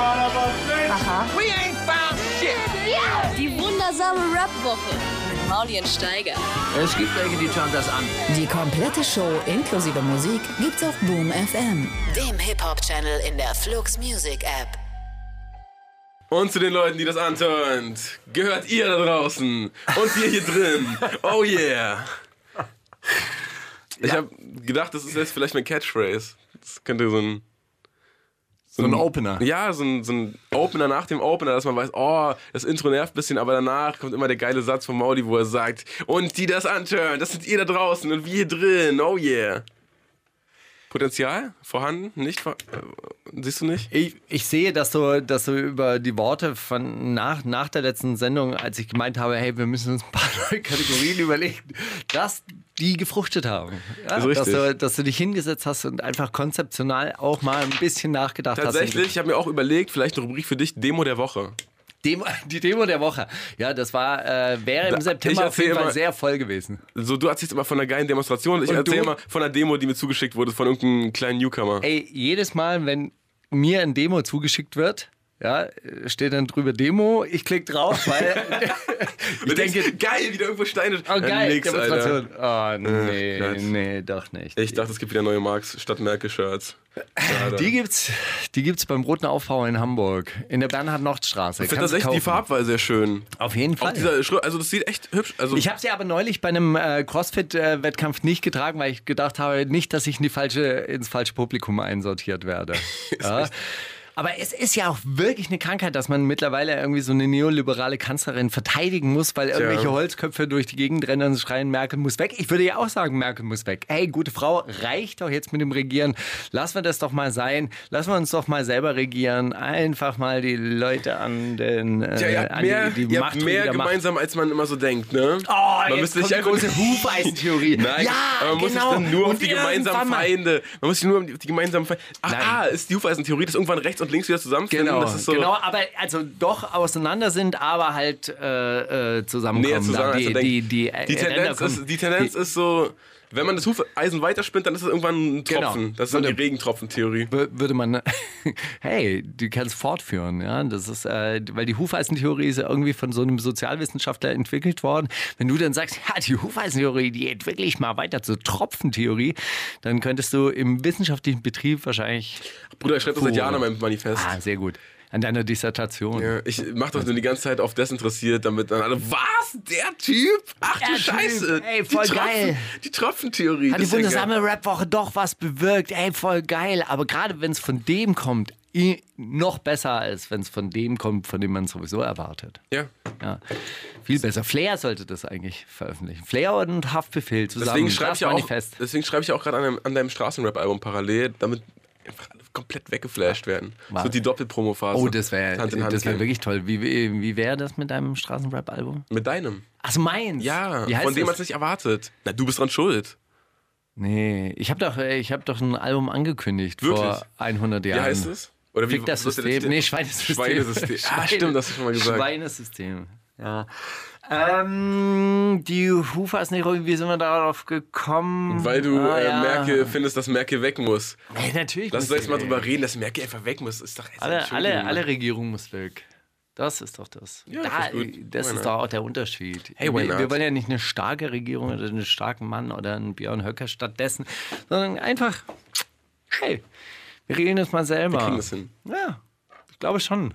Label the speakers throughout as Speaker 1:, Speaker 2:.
Speaker 1: Aha.
Speaker 2: We ain't found shit.
Speaker 3: Die wundersame Rap-Woche mit Maulien Steiger.
Speaker 2: Es gibt welche, die schauen das an.
Speaker 4: Die komplette Show inklusive Musik gibt's auf Boom FM,
Speaker 5: dem Hip-Hop-Channel in der Flux Music App.
Speaker 6: Und zu den Leuten, die das antönt, gehört ihr da draußen und wir hier drin. Oh yeah. Ich habe gedacht, das ist jetzt vielleicht mein Catchphrase. Das könnte so ein
Speaker 7: So ein Opener.
Speaker 6: Ja, so ein, so ein Opener nach dem Opener, dass man weiß, oh, das Intro nervt ein bisschen, aber danach kommt immer der geile Satz von Mauli, wo er sagt, und die das antören, das sind ihr da draußen und wir hier drin, oh yeah. Potenzial vorhanden? Nicht? vor- äh, Siehst du nicht?
Speaker 7: Ich, ich sehe, dass du, dass du über die Worte von nach, nach der letzten Sendung, als ich gemeint habe, hey, wir müssen uns ein paar neue Kategorien überlegen, dass die gefruchtet haben. Ja,
Speaker 6: richtig.
Speaker 7: dass, du, dass du dich hingesetzt hast und einfach konzeptional auch mal ein bisschen nachgedacht
Speaker 6: Tatsächlich,
Speaker 7: hast.
Speaker 6: ich habe mir auch überlegt, vielleicht eine Rubrik für dich, Demo der Woche.
Speaker 7: Demo, die Demo der Woche. Ja, das war, äh, wäre im September auf jeden Fall
Speaker 6: immer-
Speaker 7: sehr voll gewesen.
Speaker 6: So, du erzählst immer von einer geilen Demonstration, ich erzähle immer von einer Demo, die mir zugeschickt wurde von irgendeinem kleinen Newcomer.
Speaker 7: Ey, jedes Mal, wenn mir ein Demo zugeschickt wird, ja, steht dann drüber Demo, ich klicke drauf, weil ich denke,
Speaker 6: geil, wieder irgendwo Steine.
Speaker 7: oh geil,
Speaker 6: nix, Alter.
Speaker 7: Demonstration. Oh, nee,
Speaker 6: Gott.
Speaker 7: nee, doch nicht.
Speaker 6: Ich dachte, es gibt wieder neue Marks statt Merkel-Shirts.
Speaker 7: Die gibt's, die gibt's beim Roten Aufbau in Hamburg, in der Bernhard-Nocht-Straße.
Speaker 6: ich finde
Speaker 7: Kannst du
Speaker 6: tatsächlich die
Speaker 7: kaufen.
Speaker 6: Farbwahl sehr schön.
Speaker 7: Auf jeden Fall.
Speaker 6: dieser also das sieht echt hübsch. Also
Speaker 7: Ich habe sie aber neulich bei einem äh, Crossfit-Wettkampf nicht getragen, weil ich gedacht habe, nicht, dass ich in die falsche, ins falsche Publikum einsortiert werde. ja. Aber es ist ja auch wirklich eine Krankheit, dass man mittlerweile irgendwie so eine neoliberale Kanzlerin verteidigen muss, weil irgendwelche Holzköpfe durch die Gegend rennen und schreien, Merkel muss weg. Ich würde ja auch sagen, Merkel muss weg. Hey, gute Frau, reicht doch jetzt mit dem Regieren. Lassen wir das doch mal sein. Lassen wir uns doch mal selber regieren. Einfach mal die Leute an den äh,
Speaker 6: ja, ihr habt mehr,
Speaker 7: die, die
Speaker 6: ihr habt mehr
Speaker 7: wieder Macht.
Speaker 6: gemeinsam, als man immer so denkt, ne?
Speaker 7: Oh,
Speaker 6: man
Speaker 7: jetzt
Speaker 6: müsste
Speaker 7: kommt die große Hufeisentheorie.
Speaker 6: Nein,
Speaker 7: Ja,
Speaker 6: man muss
Speaker 7: genau.
Speaker 6: sich dann nur auf
Speaker 7: Und
Speaker 6: die gemeinsamen Feinde. Man muss sich nur auf die, gemeinsamen Feinde. Ach, ah, ist die Hufeisentheorie, dass irgendwann rechts und links wieder zusammenfinden.
Speaker 7: Genau,
Speaker 6: das ist so,
Speaker 7: genau, aber also doch auseinander sind, aber halt äh, äh, zusammenkommen.
Speaker 6: näher zusammen,
Speaker 7: die,
Speaker 6: man
Speaker 7: die, die,
Speaker 6: die, Tendenz ist, die Tendenz ist so, wenn man das Hufeisen weiterspinnt, dann ist es irgendwann ein
Speaker 7: Genau.
Speaker 6: Tropfen. Das ist dann die Regentropfentheorie.
Speaker 7: Wür- würde man, hey, du kannst fortführen, ja, das ist, äh, weil die Hufeisentheorie ist ja irgendwie von so einem Sozialwissenschaftler entwickelt worden. Wenn du dann sagst, ja, die Hufeisentheorie, die entwickle ich mal weiter zur Tropfentheorie, dann könntest du im wissenschaftlichen Betrieb wahrscheinlich,
Speaker 6: Bruder, ich schreibe das seit. Jahren an meinem Manifest.
Speaker 7: ah, sehr gut, an deiner Dissertation.
Speaker 6: Ja, ich mach doch nur die ganze Zeit auf das interessiert, damit dann alle, was? Der Typ? Ach du
Speaker 7: Der Typ,
Speaker 6: Scheiße.
Speaker 7: ey, voll
Speaker 6: die Tropfen,
Speaker 7: geil.
Speaker 6: Die Tropfentheorie.
Speaker 7: Hat
Speaker 6: das
Speaker 7: die wundersame Rap-Woche doch was bewirkt. Ey, voll geil. Aber gerade wenn es von dem kommt, noch besser, als wenn es von dem kommt, von dem man sowieso erwartet.
Speaker 6: Ja.
Speaker 7: Ja, viel besser. Flair sollte das eigentlich veröffentlichen. Flair und Haftbefehl zusammen.
Speaker 6: Deswegen schreibe
Speaker 7: das
Speaker 6: ich ja auch,
Speaker 7: Manifest.
Speaker 6: deswegen schreibe ich auch gerade an, deinem- an deinem Straßenrap-Album parallel, damit einfach komplett weggeflasht werden.
Speaker 7: Wow.
Speaker 6: So die Doppelpromo-Phase.
Speaker 7: Oh, das wäre das wär wirklich toll. Wie, wie, wie wäre das mit deinem Straßenrap-Album?
Speaker 6: Mit deinem.
Speaker 7: Achso, meins.
Speaker 6: Ja,
Speaker 7: Wie
Speaker 6: von dem man es nicht erwartet. Na, du bist dran schuld.
Speaker 7: Nee, ich habe doch, ich hab doch ein Album angekündigt
Speaker 6: Wirklich?
Speaker 7: vor 100
Speaker 6: Wie
Speaker 7: Jahren.
Speaker 6: heißt es? Oder wie
Speaker 7: Fick das System. Nee, Schweinesystem.
Speaker 6: Schweinesystem. Ah, stimmt, das hast du schon mal gesagt.
Speaker 7: Schweinesystem. Ja. Ähm, die Hufeisentheorie, wie sind wir darauf gekommen?
Speaker 6: Weil du
Speaker 7: Ah,
Speaker 6: äh,
Speaker 7: ja.
Speaker 6: Merkel findest, dass Merkel weg muss.
Speaker 7: Ey, natürlich.
Speaker 6: Lass uns jetzt mal drüber reden, dass Merkel einfach weg muss. Ist doch jetzt
Speaker 7: Alle,
Speaker 6: Entschuldigung.
Speaker 7: alle, alle Regierung muss weg. Das ist doch das.
Speaker 6: Ja,
Speaker 7: da,
Speaker 6: ist gut.
Speaker 7: das ist doch auch der Unterschied.
Speaker 6: Hey,
Speaker 7: wir, wir wollen ja nicht eine starke Regierung oder einen starken Mann oder einen Björn Höcker stattdessen, sondern einfach, hey, wir regeln das mal selber.
Speaker 6: Wir kriegen das hin.
Speaker 7: Ja, ich glaube schon.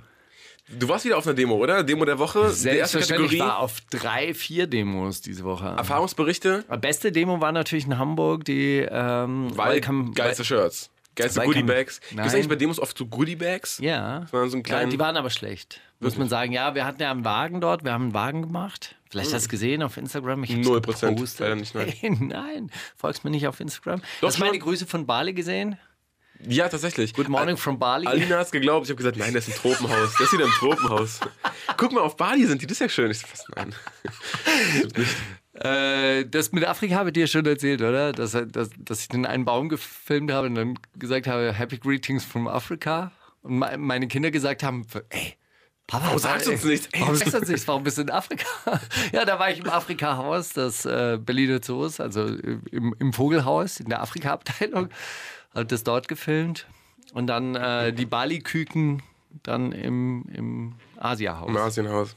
Speaker 6: Du warst wieder auf einer Demo, oder? Demo der Woche. Die erste Kategorie.
Speaker 7: war auf drei, vier Demos diese Woche.
Speaker 6: Erfahrungsberichte.
Speaker 7: Beste Demo war natürlich in Hamburg, die ähm, Welcome-
Speaker 6: geilste Shirts. Geilste Goodie-Bags. Gibt es eigentlich bei Demos oft so Goodie-Bags?
Speaker 7: Ja.
Speaker 6: Waren so einen
Speaker 7: ja,
Speaker 6: kleinen-
Speaker 7: die waren aber schlecht. Muss man sagen, ja, wir hatten ja einen Wagen dort, wir haben einen Wagen gemacht. Vielleicht hast du es gesehen auf Instagram. Ich
Speaker 6: Null Prozent. Leider nicht, nein.
Speaker 7: Hey, nein, folgst mir nicht auf Instagram. hast du meine. Grüße von Bali gesehen?
Speaker 6: Ja, tatsächlich.
Speaker 7: Good morning from Bali.
Speaker 6: Alina hat es geglaubt. Ich habe gesagt, nein, das ist ein Tropenhaus. Das ist wieder ein Tropenhaus. Guck mal, auf Bali sind die. Das ist ja schön. Ich so, was? Nein.
Speaker 7: Äh, das mit Afrika habe ich dir schon erzählt, oder? Dass, dass, dass ich den einen Baum gefilmt habe und dann gesagt habe, Happy Greetings from Africa. Und me- meine Kinder gesagt haben, ey, Papa,
Speaker 6: Warum sagst du uns nichts? Ey,
Speaker 7: Warum sagst du uns nichts? Warum bist du in Afrika? ja, da war ich im Afrika-Haus, das äh, Berliner Zoos, also im, im Vogelhaus, in der Afrika-Abteilung. Habe das dort gefilmt. Und dann äh, die Bali-Küken, dann im, im Asiahaus.
Speaker 6: Im Asienhaus.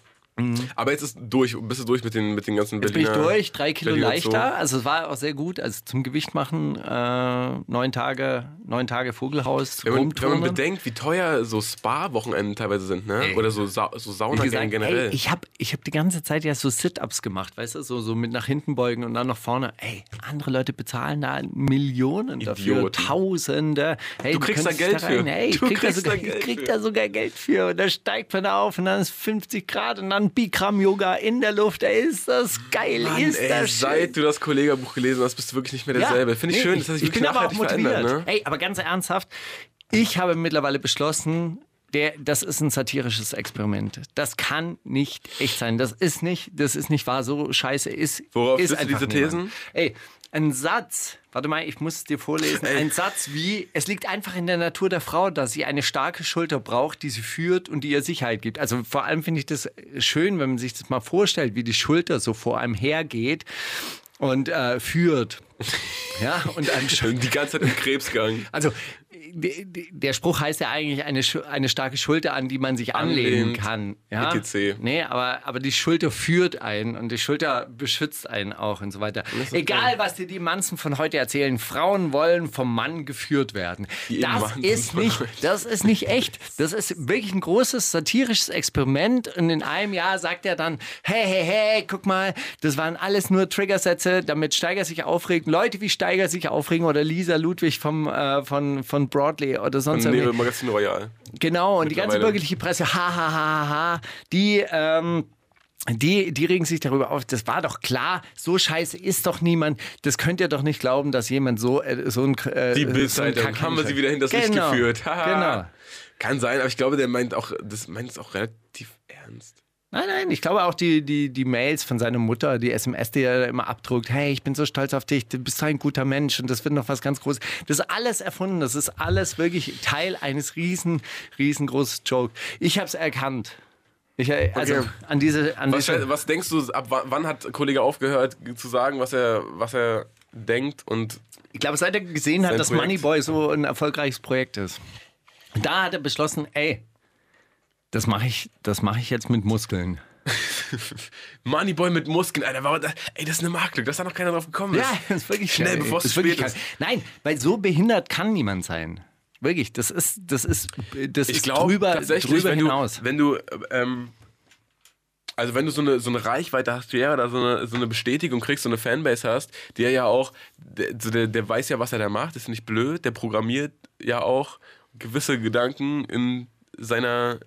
Speaker 6: Aber jetzt ist durch, bist du durch mit den, mit den ganzen
Speaker 7: Mhm. Jetzt bin ich
Speaker 6: Berliner...
Speaker 7: durch, drei Kilo
Speaker 6: Berliner
Speaker 7: leichter.
Speaker 6: Zoo.
Speaker 7: Also es war auch sehr gut. Also zum Gewicht machen, äh, neun Tage, neun Tage Vogelhaus,
Speaker 6: Wenn man, wenn man bedenkt, wie teuer so Spa-Wochenenden teilweise sind, ne?
Speaker 7: Ey.
Speaker 6: Oder so, Sa so Saunagänge generell.
Speaker 7: ey, ich habe ich hab die ganze Zeit ja so Sit-Ups gemacht, weißt du, so, so mit nach hinten beugen und dann nach vorne. Ey, andere Leute bezahlen da Millionen dafür,
Speaker 6: Idioten.
Speaker 7: Tausende. Hey,
Speaker 6: Du kriegst da Geld für.
Speaker 7: Hey, ich
Speaker 6: Du
Speaker 7: krieg, da
Speaker 6: kriegst
Speaker 7: sogar,
Speaker 6: Geld
Speaker 7: ich krieg
Speaker 6: für.
Speaker 7: da sogar Geld für. Und da steigt man auf und dann ist 50 Grad und dann Bikram-Yoga in der Luft. Ey, ist das geil,
Speaker 6: Mann,
Speaker 7: ist
Speaker 6: ey,
Speaker 7: das schön.
Speaker 6: seit du das Kollegabuch gelesen hast, bist du wirklich nicht mehr derselbe. Finde ich
Speaker 7: nee,
Speaker 6: schön, dass sich
Speaker 7: ich bin aber auch motiviert.
Speaker 6: Ne?
Speaker 7: Ey, aber ganz ernsthaft, ich habe mittlerweile beschlossen, der, das ist ein satirisches Experiment. Das kann nicht echt sein. Das ist nicht, das ist nicht wahr. So scheiße ist.
Speaker 6: Worauf
Speaker 7: ist
Speaker 6: du
Speaker 7: einfach
Speaker 6: diese
Speaker 7: niemand.
Speaker 6: Thesen?
Speaker 7: Ey, ein Satz. Warte mal, ich muss es dir vorlesen. Ein Satz wie: Es liegt einfach in der Natur der Frau, dass sie eine starke Schulter braucht, die sie führt und die ihr Sicherheit gibt. Also vor allem finde ich das schön, wenn man sich das mal vorstellt, wie die Schulter so vor einem hergeht und äh, führt. Ja, und einem schön.
Speaker 6: Die ganze Zeit im Krebsgang.
Speaker 7: Also der Spruch heißt ja eigentlich eine, eine starke Schulter, an die man sich anlehnen kann. Ja?
Speaker 6: ETC.
Speaker 7: Nee, aber, aber die Schulter führt einen und die Schulter beschützt einen auch und so weiter. Egal, was dir die Manzen von heute erzählen, Frauen wollen vom Mann geführt werden.
Speaker 6: Die
Speaker 7: Das
Speaker 6: Manzen
Speaker 7: ist, nicht, das ist nicht echt. Das ist wirklich ein großes satirisches Experiment und in einem Jahr sagt er dann, hey, hey, hey, guck mal, das waren alles nur Triggersätze, damit Steiger sich aufregt. Leute wie Steiger sich aufregen oder Lisa Ludwig vom, äh, von, von Broadley oder sonst
Speaker 6: Von
Speaker 7: irgendwie.
Speaker 6: Magazin Royal.
Speaker 7: Genau, und die ganze bürgerliche Presse, ha, ha, ha, ha, die, ähm, die, die regen sich darüber auf. Das war doch klar, so scheiße ist doch niemand. Das könnt ihr doch nicht glauben, dass jemand so, äh, so ein. Äh,
Speaker 6: Die
Speaker 7: so
Speaker 6: Bildzeitung.
Speaker 7: Kack
Speaker 6: haben wir sie wieder hinters Licht
Speaker 7: Genau,
Speaker 6: geführt. Haha.
Speaker 7: genau.
Speaker 6: Kann sein, aber ich glaube, der meint auch, das meint es auch relativ ernst.
Speaker 7: Nein, nein, ich glaube auch die, die, die Mails von seiner Mutter, die SMS, die er immer abdruckt, hey, ich bin so stolz auf dich, du bist so ein guter Mensch und das wird noch was ganz Großes. Das ist alles erfunden, das ist alles wirklich Teil eines riesen, riesengroßen Joke. Ich habe es erkannt. Ich, äh, also
Speaker 6: Okay.
Speaker 7: an diese, an
Speaker 6: Was,
Speaker 7: diese
Speaker 6: was denkst du, ab wa- wann hat Kollege aufgehört zu sagen, was er, was er denkt und
Speaker 7: Ich glaube, seit er gesehen hat, dass. Moneyboy so ein erfolgreiches Projekt ist, da hat er beschlossen, ey, das mache ich, das mache ich jetzt mit Muskeln.
Speaker 6: Moneyboy mit Muskeln, Alter, warum, ey, das ist eine Marktlücke, dass da noch keiner drauf gekommen ist.
Speaker 7: Ja, das ist wirklich
Speaker 6: Schnell,
Speaker 7: geil.
Speaker 6: bevor es spät ist.
Speaker 7: Nein, weil so behindert kann niemand sein. Wirklich, das ist, das ist, das
Speaker 6: Ich
Speaker 7: ist
Speaker 6: glaube
Speaker 7: drüber,
Speaker 6: tatsächlich,
Speaker 7: drüber
Speaker 6: wenn
Speaker 7: hinaus.
Speaker 6: du, wenn du, ähm, also wenn du so eine, so eine Reichweite hast, ja, oder so eine, so eine Bestätigung kriegst, so eine Fanbase hast, der ja auch, der, der, der weiß ja, was er da macht, ist nicht blöd, der programmiert ja auch gewisse Gedanken in seiner,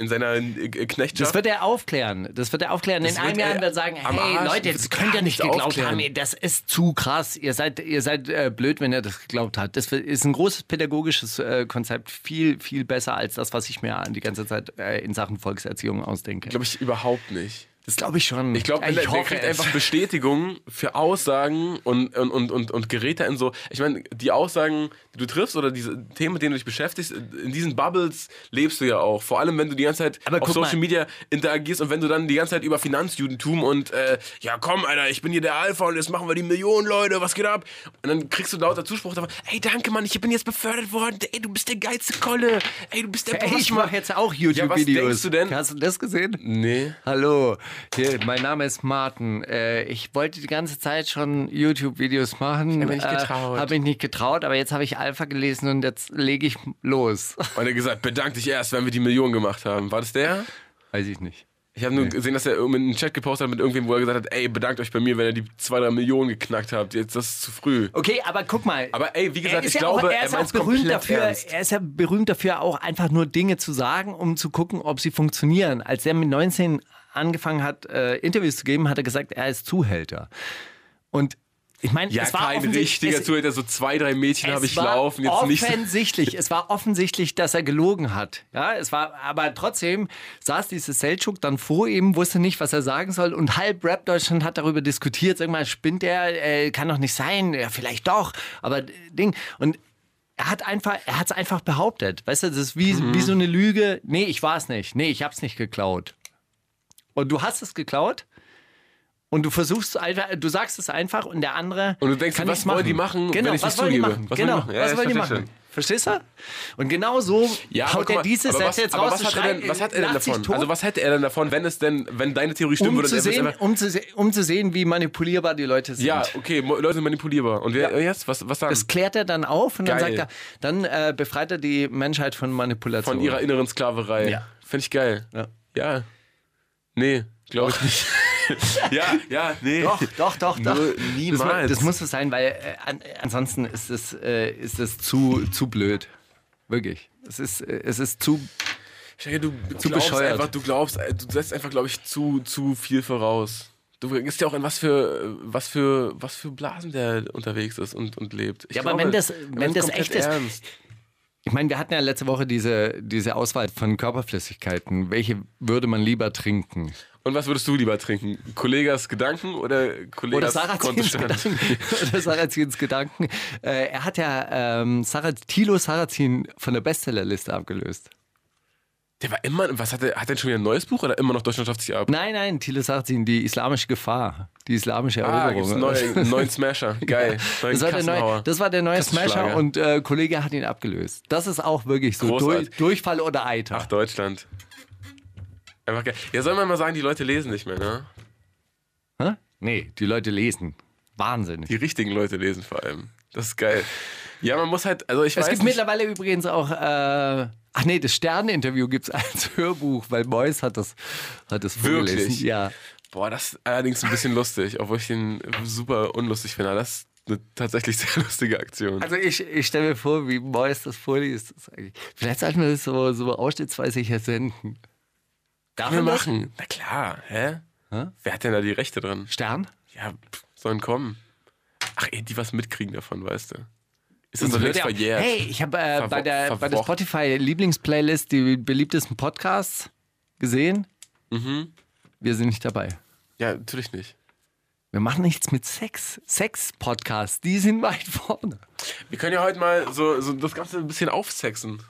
Speaker 6: in seiner äh, Knechtschaft.
Speaker 7: Das wird er aufklären. Das wird er aufklären.
Speaker 6: Das
Speaker 7: In einem Jahr wird er sagen, hey
Speaker 6: Arsch,
Speaker 7: Leute,
Speaker 6: das
Speaker 7: könnt ihr nicht geglaubt
Speaker 6: aufklären.
Speaker 7: haben. Das ist zu krass. Ihr seid, ihr seid äh, blöd, wenn ihr das geglaubt habt. Das ist ein großes pädagogisches äh, Konzept. Viel, viel besser als das, was ich mir die ganze Zeit äh, in Sachen Volkserziehung ausdenke.
Speaker 6: Glaube ich überhaupt nicht.
Speaker 7: Das glaube ich schon.
Speaker 6: Ich glaube, der, der
Speaker 7: hoffe
Speaker 6: kriegt einfach Bestätigung für Aussagen und, und, und, und, und gerät da in so. Ich meine, die Aussagen, die du triffst oder diese Themen, mit denen du dich beschäftigst, in diesen Bubbles lebst du ja auch. Vor allem, wenn du die ganze Zeit
Speaker 7: Aber
Speaker 6: auf Social
Speaker 7: mal.
Speaker 6: Media interagierst und wenn du dann die ganze Zeit über Finanzjudentum und äh, ja komm, Alter, ich bin hier der Alpha und jetzt machen wir die Millionen Leute, was geht ab? Und dann kriegst du lauter Zuspruch davon, ey, danke Mann, ich bin jetzt befördert worden, ey, du bist der geilste Kolle, ey, du bist der
Speaker 7: ich
Speaker 6: Boss, Mann.
Speaker 7: mache jetzt auch
Speaker 6: Ja, was
Speaker 7: YouTube-Videos.
Speaker 6: denkst du denn?
Speaker 7: Hast du das gesehen?
Speaker 6: Nee.
Speaker 7: Hallo, hier, mein Name ist Martin. Äh, ich wollte die ganze Zeit schon YouTube-Videos machen. Ich
Speaker 6: hab mich nicht getraut.
Speaker 7: Habe mich nicht getraut, aber jetzt habe ich Alpha gelesen und jetzt lege ich los.
Speaker 6: Und er hat gesagt, bedank dich erst, wenn wir die Millionen gemacht haben. War das der?
Speaker 7: Weiß ich nicht.
Speaker 6: Ich habe nur gesehen, dass er einen Chat gepostet hat mit irgendwem, wo er gesagt hat, ey, bedankt euch bei mir, wenn ihr die zwei, drei Millionen geknackt habt. Jetzt, das ist zu früh.
Speaker 7: Okay, aber guck mal.
Speaker 6: Aber ey, wie gesagt,
Speaker 7: er
Speaker 6: ich
Speaker 7: ja
Speaker 6: glaube,
Speaker 7: auch, er
Speaker 6: er
Speaker 7: ist auch
Speaker 6: meint's
Speaker 7: berühmt dafür.
Speaker 6: ernst.
Speaker 7: Er ist ja berühmt dafür, auch einfach nur Dinge zu sagen, um zu gucken, ob sie funktionieren. Als er mit 19 angefangen hat, äh, Interviews zu geben, hat er gesagt, er ist Zuhälter. Und ich meine,
Speaker 6: Ja,
Speaker 7: es war
Speaker 6: kein richtiger
Speaker 7: es-
Speaker 6: Zuhälter, so zwei, drei Mädchen habe ich laufen, jetzt nicht.
Speaker 7: offensichtlich, es war offensichtlich, dass er gelogen hat. Ja, es war, aber trotzdem saß dieses Seltschuk dann vor ihm, wusste nicht, was er sagen soll und halb Rap Deutschland hat darüber diskutiert. Sag mal, spinnt der? Äh, kann doch nicht sein. Ja, vielleicht doch. Aber äh, Ding und er hat einfach, er hat es einfach behauptet. Weißt du, das ist wie,
Speaker 6: Mhm.
Speaker 7: wie so eine Lüge. Nee, ich war es nicht. Nee, ich hab's nicht geklaut. Und du hast es geklaut. Und du versuchst einfach, du sagst es einfach und der andere.
Speaker 6: Und du denkst,
Speaker 7: kann
Speaker 6: was wollen die machen,
Speaker 7: genau,
Speaker 6: wenn ich
Speaker 7: was wollen die
Speaker 6: zugebe?
Speaker 7: machen?
Speaker 6: Was
Speaker 7: genau,
Speaker 6: machen? Ja,
Speaker 7: was wollen die machen? Verstehst du? Und genau so
Speaker 6: Ja,
Speaker 7: haut er diese Sätze
Speaker 6: was,
Speaker 7: jetzt raus.
Speaker 6: was hat er denn, was hat er denn davon? Also was hätte er denn davon, wenn es denn, wenn deine Theorie stimmen
Speaker 7: um,
Speaker 6: würde?
Speaker 7: zu sehen, um, zu se um zu sehen, wie manipulierbar die Leute sind.
Speaker 6: ja, okay, Leute sind manipulierbar. Und wer
Speaker 7: Ja.
Speaker 6: jetzt? Was, was dann?
Speaker 7: Das klärt er dann auf und dann
Speaker 6: Geil.
Speaker 7: sagt er, dann äh, befreit er die Menschheit von Manipulation.
Speaker 6: Von ihrer inneren Sklaverei.
Speaker 7: Ja.
Speaker 6: Finde ich geil.
Speaker 7: Ja.
Speaker 6: Ja. Nee, glaube ich nicht. ja, ja, nee.
Speaker 7: Doch, doch, doch, doch.
Speaker 6: Nur
Speaker 7: Das,
Speaker 6: niemals.
Speaker 7: das muss so sein, weil äh, an, ansonsten ist es, äh, ist es zu, zu blöd. Wirklich. Es ist, äh, es ist zu.
Speaker 6: Ich denke, du
Speaker 7: Zu
Speaker 6: glaubst
Speaker 7: bescheuert.
Speaker 6: einfach, du glaubst, äh, du setzt einfach, glaube ich, zu, zu viel voraus. Du gehst ja auch in was für, was für, was für Blasen der unterwegs ist und, und lebt. Ich
Speaker 7: Ja, aber
Speaker 6: glaube,
Speaker 7: wenn das- wenn das
Speaker 6: komplett
Speaker 7: echt ist-
Speaker 6: Ernst.
Speaker 7: Ich meine, wir hatten ja letzte Woche diese, diese Auswahl von Körperflüssigkeiten. Welche würde man lieber trinken?
Speaker 6: Und was würdest du lieber trinken? Kollegas Gedanken oder
Speaker 7: Oder
Speaker 6: Kollegas
Speaker 7: Sarazins
Speaker 6: Kontostand?
Speaker 7: Gedanken. Oder Sarazins Gedanken. Äh, er hat ja ähm, Sarah, Thilo Sarrazin von der Bestsellerliste abgelöst.
Speaker 6: Der war immer, was hat er, hat er schon wieder ein neues Buch oder immer noch Deutschland schafft sich ab?
Speaker 7: Nein, nein, Thilo Sarrazin, die islamische Gefahr. Die islamische
Speaker 6: Ah,
Speaker 7: Eroberung.
Speaker 6: gibt's einen neuen, Smasher. Geil. Neuen
Speaker 7: Das war, der neue, das war der neue Smasher und äh, Kollege hat ihn abgelöst. Das ist auch wirklich so durch, Durchfall oder Eiter.
Speaker 6: Ach, Deutschland. Einfach geil. Ja, soll man mal sagen, die Leute lesen nicht mehr, ne?
Speaker 7: Hä? Nee, die Leute lesen. Wahnsinnig.
Speaker 6: Die richtigen Leute lesen vor allem. Das ist geil. Ja, man muss halt, also ich
Speaker 7: Es
Speaker 6: weiß
Speaker 7: gibt
Speaker 6: nicht,
Speaker 7: mittlerweile übrigens auch, äh, ach nee, das Sterneninterview gibt es als Hörbuch, weil Beuys hat das, hat das
Speaker 6: Wirklich?
Speaker 7: vorgelesen. Ja.
Speaker 6: boah, das ist allerdings ein bisschen lustig, obwohl ich den super unlustig finde. aber Das ist eine tatsächlich sehr lustige Aktion.
Speaker 7: Also ich, ich stelle mir vor, wie Beuys das vorliest. Das Vielleicht sollten wir das so, so ausschnittsweise hier senden. Darf
Speaker 6: wir machen. Na klar, hä?
Speaker 7: Hä?
Speaker 6: Wer hat denn da die Rechte dran?
Speaker 7: Stern?
Speaker 6: Ja, pff, sollen kommen. Ach, ey, die was mitkriegen davon, weißt du. Ist das so längst verjährt?
Speaker 7: Hey, ich habe äh, bei, der, bei der. Spotify-Lieblingsplaylist die beliebtesten Podcasts gesehen.
Speaker 6: Mhm.
Speaker 7: Wir sind nicht dabei.
Speaker 6: Ja, natürlich nicht.
Speaker 7: Wir machen nichts mit Sex. Sex-Podcasts, die sind weit vorne.
Speaker 6: Wir können ja heute mal so, so das Ganze ein bisschen aufsexen.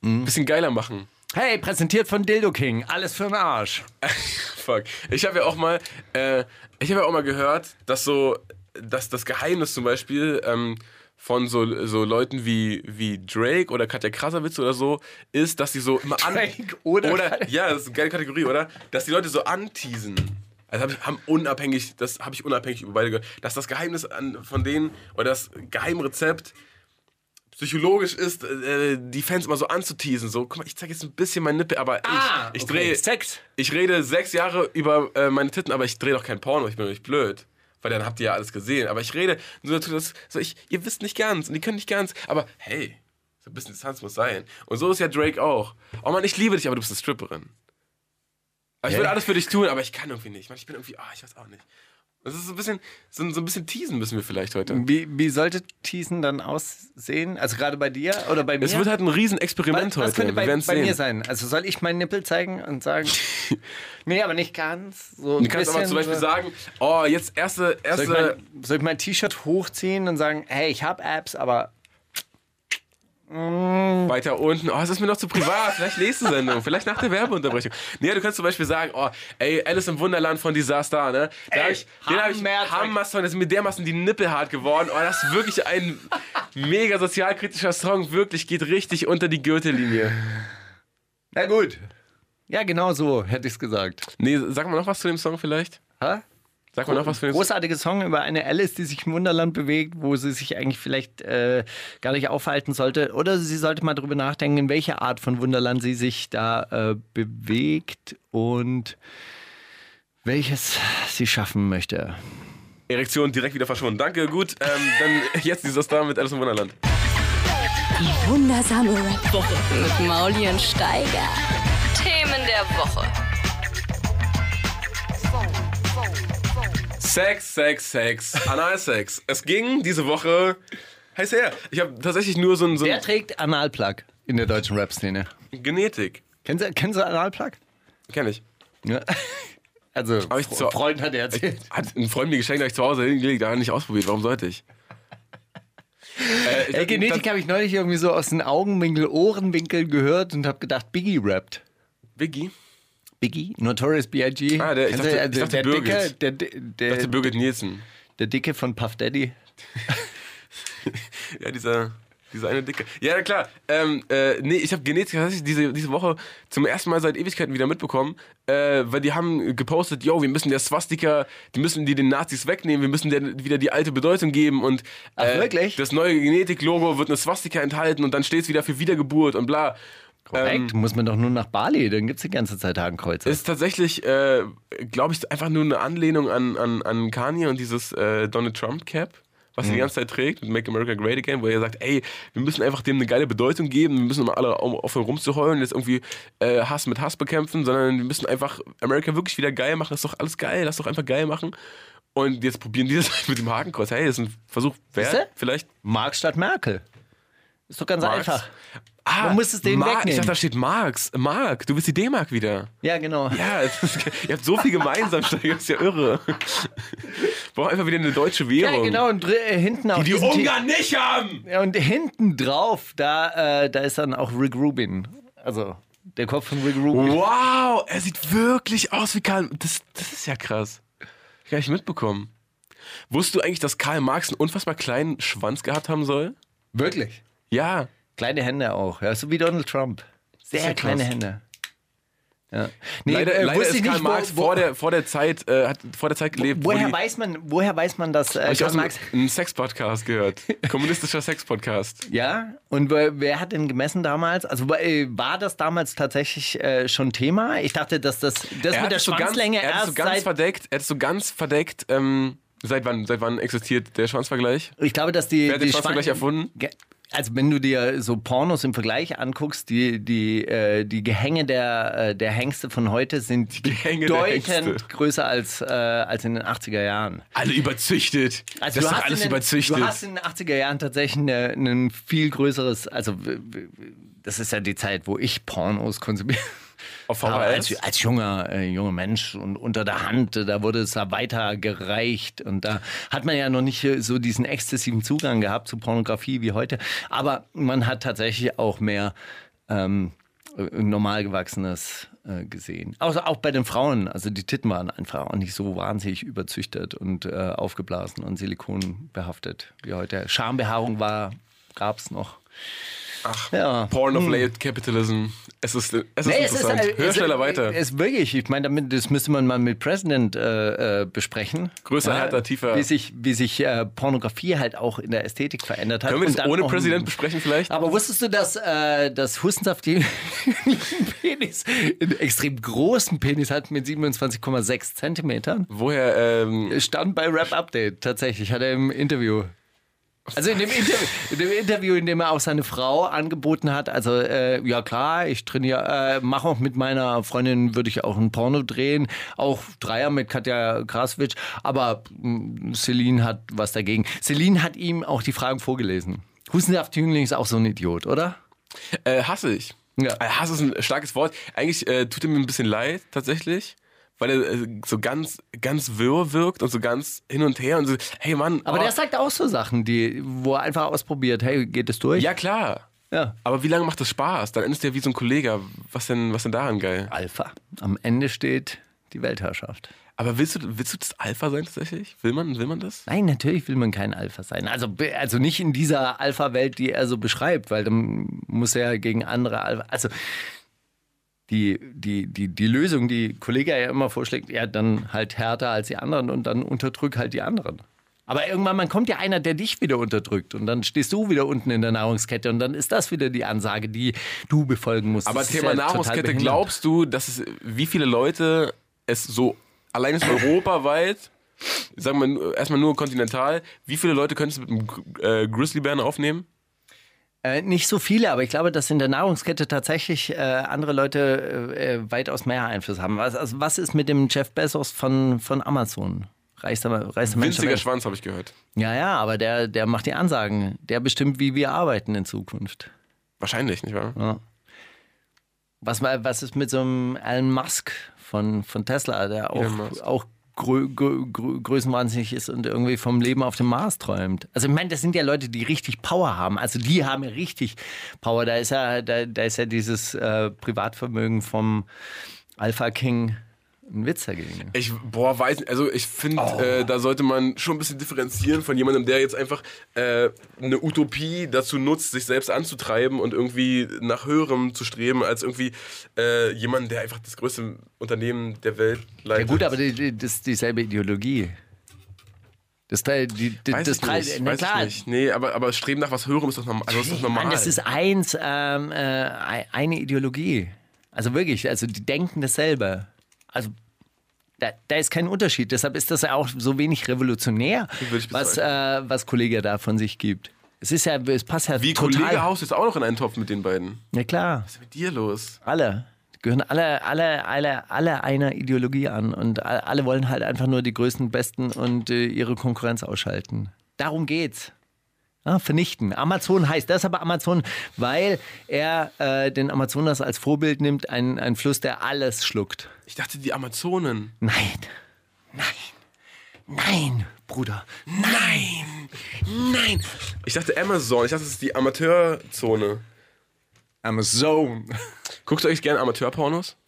Speaker 7: Mhm.
Speaker 6: Ein bisschen geiler machen.
Speaker 7: Hey, präsentiert von Dildo King. Alles für den Arsch.
Speaker 6: Fuck. Ich habe ja auch mal, äh, ich habe ja auch mal gehört, dass so, dass das Geheimnis zum Beispiel ähm, von so, so Leuten wie, wie Drake oder Katja Krasavitz oder so ist, dass sie so immer an
Speaker 7: Drake oder Katja-
Speaker 6: ja, das ist eine geile Kategorie, oder? Dass die Leute so anteasen. Also hab ich, haben unabhängig, das habe ich unabhängig über beide gehört, dass das Geheimnis an, von denen oder das Geheimrezept psychologisch ist, äh, die Fans immer so anzuteasen. So, guck mal, ich zeige jetzt ein bisschen mein Nippel, aber ich, ich
Speaker 7: Ah, okay.
Speaker 6: drehe.
Speaker 7: Sex.
Speaker 6: Ich rede sechs Jahre über äh, meine Titten, aber ich drehe doch kein Porno, ich bin doch nicht blöd. Weil dann habt ihr ja alles gesehen. Aber ich rede so, das, so ich, ihr wisst nicht ganz und die können nicht ganz. Aber hey, so ein bisschen Distanz muss sein. Und so ist ja Drake auch. Oh Mann, ich liebe dich, aber du bist eine Stripperin. Aber ich würde alles für dich tun, aber ich kann irgendwie nicht. Ich bin irgendwie, ah, ich weiß auch nicht. Das ist so ein bisschen, so, ein bisschen teasen müssen wir vielleicht heute.
Speaker 7: Wie, wie sollte Teasen dann aussehen? Also gerade bei dir oder bei mir?
Speaker 6: Es wird halt ein Riesenexperiment heute.
Speaker 7: könnte
Speaker 6: wir
Speaker 7: bei, bei
Speaker 6: sehen.
Speaker 7: mir sein? Also soll ich meinen Nippel zeigen und sagen, nee, aber nicht ganz. So
Speaker 6: Du kannst aber zum Beispiel
Speaker 7: so-
Speaker 6: sagen, oh, jetzt erste,
Speaker 7: Soll ich,
Speaker 6: erste,
Speaker 7: mein, soll ich mein T-Shirt hochziehen und sagen, hey, ich habe Apps, aber
Speaker 6: Weiter unten. Oh, es ist mir noch zu privat. Vielleicht nächste Sendung. Vielleicht nach der Werbeunterbrechung. Nee, du kannst zum Beispiel sagen, oh, ey, Alice im Wunderland von Disaster, ne? Da
Speaker 7: Ey,
Speaker 6: hab ich, den hab ich
Speaker 7: Hammer-
Speaker 6: Hammer-Song, das ist mir dermaßen die Nippel hart geworden. Oh, das ist wirklich ein mega sozialkritischer Song. Wirklich, geht richtig unter die Gürtellinie.
Speaker 7: na gut. Ja, genau so hätte ich es gesagt.
Speaker 6: Nee, sag mal noch was zu dem Song vielleicht?
Speaker 7: Ha?
Speaker 6: Sag mal noch was für Song.
Speaker 7: Großartiger Song über eine Alice, die sich im Wunderland bewegt, wo sie sich eigentlich vielleicht äh, gar nicht aufhalten sollte. Oder sie sollte mal drüber nachdenken, in welcher Art von Wunderland sie sich da äh, bewegt und welches sie schaffen möchte.
Speaker 6: Erektion direkt wieder verschwunden. Danke, gut. Ähm, dann jetzt dieser Star mit Alice im Wunderland.
Speaker 3: Die wundersame Rap-Woche mit Mauli und Steiger.
Speaker 5: Themen der Woche.
Speaker 6: Sex, Sex, Sex. Analsex. Es ging diese Woche heiß her. Ich habe tatsächlich nur so ein, so
Speaker 7: Wer trägt Analplug in der deutschen Rap-Szene?
Speaker 6: Genetik.
Speaker 7: Kennst du, kennst du Analplug?
Speaker 6: Kenn ich.
Speaker 7: Ja. Also,
Speaker 6: Hab ich zu-
Speaker 7: Freund hat er erzählt.
Speaker 6: Hat ein Freund mir geschenkt, da ich zu Hause hingelegt, aber nicht ausprobiert. Warum sollte ich? Äh, ich
Speaker 7: Ey, Genetik habe ich neulich irgendwie so aus den Augenwinkel, Ohrenwinkeln gehört und habe gedacht, Biggie rappt.
Speaker 6: Biggie?
Speaker 7: Biggie? Notorious B.I.G.
Speaker 6: Ah, der- ich dachte-
Speaker 7: also
Speaker 6: ich dachte
Speaker 7: der, Dicke,
Speaker 6: Birgit.
Speaker 7: der,
Speaker 6: Ich
Speaker 7: der,
Speaker 6: dachte
Speaker 7: der,
Speaker 6: Birgit Nielsen.
Speaker 7: der Dicke von Puff Daddy.
Speaker 6: Ja, dieser. Diese eine dicke. Ja, klar. Ähm, äh, nee, ich habe Genetik tatsächlich diese, diese Woche zum ersten Mal seit Ewigkeiten wieder mitbekommen, äh, weil die haben gepostet, yo, wir müssen der Swastika, die müssen die den Nazis wegnehmen, wir müssen der wieder die alte Bedeutung geben und
Speaker 7: Ach,
Speaker 6: äh,
Speaker 7: wirklich?
Speaker 6: das neue Genetik-Logo wird eine Swastika enthalten und dann steht es wieder für Wiedergeburt und bla.
Speaker 7: Korrekt, muss man doch nur nach Bali, dann gibt es die ganze Zeit Hakenkreuze.
Speaker 6: Ist tatsächlich, äh, glaube ich, einfach nur eine Anlehnung an, an, an Kanye und dieses äh, Donald Trump Cap, was er die ganze Zeit trägt mit Make America Great Again, wo er sagt, ey, wir müssen einfach dem eine geile Bedeutung geben, wir müssen immer alle aufhören rumzuheulen, jetzt irgendwie äh, Hass mit Hass bekämpfen, sondern wir müssen einfach America wirklich wieder geil machen, das ist doch alles geil, lass doch einfach geil machen. Und jetzt probieren die das mit dem Hakenkreuz. Hey, das ist ein Versuch wert, vielleicht.
Speaker 7: Marx statt Merkel. Ist doch ganz
Speaker 6: Marx.
Speaker 7: einfach.
Speaker 6: Ah,
Speaker 7: Man muss es denen
Speaker 6: Ich
Speaker 7: wegnehmen.
Speaker 6: dachte, da steht Marx. Mark, du bist die D-Mark wieder.
Speaker 7: Ja, genau.
Speaker 6: Ja, ist, ihr habt so viel gemeinsam, das ist ja irre. Braucht einfach wieder eine deutsche Währung.
Speaker 7: Ja, genau, und äh, hinten auf
Speaker 6: Die die
Speaker 7: T-
Speaker 6: Ungarn nicht haben!
Speaker 7: Ja, und hinten drauf, da, äh, da ist dann auch Rick Rubin. Also der Kopf von Rick Rubin.
Speaker 6: Wow, er sieht wirklich aus wie Karl. Das, das ist ja krass. Hab ich gar nicht mitbekommen. Wusstest du eigentlich, dass Karl Marx einen unfassbar kleinen Schwanz gehabt haben soll?
Speaker 7: Wirklich?
Speaker 6: Ja.
Speaker 7: Kleine Hände auch, ja, so wie Donald Trump. Sehr
Speaker 6: ja krass.
Speaker 7: kleine Hände. Ja. Nee,
Speaker 6: leider
Speaker 7: äh,
Speaker 6: leider
Speaker 7: wusste ich
Speaker 6: Karl
Speaker 7: nicht, wo-
Speaker 6: Marx
Speaker 7: wo-
Speaker 6: vor, der, vor der Zeit, äh, hat vor der Zeit gelebt. wo
Speaker 7: woher,
Speaker 6: die-
Speaker 7: weiß man, woher weiß man, dass äh, Karl Marx.
Speaker 6: einem Sex-Podcast gehört. Kommunistischer Sex-Podcast.
Speaker 7: Ja, und wer, wer hat denn gemessen damals? Also äh, war das damals tatsächlich äh, schon Thema? Ich dachte, dass das, das
Speaker 6: Er
Speaker 7: mit der
Speaker 6: es so ganz,
Speaker 7: Schwanzlänge
Speaker 6: er es so
Speaker 7: erst
Speaker 6: ganz
Speaker 7: seit.
Speaker 6: verdeckt, er hat so ganz verdeckt, ähm, seit wann, seit wann existiert der Schwanzvergleich?
Speaker 7: Ich glaube, dass die.
Speaker 6: Wer hat den Schwanzvergleich
Speaker 7: Schwan-
Speaker 6: erfunden?
Speaker 7: Also wenn du dir so Pornos im Vergleich anguckst, die, die, äh, die Gehänge der, äh, der Hengste von heute sind bedeutend größer als, äh, als in den 80er Jahren.
Speaker 6: Alle überzüchtet.
Speaker 7: Also
Speaker 6: das ist
Speaker 7: du
Speaker 6: doch
Speaker 7: hast
Speaker 6: alles
Speaker 7: in den,
Speaker 6: überzüchtet.
Speaker 7: Du hast in den 80er Jahren tatsächlich ein viel größeres, also das ist ja die Zeit, wo ich Pornos konsumiere. Als, als junger, äh, junger Mensch und unter der Hand, da wurde es da weitergereicht und da hat man ja noch nicht äh, so diesen exzessiven Zugang gehabt zu Pornografie wie heute. Aber man hat tatsächlich auch mehr ähm, äh, normal gewachsenes äh, gesehen. Auch, auch bei den Frauen, also die Titten waren einfach auch nicht so wahnsinnig überzüchtet und äh, aufgeblasen und Silikon behaftet wie heute. Schambehaarung war, gab es noch.
Speaker 6: Ach,
Speaker 7: Ja.
Speaker 6: Porn of Late Capitalism. Es ist, es ist
Speaker 7: Nee, es ist,
Speaker 6: interessant.
Speaker 7: äh,
Speaker 6: Hör
Speaker 7: es-
Speaker 6: schneller weiter.
Speaker 7: Es ist wirklich, ich meine, damit, das müsste man mal mit President äh, äh, besprechen.
Speaker 6: Größer, härter, tiefer.
Speaker 7: Wie sich, wie sich äh, Pornografie halt auch in der Ästhetik verändert hat.
Speaker 6: Können wir das ohne Präsident besprechen vielleicht?
Speaker 7: Aber wusstest du, dass, äh, dass Hustensaft die Penis, einen extrem großen Penis hat mit 27,6 Zentimetern?
Speaker 6: Woher, ähm,
Speaker 7: Stand bei Rap Update tatsächlich, hat er im Interview. Also in dem, Interview, in dem Interview, in dem er auch seine Frau angeboten hat, also äh, ja klar, ich trainiere, äh, mache auch mit meiner Freundin, würde ich auch ein Porno drehen, auch Dreier mit Katja Kraswitsch, aber mh, Celine hat was dagegen. Celine hat ihm auch die Fragen vorgelesen. Hustensaft-Jüngling ist auch so ein Idiot, oder?
Speaker 6: äh, hasse ich.
Speaker 7: Ja.
Speaker 6: Äh, Hass ist ein starkes Wort. Eigentlich äh, tut er mir ein bisschen leid, tatsächlich. Weil er äh, so ganz, ganz wirr wirkt und so ganz hin und her und so, hey Mann.
Speaker 7: Aber
Speaker 6: oh.
Speaker 7: der sagt auch so Sachen, die, wo er einfach ausprobiert, hey, geht es durch?
Speaker 6: Ja, klar.
Speaker 7: ja.
Speaker 6: Aber wie lange macht das Spaß? Dann endest du ja wie so ein Kollege. Was denn, was denn daran geil?
Speaker 7: Alpha. Am Ende steht die Weltherrschaft.
Speaker 6: Aber willst du, willst du das Alpha sein tatsächlich? Will man, will man das?
Speaker 7: Nein, natürlich will man kein Alpha sein. Also, also nicht in dieser Alpha-Welt, die er so beschreibt, weil dann muss er gegen andere Alpha. Also die, die, die, die Lösung, die Kollege ja immer vorschlägt, ja, dann halt härter als die anderen und dann unterdrück halt die anderen. Aber irgendwann man kommt ja einer, der dich wieder unterdrückt und dann stehst du wieder unten in der Nahrungskette und dann ist das wieder die Ansage, die du befolgen musst.
Speaker 6: Aber
Speaker 7: Das
Speaker 6: Thema
Speaker 7: ja
Speaker 6: Nahrungskette, glaubst du, dass es, wie viele Leute es so, allein ist europaweit, sagen wir erstmal nur kontinental, wie viele Leute könntest du mit einem äh, Grizzlybären aufnehmen?
Speaker 7: Äh, nicht so viele, aber ich glaube, dass in der Nahrungskette tatsächlich äh, andere Leute äh, äh, weitaus mehr Einfluss haben. Was, also, was ist mit dem Jeff Bezos von, von Amazon? Reichster, reichster Mensch
Speaker 6: Winziger. Schwanz, habe ich gehört.
Speaker 7: Ja, ja, aber der, der macht die Ansagen. Der bestimmt, wie wir arbeiten in Zukunft.
Speaker 6: Wahrscheinlich, nicht wahr?
Speaker 7: Was, mal- was ist mit so einem Elon Musk von, von Tesla, der auch, auch grö, grö, grö, größenwahnsinnig ist und irgendwie vom Leben auf dem Mars träumt? Also ich meine, das sind ja Leute, die richtig Power haben. Also die haben ja richtig Power. Da ist ja, da, da ist ja dieses äh, Privatvermögen vom Alpha King ein Witz dagegen.
Speaker 6: Ich, boah, weiß nicht, also ich finde, äh, da sollte man schon ein bisschen differenzieren von jemandem, der jetzt einfach äh, eine Utopie dazu nutzt, sich selbst anzutreiben und irgendwie nach Höherem zu streben, als irgendwie äh, jemand, der einfach das größte Unternehmen der Welt
Speaker 7: Ja
Speaker 6: leitet.
Speaker 7: gut, aber die, die, das ist dieselbe Ideologie. Das, drei- die, die,
Speaker 6: weiß
Speaker 7: das
Speaker 6: ich
Speaker 7: drei-
Speaker 6: nicht,
Speaker 7: na
Speaker 6: weiß
Speaker 7: klar.
Speaker 6: ich nicht. Nee, aber, aber Streben nach was Höherem ist doch normal. Also ist doch normal.
Speaker 7: Mann, das ist eins, ähm, äh, eine Ideologie. Also wirklich, also die denken dasselbe. Also da, da ist kein Unterschied. Deshalb ist das ja auch so wenig revolutionär, was, äh, was Kollege da von sich gibt. Es ist ja, es passt ja
Speaker 6: Wie
Speaker 7: total.
Speaker 6: Kollege Haus ist auch noch in einen Topf mit den beiden.
Speaker 7: Ja klar,
Speaker 6: Was ist mit dir los?
Speaker 7: alle. Gehören alle, alle, alle, alle einer Ideologie an und alle wollen halt einfach nur die größten, besten und äh, ihre Konkurrenz ausschalten. Darum geht's. Ja, vernichten. Amazon heißt das aber Amazon, weil er äh, den Amazonas als Vorbild nimmt, ein, ein Fluss, der alles schluckt.
Speaker 6: Ich dachte, die Amazonen.
Speaker 7: Nein, nein, nein, Bruder, nein, nein.
Speaker 6: Ich dachte Amazon. Ich dachte, das ist die Amateurzone.
Speaker 7: Amazon.
Speaker 6: Guckt euch gerne Amateurpornos?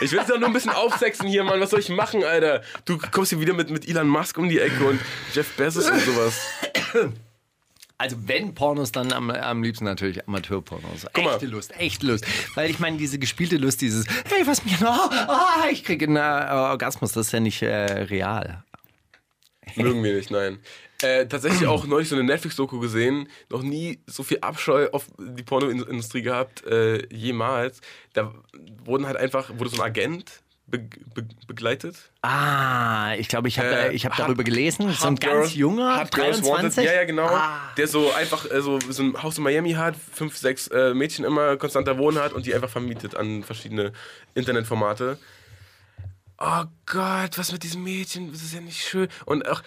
Speaker 6: Ich will es doch nur ein bisschen aufsexen hier, Mann. Was soll ich machen, Alter? Du kommst hier wieder mit, mit Elon Musk um die Ecke und Jeff Bezos und sowas.
Speaker 7: Also wenn Pornos, dann am, am liebsten natürlich Amateurpornos.
Speaker 6: Guck mal.
Speaker 7: Echte Lust, echte Lust. Weil ich meine, diese gespielte Lust, dieses, hey, was mir, oh, oh, ich kriege einen äh, Orgasmus, das ist ja nicht äh, real.
Speaker 6: Mögen wir nicht, nein. Äh, tatsächlich auch neulich so eine Netflix-Doku gesehen. Noch nie so viel Abscheu auf die Pornoindustrie gehabt, äh, jemals. Da wurden halt einfach, wurde so ein Agent be be begleitet.
Speaker 7: Ah, ich glaube, ich habe
Speaker 6: Äh,
Speaker 7: ich hab darüber gelesen. So ein
Speaker 6: Hot
Speaker 7: ganz junger,
Speaker 6: Hot Girls
Speaker 7: 23.
Speaker 6: Wanted. Ja, ja, genau.
Speaker 7: Ah.
Speaker 6: Der so einfach äh, so, so ein Haus in Miami hat, fünf, sechs äh, Mädchen immer konstanter wohnen hat und die einfach vermietet an verschiedene Internetformate. Oh Gott, was mit diesem Mädchen? Das ist ja nicht schön. Und auch.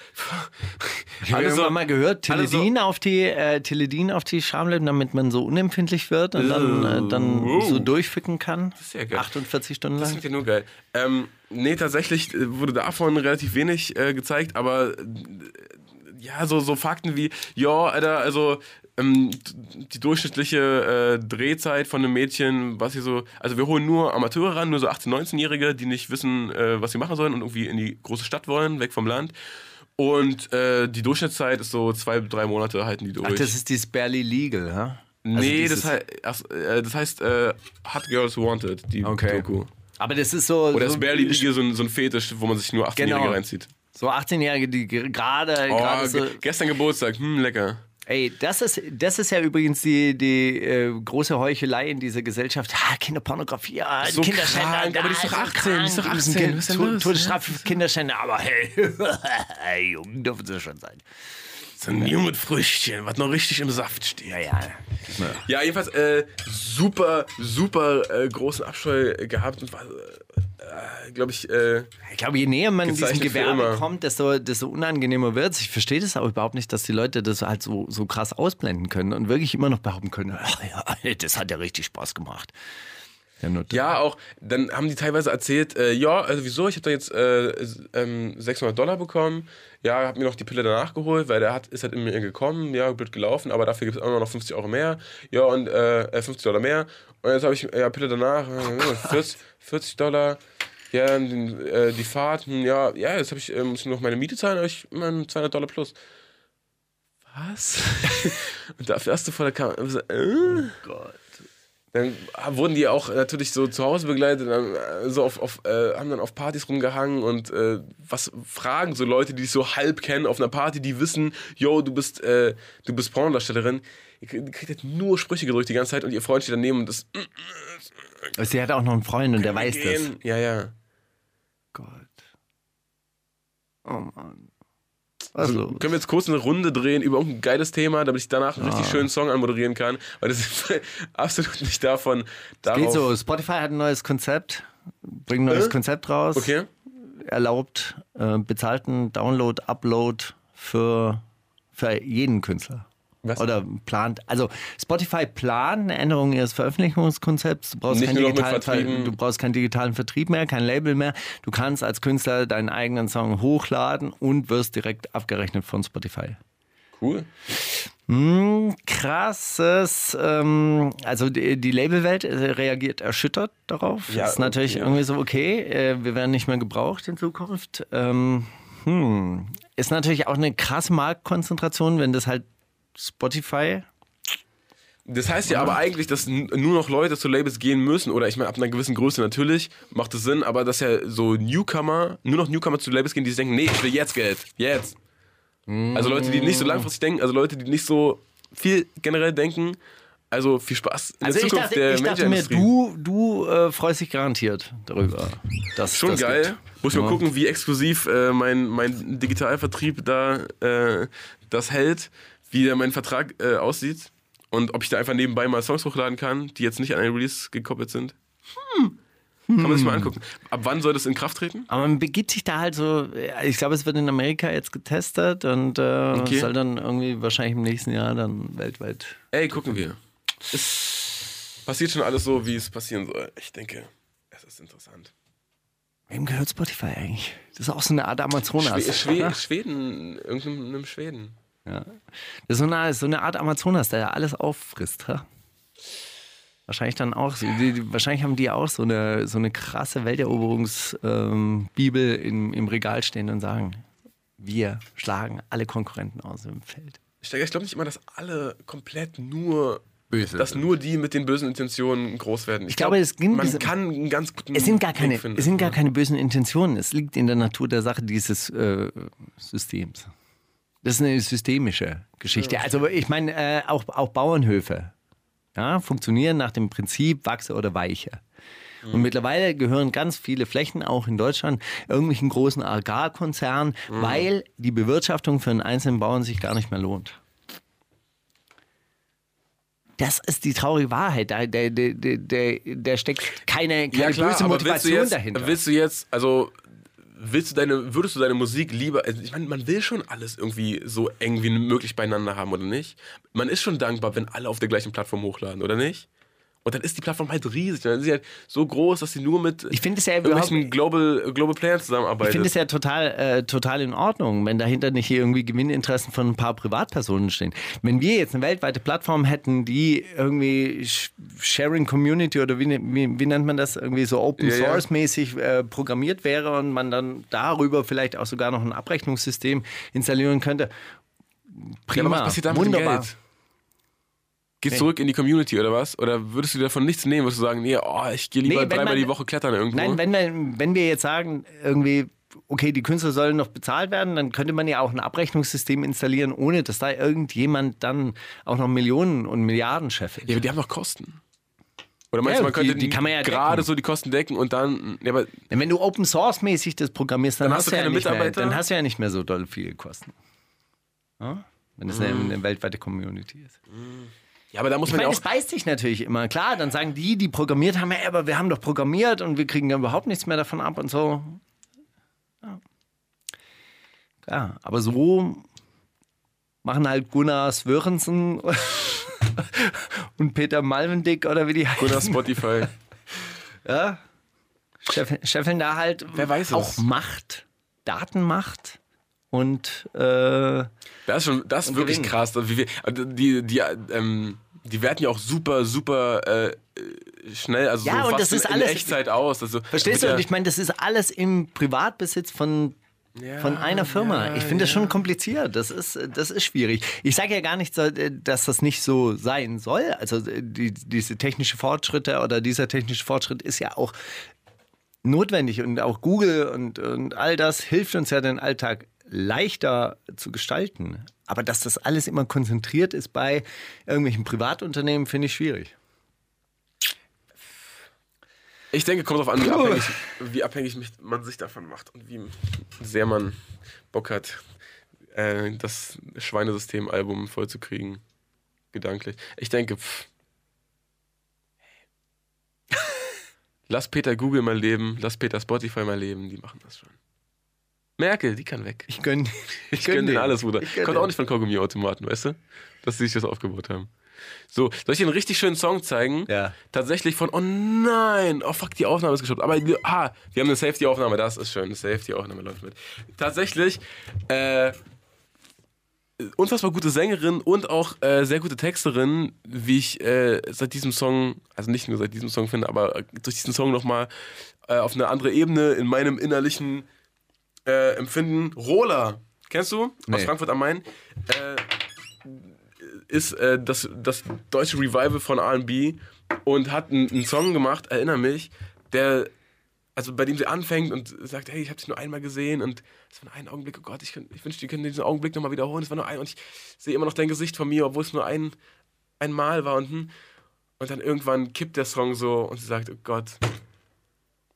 Speaker 7: Ich habe irgendwann mal gehört,
Speaker 6: alle so-
Speaker 7: Teledin auf die äh, Teledin auf die Schamlippen, damit man so unempfindlich wird und dann, äh, dann
Speaker 6: Oh.
Speaker 7: so durchficken kann.
Speaker 6: ist ja geil.
Speaker 7: 48 Stunden
Speaker 6: Das
Speaker 7: lang.
Speaker 6: klingt ja nur geil. Ähm, nee, tatsächlich äh, wurde davon relativ wenig äh, gezeigt, aber äh, ja, so, so Fakten wie, ja, Alter, also ähm, die durchschnittliche äh, Drehzeit von einem Mädchen, was sie so, also wir holen nur Amateure ran, nur so 18-, 19-Jährige, die nicht wissen, äh, was sie machen sollen und irgendwie in die große Stadt wollen, weg vom Land. Und äh, die Durchschnittszeit ist so zwei, drei Monate halten die durch.
Speaker 7: Ach, das ist dieses Barely Legal, ha?
Speaker 6: nee,
Speaker 7: also dieses-
Speaker 6: das, hei- ach, äh, das heißt äh, Hot Girls Wanted, die
Speaker 7: Okay.
Speaker 6: Doku.
Speaker 7: Aber das ist so.
Speaker 6: Oder
Speaker 7: so,
Speaker 6: ist Barely Legal so ein, so ein Fetisch, wo man sich nur 18-Jährige
Speaker 7: Genau.
Speaker 6: reinzieht?
Speaker 7: So 18-Jährige, die ge- gerade.
Speaker 6: Oh,
Speaker 7: so,
Speaker 6: ge gestern Geburtstag, hm, lecker.
Speaker 7: Ey, das ist, das ist ja übrigens die, die äh, große Heuchelei in dieser Gesellschaft. Ah, Kinderpornografie, ah,
Speaker 6: So
Speaker 7: Kinderschänder.
Speaker 6: krank, aber die ist doch
Speaker 7: so
Speaker 6: 18, die ist doch
Speaker 7: krank,
Speaker 6: 18,
Speaker 7: Kind-
Speaker 6: los?
Speaker 7: Todesstrafe Kinderschänder, aber hey, Jungen dürfen sie schon sein.
Speaker 6: So ein junges Früchtchen, was noch richtig im Saft steht.
Speaker 7: Ja, ja.
Speaker 6: Ja, jedenfalls äh, super, super äh, großen Abscheu gehabt und war, äh, glaube ich, äh,
Speaker 7: Ich glaube, je näher man diesem Gewerbe kommt, desto, desto unangenehmer wird es. Ich verstehe das aber überhaupt nicht, dass die Leute das halt so, so krass ausblenden können und wirklich immer noch behaupten können, ach ja, das hat ja richtig Spaß gemacht. Ja,
Speaker 6: ja, auch, dann haben die teilweise erzählt, äh, ja, also wieso, ich habe da jetzt äh, ähm, 600 Dollar bekommen, ja, hab mir noch die Pille danach geholt, weil der hat, ist halt in mir gekommen, ja, blöd gelaufen, aber dafür gibt es auch noch 50 Euro mehr, ja, und äh, 50 Dollar mehr, und jetzt habe ich, ja, Pille danach, äh, 40, 40 Dollar, ja, die, äh, die Fahrt, hm, ja, ja, jetzt habe ich, äh, muss ich noch meine Miete zahlen, aber ich immer 200 Dollar plus. Was? und dafür hast du vor der Kamera, so, äh?
Speaker 7: Gott.
Speaker 6: Dann wurden die auch natürlich so zu Hause begleitet, dann, äh, so auf, auf, äh, haben dann auf Partys rumgehangen und äh, was fragen so Leute, die dich so halb kennen auf einer Party, die wissen, yo, du bist, äh, du bist Pornodarstellerin. Ihr kriegt, jetzt nur Sprüche gedrückt die ganze Zeit und ihr Freund steht daneben und das
Speaker 7: Also sie hat auch noch einen Freund und der weiß das.
Speaker 6: gehen. Ja, ja.
Speaker 7: Gott. Oh Mann.
Speaker 6: Also,
Speaker 7: los?
Speaker 6: können wir jetzt kurz eine Runde drehen über irgendein geiles Thema, damit ich danach einen richtig schönen Song anmoderieren kann, weil das ist absolut nicht davon. Darauf.
Speaker 7: Geht so, Spotify hat ein neues Konzept, bringt ein neues
Speaker 6: Äh?
Speaker 7: Konzept raus,
Speaker 6: Okay.
Speaker 7: erlaubt äh, bezahlten Download, Upload für, für jeden Künstler.
Speaker 6: Was?
Speaker 7: Oder plant, also Spotify plant eine Änderung ihres Veröffentlichungskonzepts. Du brauchst, keinen digitalen Ver du brauchst keinen digitalen Vertrieb mehr, kein Label mehr. Du kannst als Künstler deinen eigenen Song hochladen und wirst direkt abgerechnet von Spotify.
Speaker 6: Cool.
Speaker 7: Hm, krasses, ähm, also die, die Labelwelt äh, reagiert erschüttert darauf.
Speaker 6: Ja,
Speaker 7: das ist natürlich
Speaker 6: okay.
Speaker 7: irgendwie so, okay, äh, wir werden nicht mehr gebraucht in Zukunft. Ähm, hm. Ist natürlich auch eine krasse Marktkonzentration, wenn das halt Spotify.
Speaker 6: Das heißt ja aber eigentlich, dass nur noch Leute zu Labels gehen müssen, oder ich meine, ab einer gewissen Größe natürlich macht es Sinn, aber dass ja so Newcomer, nur noch Newcomer zu Labels gehen, die sich denken, nee, ich will jetzt Geld, jetzt. Also Leute, die nicht so langfristig denken, also Leute, die nicht so viel generell denken, also viel Spaß in
Speaker 7: Also
Speaker 6: der Zukunft
Speaker 7: dachte,
Speaker 6: der
Speaker 7: ich dachte mir, du, du äh, freust dich garantiert darüber. Dass
Speaker 6: Schon
Speaker 7: das
Speaker 6: geil.
Speaker 7: gibt.
Speaker 6: Muss ich mal
Speaker 7: Ja.
Speaker 6: gucken, wie exklusiv äh, mein, mein Digitalvertrieb da äh, das hält, wie mein Vertrag äh, aussieht und ob ich da einfach nebenbei mal Songs hochladen kann, die jetzt nicht an ein Release gekoppelt sind. Hm. Kann man sich mal angucken. Ab wann soll das in Kraft treten?
Speaker 7: Aber man begibt sich da halt so, ich glaube, es wird in Amerika jetzt getestet und äh,
Speaker 6: Okay.
Speaker 7: soll dann irgendwie wahrscheinlich im nächsten Jahr dann weltweit.
Speaker 6: Ey, gucken wir. Es passiert schon alles so, wie es passieren soll. Ich denke, es ist interessant.
Speaker 7: Wem gehört Spotify eigentlich? Das ist auch so eine Art Amazonas.
Speaker 6: Schwe Schwe? Schweden, irgendeinem Schweden.
Speaker 7: Ja. Das ist so eine, so eine Art Amazonas, der ja alles auffrisst. Ha? Wahrscheinlich dann auch, die, die, wahrscheinlich haben die auch so eine, so eine krasse Welteroberungsbibel ähm, Bibel im, im Regal stehen und sagen, wir schlagen alle Konkurrenten aus im Feld.
Speaker 6: Ich, ich glaube nicht immer, dass alle komplett nur
Speaker 7: Böse.
Speaker 6: dass nur die mit den bösen Intentionen groß werden. Ich,
Speaker 7: glaube, es ging-
Speaker 6: man
Speaker 7: es-
Speaker 6: kann einen ganz guten
Speaker 7: Es sind gar keine,
Speaker 6: finden.
Speaker 7: es sind gar keine bösen Intentionen. Es liegt in der Natur der Sache dieses äh, Systems. Das ist eine systemische Geschichte. Also ich meine, äh, auch, auch Bauernhöfe ja, funktionieren nach dem Prinzip wachse oder weiche. Und mittlerweile gehören ganz viele Flächen, auch in Deutschland, irgendwelchen großen Agrarkonzernen, weil die Bewirtschaftung für einen einzelnen Bauern sich gar nicht mehr lohnt. Das ist die traurige Wahrheit. Da, der, der, der, der steckt keine, keine
Speaker 6: ja, klar,
Speaker 7: böse
Speaker 6: aber willst
Speaker 7: Motivation
Speaker 6: jetzt,
Speaker 7: dahinter.
Speaker 6: Willst du jetzt, also willst du deine, würdest du deine Musik lieber, also ich meine, man will schon alles irgendwie so eng wie möglich beieinander haben, oder nicht? Man ist schon dankbar, wenn alle auf der gleichen Plattform hochladen, oder nicht? Und dann ist die Plattform halt riesig. Dann ist sie halt so groß, dass sie nur mit
Speaker 7: Ich es ja
Speaker 6: irgendwelchen Global, Global Playern
Speaker 7: ich
Speaker 6: zusammenarbeitet.
Speaker 7: finde es ja total, äh, total in Ordnung, wenn dahinter nicht hier irgendwie Gewinninteressen von ein paar Privatpersonen stehen. Wenn wir jetzt eine weltweite Plattform hätten, die irgendwie Sh- Sharing Community oder wie, ne- wie, wie nennt man das, irgendwie so Open
Speaker 6: Ja, ja.
Speaker 7: Source mäßig äh, programmiert wäre und man dann darüber vielleicht auch sogar noch ein Abrechnungssystem installieren könnte.
Speaker 6: ja,
Speaker 7: Prima,
Speaker 6: aber was passiert da
Speaker 7: wunderbar.
Speaker 6: mit dem Geld? Gehst zurück in die Community oder was? Oder würdest du davon nichts nehmen? Würdest du sagen, nee, oh, ich gehe lieber
Speaker 7: Nee,
Speaker 6: dreimal
Speaker 7: man-
Speaker 6: die Woche klettern irgendwo?
Speaker 7: Nein, wenn, wir- wenn wir jetzt sagen, irgendwie, okay, die Künstler sollen noch bezahlt werden, dann könnte man ja auch ein Abrechnungssystem installieren, ohne dass da irgendjemand dann auch noch Millionen und Milliarden scheffelt.
Speaker 6: Ja, aber die haben doch Kosten. Oder meinst
Speaker 7: Ja,
Speaker 6: du, man könnte
Speaker 7: die- die man ja
Speaker 6: gerade so die Kosten decken und dann. Ja, aber
Speaker 7: Wenn du Open Source mäßig das programmierst, dann,
Speaker 6: Dann
Speaker 7: hast, du
Speaker 6: du
Speaker 7: ja
Speaker 6: keine
Speaker 7: nicht mehr,
Speaker 6: Mitarbeiter?
Speaker 7: dann hast du ja nicht mehr so doll viele Kosten. Wenn es eine, eine weltweite Community ist.
Speaker 6: Ja, aber da muss
Speaker 7: Ich
Speaker 6: man
Speaker 7: meine,
Speaker 6: ja
Speaker 7: das
Speaker 6: auch.
Speaker 7: beißt sich natürlich immer. Klar, dann sagen die, die programmiert haben, ja, aber wir haben doch programmiert und wir kriegen ja überhaupt nichts mehr davon ab und so. Ja. Klar, aber so machen halt Gunnar Svörensen und Peter Malvendick oder wie die heißen.
Speaker 6: Spotify.
Speaker 7: Ja. Scheffeln, da halt
Speaker 6: Wer weiß
Speaker 7: auch
Speaker 6: es?
Speaker 7: Macht, Datenmacht und äh,
Speaker 6: Das ist schon, das ist wirklich
Speaker 7: gewinnen.
Speaker 6: krass. Also wie wir, die, die, ähm, die werten ja auch super, super äh, äh, schnell, also
Speaker 7: Ja,
Speaker 6: so
Speaker 7: und das ist
Speaker 6: in,
Speaker 7: alles-
Speaker 6: in Echtzeit aus. Also
Speaker 7: Verstehst du? Und ich meine, das ist alles im Privatbesitz von,
Speaker 6: der-
Speaker 7: von einer Firma.
Speaker 6: ja,
Speaker 7: ich finde das
Speaker 6: ja.
Speaker 7: schon kompliziert. Das ist, das ist schwierig. Ich sage ja gar nicht, äh, dass das nicht so sein soll. Also äh, die, diese technische Fortschritte oder dieser technische Fortschritt ist ja auch notwendig und auch Google und, und all das hilft uns ja den Alltag leichter zu gestalten. Aber dass das alles immer konzentriert ist bei irgendwelchen Privatunternehmen, finde ich schwierig.
Speaker 6: Ich denke, kommt darauf an, wie abhängig, wie abhängig man sich davon macht und wie sehr man Bock hat, äh, das Schweinesystem-Album vollzukriegen. Gedanklich. Ich denke, pff. Lass Peter Google mal leben, lass Peter Spotify mal leben, die machen das schon. Merkel, die kann weg.
Speaker 7: Ich gönne
Speaker 6: Ich gönne denen alles, Bruder.
Speaker 7: Ich gönn
Speaker 6: Kommt auch nicht von Kaugummi-Automaten, weißt du? Dass sie sich das aufgebaut haben. So, soll ich dir einen richtig schönen Song zeigen?
Speaker 7: Ja.
Speaker 6: Tatsächlich von, oh nein, oh fuck, die Aufnahme ist gestoppt. Aber, ah, wir haben eine Safety-Aufnahme, das ist schön, eine Safety-Aufnahme läuft mit. Tatsächlich, äh, unfassbar gute Sängerin und auch äh, sehr gute Texterin, wie ich äh, seit diesem Song, also nicht nur seit diesem Song finde, aber durch diesen Song nochmal äh, auf eine andere Ebene in meinem innerlichen äh, Empfinden. Rola, kennst du? Aus
Speaker 7: Nee.
Speaker 6: Frankfurt am Main. Äh, ist äh, das, das deutsche Revival von RB und hat einen, Song gemacht, erinnere mich, der, also bei dem sie anfängt und sagt, hey, ich habe dich nur einmal gesehen und es war nur ein Augenblick, oh Gott, ich, könnt- ich wünschte, die können diesen Augenblick nochmal wiederholen, es war nur ein und ich sehe immer noch dein Gesicht von mir, obwohl es nur ein, ein Mal war und, hm. und dann irgendwann kippt der Song so und sie sagt, oh Gott,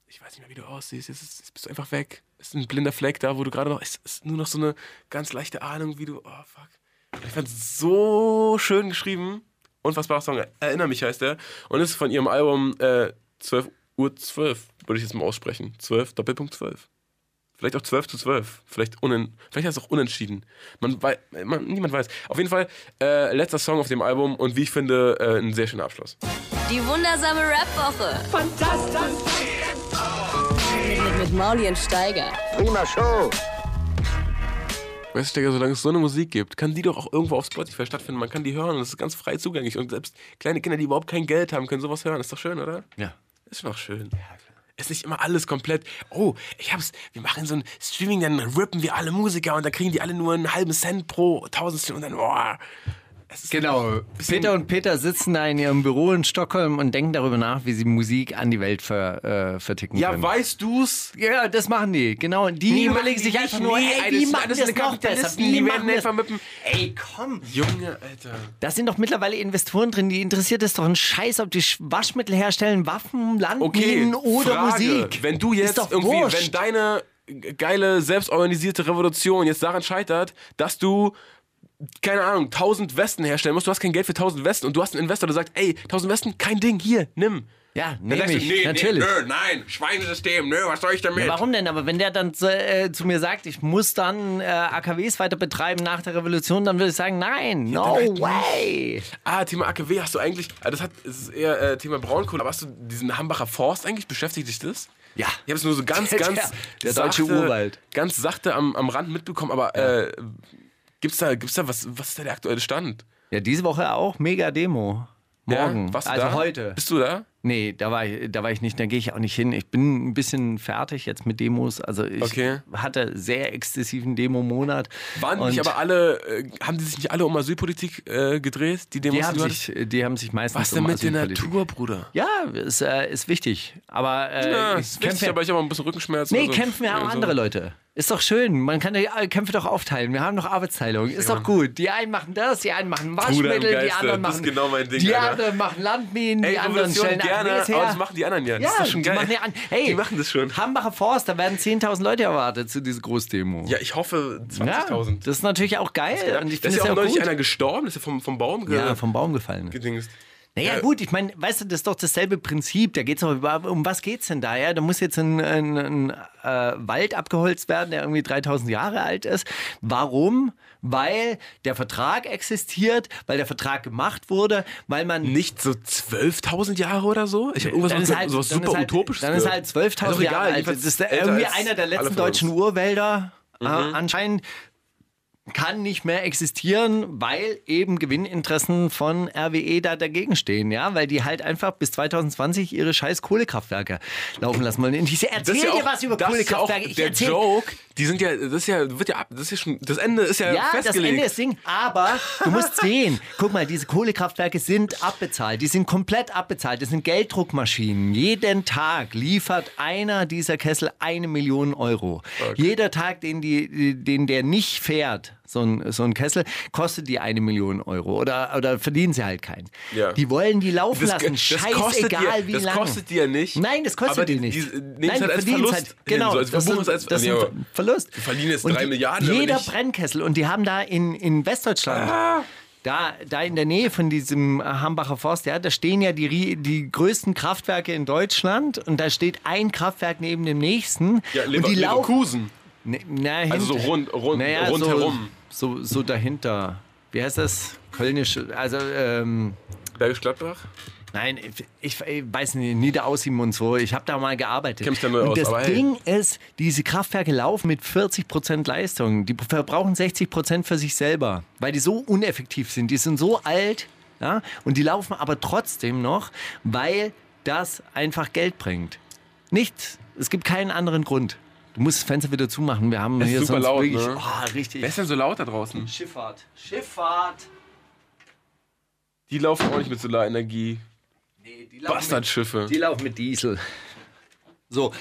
Speaker 6: ich weiß nicht mehr, wie du aussiehst, jetzt, ist, jetzt bist du einfach weg. Es ist ein blinder Fleck da, wo du gerade noch, es ist nur noch so eine ganz leichte Ahnung, wie du, oh fuck. Ich fand es so schön geschrieben. Unfassbarer Song. Erinner mich heißt der. Und ist von ihrem Album äh, 12 Uhr 12, würde ich jetzt mal aussprechen. 12, Doppelpunkt 12. Vielleicht auch 12 zu 12. Vielleicht, unen, vielleicht heißt es auch unentschieden. Man wei man, niemand weiß. Auf jeden Fall, äh, letzter Song auf dem Album und wie ich finde, äh, ein sehr schöner Abschluss.
Speaker 5: Die wundersame Rap-Woche.
Speaker 3: Mit, mit, Mauli und Steiger.
Speaker 6: Weißt du, Digga, solange es so eine Musik gibt, kann die doch auch irgendwo auf Spotify stattfinden. Man kann die hören und es ist ganz frei zugänglich. Und selbst kleine Kinder, die überhaupt kein Geld haben, können sowas hören. Ist doch schön, oder?
Speaker 7: Ja.
Speaker 6: Ist doch schön. Ist nicht immer alles komplett. Oh, ich hab's. Wir machen so ein Streaming, dann rippen wir alle Musiker und dann kriegen die alle nur einen halben Cent pro Tausendstel und dann, boah.
Speaker 7: Genau. Peter und Peter sitzen da in ihrem Büro in Stockholm und denken darüber nach, wie sie Musik an die Welt ver, äh, verticken
Speaker 6: Ja,
Speaker 7: können.
Speaker 6: weißt du's?
Speaker 7: Ja, das machen die. Genau. Und Die
Speaker 6: Nee,
Speaker 7: überlegen
Speaker 6: die
Speaker 7: sich einfach nur,
Speaker 6: Nee,
Speaker 7: ey, wie
Speaker 6: das
Speaker 7: machen das
Speaker 6: eine
Speaker 7: noch besser?
Speaker 6: Die werden einfach mit dem.
Speaker 7: Ey, komm.
Speaker 6: Junge, Alter.
Speaker 7: Da sind doch mittlerweile Investoren drin, die interessiert es doch ein Scheiß, ob die Sch- Waschmittel herstellen, Waffen,
Speaker 6: Okay,
Speaker 7: Landminen oder
Speaker 6: Frage.
Speaker 7: Musik.
Speaker 6: Wenn du jetzt
Speaker 7: doch
Speaker 6: irgendwie,
Speaker 7: wurscht.
Speaker 6: wenn deine geile, selbstorganisierte Revolution jetzt daran scheitert, dass du keine Ahnung, 1000 Westen herstellen musst, du hast kein Geld für 1000 Westen und du hast einen Investor, der sagt, ey, 1000 Westen, kein Ding, hier, nimm.
Speaker 7: Ja, nehme ich,
Speaker 6: nee,
Speaker 7: natürlich.
Speaker 6: Nee, nö, nein, Schweinesystem, nö, was soll ich damit?
Speaker 7: Ja, warum denn? Aber wenn der dann zu, äh, zu mir sagt, ich muss dann äh, AKWs weiter betreiben nach der Revolution, dann würde ich sagen, nein, no
Speaker 6: halt
Speaker 7: way.
Speaker 6: Ah, Thema AKW, hast du eigentlich, ah, das hat, das ist eher äh, Thema Braunkohle, aber hast du diesen Hambacher Forst eigentlich, beschäftigt dich das?
Speaker 7: Ja.
Speaker 6: Ich habe es nur so ganz,
Speaker 7: Der-
Speaker 6: ganz
Speaker 7: der deutsche Urwald.
Speaker 6: ganz sachte am, am Rand mitbekommen, aber äh, gibt's da, gibt's da was, was ist da der aktuelle Stand?
Speaker 7: Ja, diese Woche auch mega Demo. Morgen.
Speaker 6: Ja,
Speaker 7: also
Speaker 6: da?
Speaker 7: heute.
Speaker 6: Bist du da?
Speaker 7: Nee, da war, ich, da war ich nicht, da gehe ich auch nicht hin. Ich bin ein bisschen fertig jetzt mit Demos. Also ich
Speaker 6: Okay.
Speaker 7: hatte sehr exzessiven Demo-Monat.
Speaker 6: Waren nicht aber alle, äh, haben die sich nicht alle um Asylpolitik äh, gedreht, die Demos,
Speaker 7: die haben, sich, die haben sich meistens
Speaker 6: Was denn
Speaker 7: um
Speaker 6: mit der Natur, Bruder?
Speaker 7: Ja, ist, äh, ist wichtig. Aber äh,
Speaker 6: Ja,
Speaker 7: ich
Speaker 6: ist wichtig, aber ich habe auch ein bisschen Rückenschmerzen.
Speaker 7: Nee,
Speaker 6: so.
Speaker 7: kämpfen ja auch
Speaker 6: so.
Speaker 7: andere Leute. Ist doch schön. Man kann die Kämpfe doch aufteilen. Wir haben doch Arbeitsteilung. Ist doch gut. Die einen machen das, die einen machen Waschmittel, die anderen
Speaker 6: Das
Speaker 7: machen.
Speaker 6: ist genau mein Ding,
Speaker 7: Die anderen machen Landminen,
Speaker 6: Ey,
Speaker 7: die anderen stellen
Speaker 6: gerne,
Speaker 7: her.
Speaker 6: aber das machen die anderen ja.
Speaker 7: ja,
Speaker 6: das ist doch schon
Speaker 7: die
Speaker 6: geil.
Speaker 7: machen ja an. Hey,
Speaker 6: Die machen das schon.
Speaker 7: Hambacher Forst, da werden 10.000 Leute erwartet zu dieser Großdemo.
Speaker 6: Ja, ich hoffe
Speaker 7: Ja,
Speaker 6: 20.000.
Speaker 7: das ist natürlich auch geil. Und ich
Speaker 6: da
Speaker 7: finde
Speaker 6: ist ja
Speaker 7: ja
Speaker 6: auch neulich
Speaker 7: gut.
Speaker 6: einer gestorben, das ist ja vom, vom Baum ge
Speaker 7: Ja, vom Baum gefallen.
Speaker 6: gedingst.
Speaker 7: Naja,
Speaker 6: Ja.
Speaker 7: gut, ich meine, weißt du, das ist doch dasselbe Prinzip. Da geht's doch über, um was geht's denn da? Ja? Da muss jetzt ein, ein, ein äh, Wald abgeholzt werden, der irgendwie 3000 Jahre alt ist. Warum? Weil der Vertrag existiert, weil der Vertrag gemacht wurde, weil man.
Speaker 6: Nicht so 12.000 Jahre oder so? Ich habe irgendwas
Speaker 7: ist halt,
Speaker 6: sowas super
Speaker 7: ist halt,
Speaker 6: utopisches
Speaker 7: Dann ist halt 12.000
Speaker 6: Ist doch
Speaker 7: Jahre alt. Das ist irgendwie einer der letzten deutschen
Speaker 6: uns. Mhm.
Speaker 7: Urwälder. Äh, anscheinend kann nicht mehr existieren, weil eben Gewinninteressen von RWE da dagegen stehen, ja, weil die halt einfach bis 2020 ihre scheiß Kohlekraftwerke laufen lassen wollen. Ich
Speaker 6: Das
Speaker 7: erzähl
Speaker 6: ja
Speaker 7: dir
Speaker 6: auch,
Speaker 7: was über
Speaker 6: das ist ja
Speaker 7: Kohlekraftwerke. Ich
Speaker 6: der
Speaker 7: erzähl,
Speaker 6: Joke. Die sind ja, das ist ja, wird ja das ist ja schon, das Ende ist ja,
Speaker 7: ja, das
Speaker 6: festgelegt.
Speaker 7: Ende ist Ding. Aber du musst sehen, guck mal, diese Kohlekraftwerke sind abbezahlt. Die sind komplett abbezahlt. Das sind Gelddruckmaschinen. Jeden Tag liefert einer dieser Kessel eine Million Euro. Jeder Tag, den, die, den der nicht fährt, so ein, so ein Kessel, kostet die eine Million Euro. Oder, oder verdienen sie halt keinen.
Speaker 6: Ja.
Speaker 7: Die wollen die laufen
Speaker 6: das,
Speaker 7: lassen.
Speaker 6: das
Speaker 7: Scheißegal, wie
Speaker 6: das
Speaker 7: lange.
Speaker 6: kostet dir nicht.
Speaker 7: Nein, das kostet
Speaker 6: aber
Speaker 7: die
Speaker 6: die,
Speaker 7: nicht.
Speaker 6: Die, nehmen
Speaker 7: Nein,
Speaker 6: es halt als Verlust.
Speaker 7: halt, genau,
Speaker 6: hin, so
Speaker 7: das,
Speaker 6: als
Speaker 7: das ist
Speaker 6: ja,
Speaker 7: ein Ver- Verlust.
Speaker 6: Wir verdienen jetzt
Speaker 7: Und
Speaker 6: drei
Speaker 7: die-
Speaker 6: Milliarden,
Speaker 7: Jeder Brennkessel. Und die haben da in, in Westdeutschland,
Speaker 6: Ah.
Speaker 7: da, da in der Nähe von diesem äh, Hambacher Forst, ja, da stehen ja die, die größten Kraftwerke in Deutschland. Und da steht ein Kraftwerk neben dem nächsten.
Speaker 6: Ja,
Speaker 7: und
Speaker 6: Lever,
Speaker 7: die laufen.
Speaker 6: Leverkusen.
Speaker 7: Ne, na,
Speaker 6: Also so rund, rund,
Speaker 7: naja,
Speaker 6: rundherum.
Speaker 7: So, so, so dahinter. Wie heißt das? Kölnisch, also ähm,
Speaker 6: Bergisch Gladbach?
Speaker 7: Nein, ich, ich, weiß nicht, Niederaussieben und so. Ich habe da mal gearbeitet.
Speaker 6: Da nur
Speaker 7: und
Speaker 6: aus,
Speaker 7: das
Speaker 6: aber hey.
Speaker 7: Ding ist, diese Kraftwerke laufen mit 40% Leistung. Die verbrauchen 60% für sich selber, weil die so uneffektiv sind. Die sind so alt ja, und die laufen aber trotzdem noch, weil das einfach Geld bringt. Nichts. Es gibt keinen anderen Grund. Du musst das Fenster wieder zumachen. Wir haben
Speaker 6: ist
Speaker 7: hier
Speaker 6: super
Speaker 7: sonst
Speaker 6: laut,
Speaker 7: wirklich,
Speaker 6: ne?
Speaker 7: oh, richtig.
Speaker 6: Wer ist denn so laut da draußen?
Speaker 7: Schifffahrt. Schifffahrt.
Speaker 6: Die laufen auch nicht mit Solarenergie.
Speaker 7: Nee, die laufen
Speaker 6: Bastardschiffe.
Speaker 7: Mit, die laufen mit Diesel. So,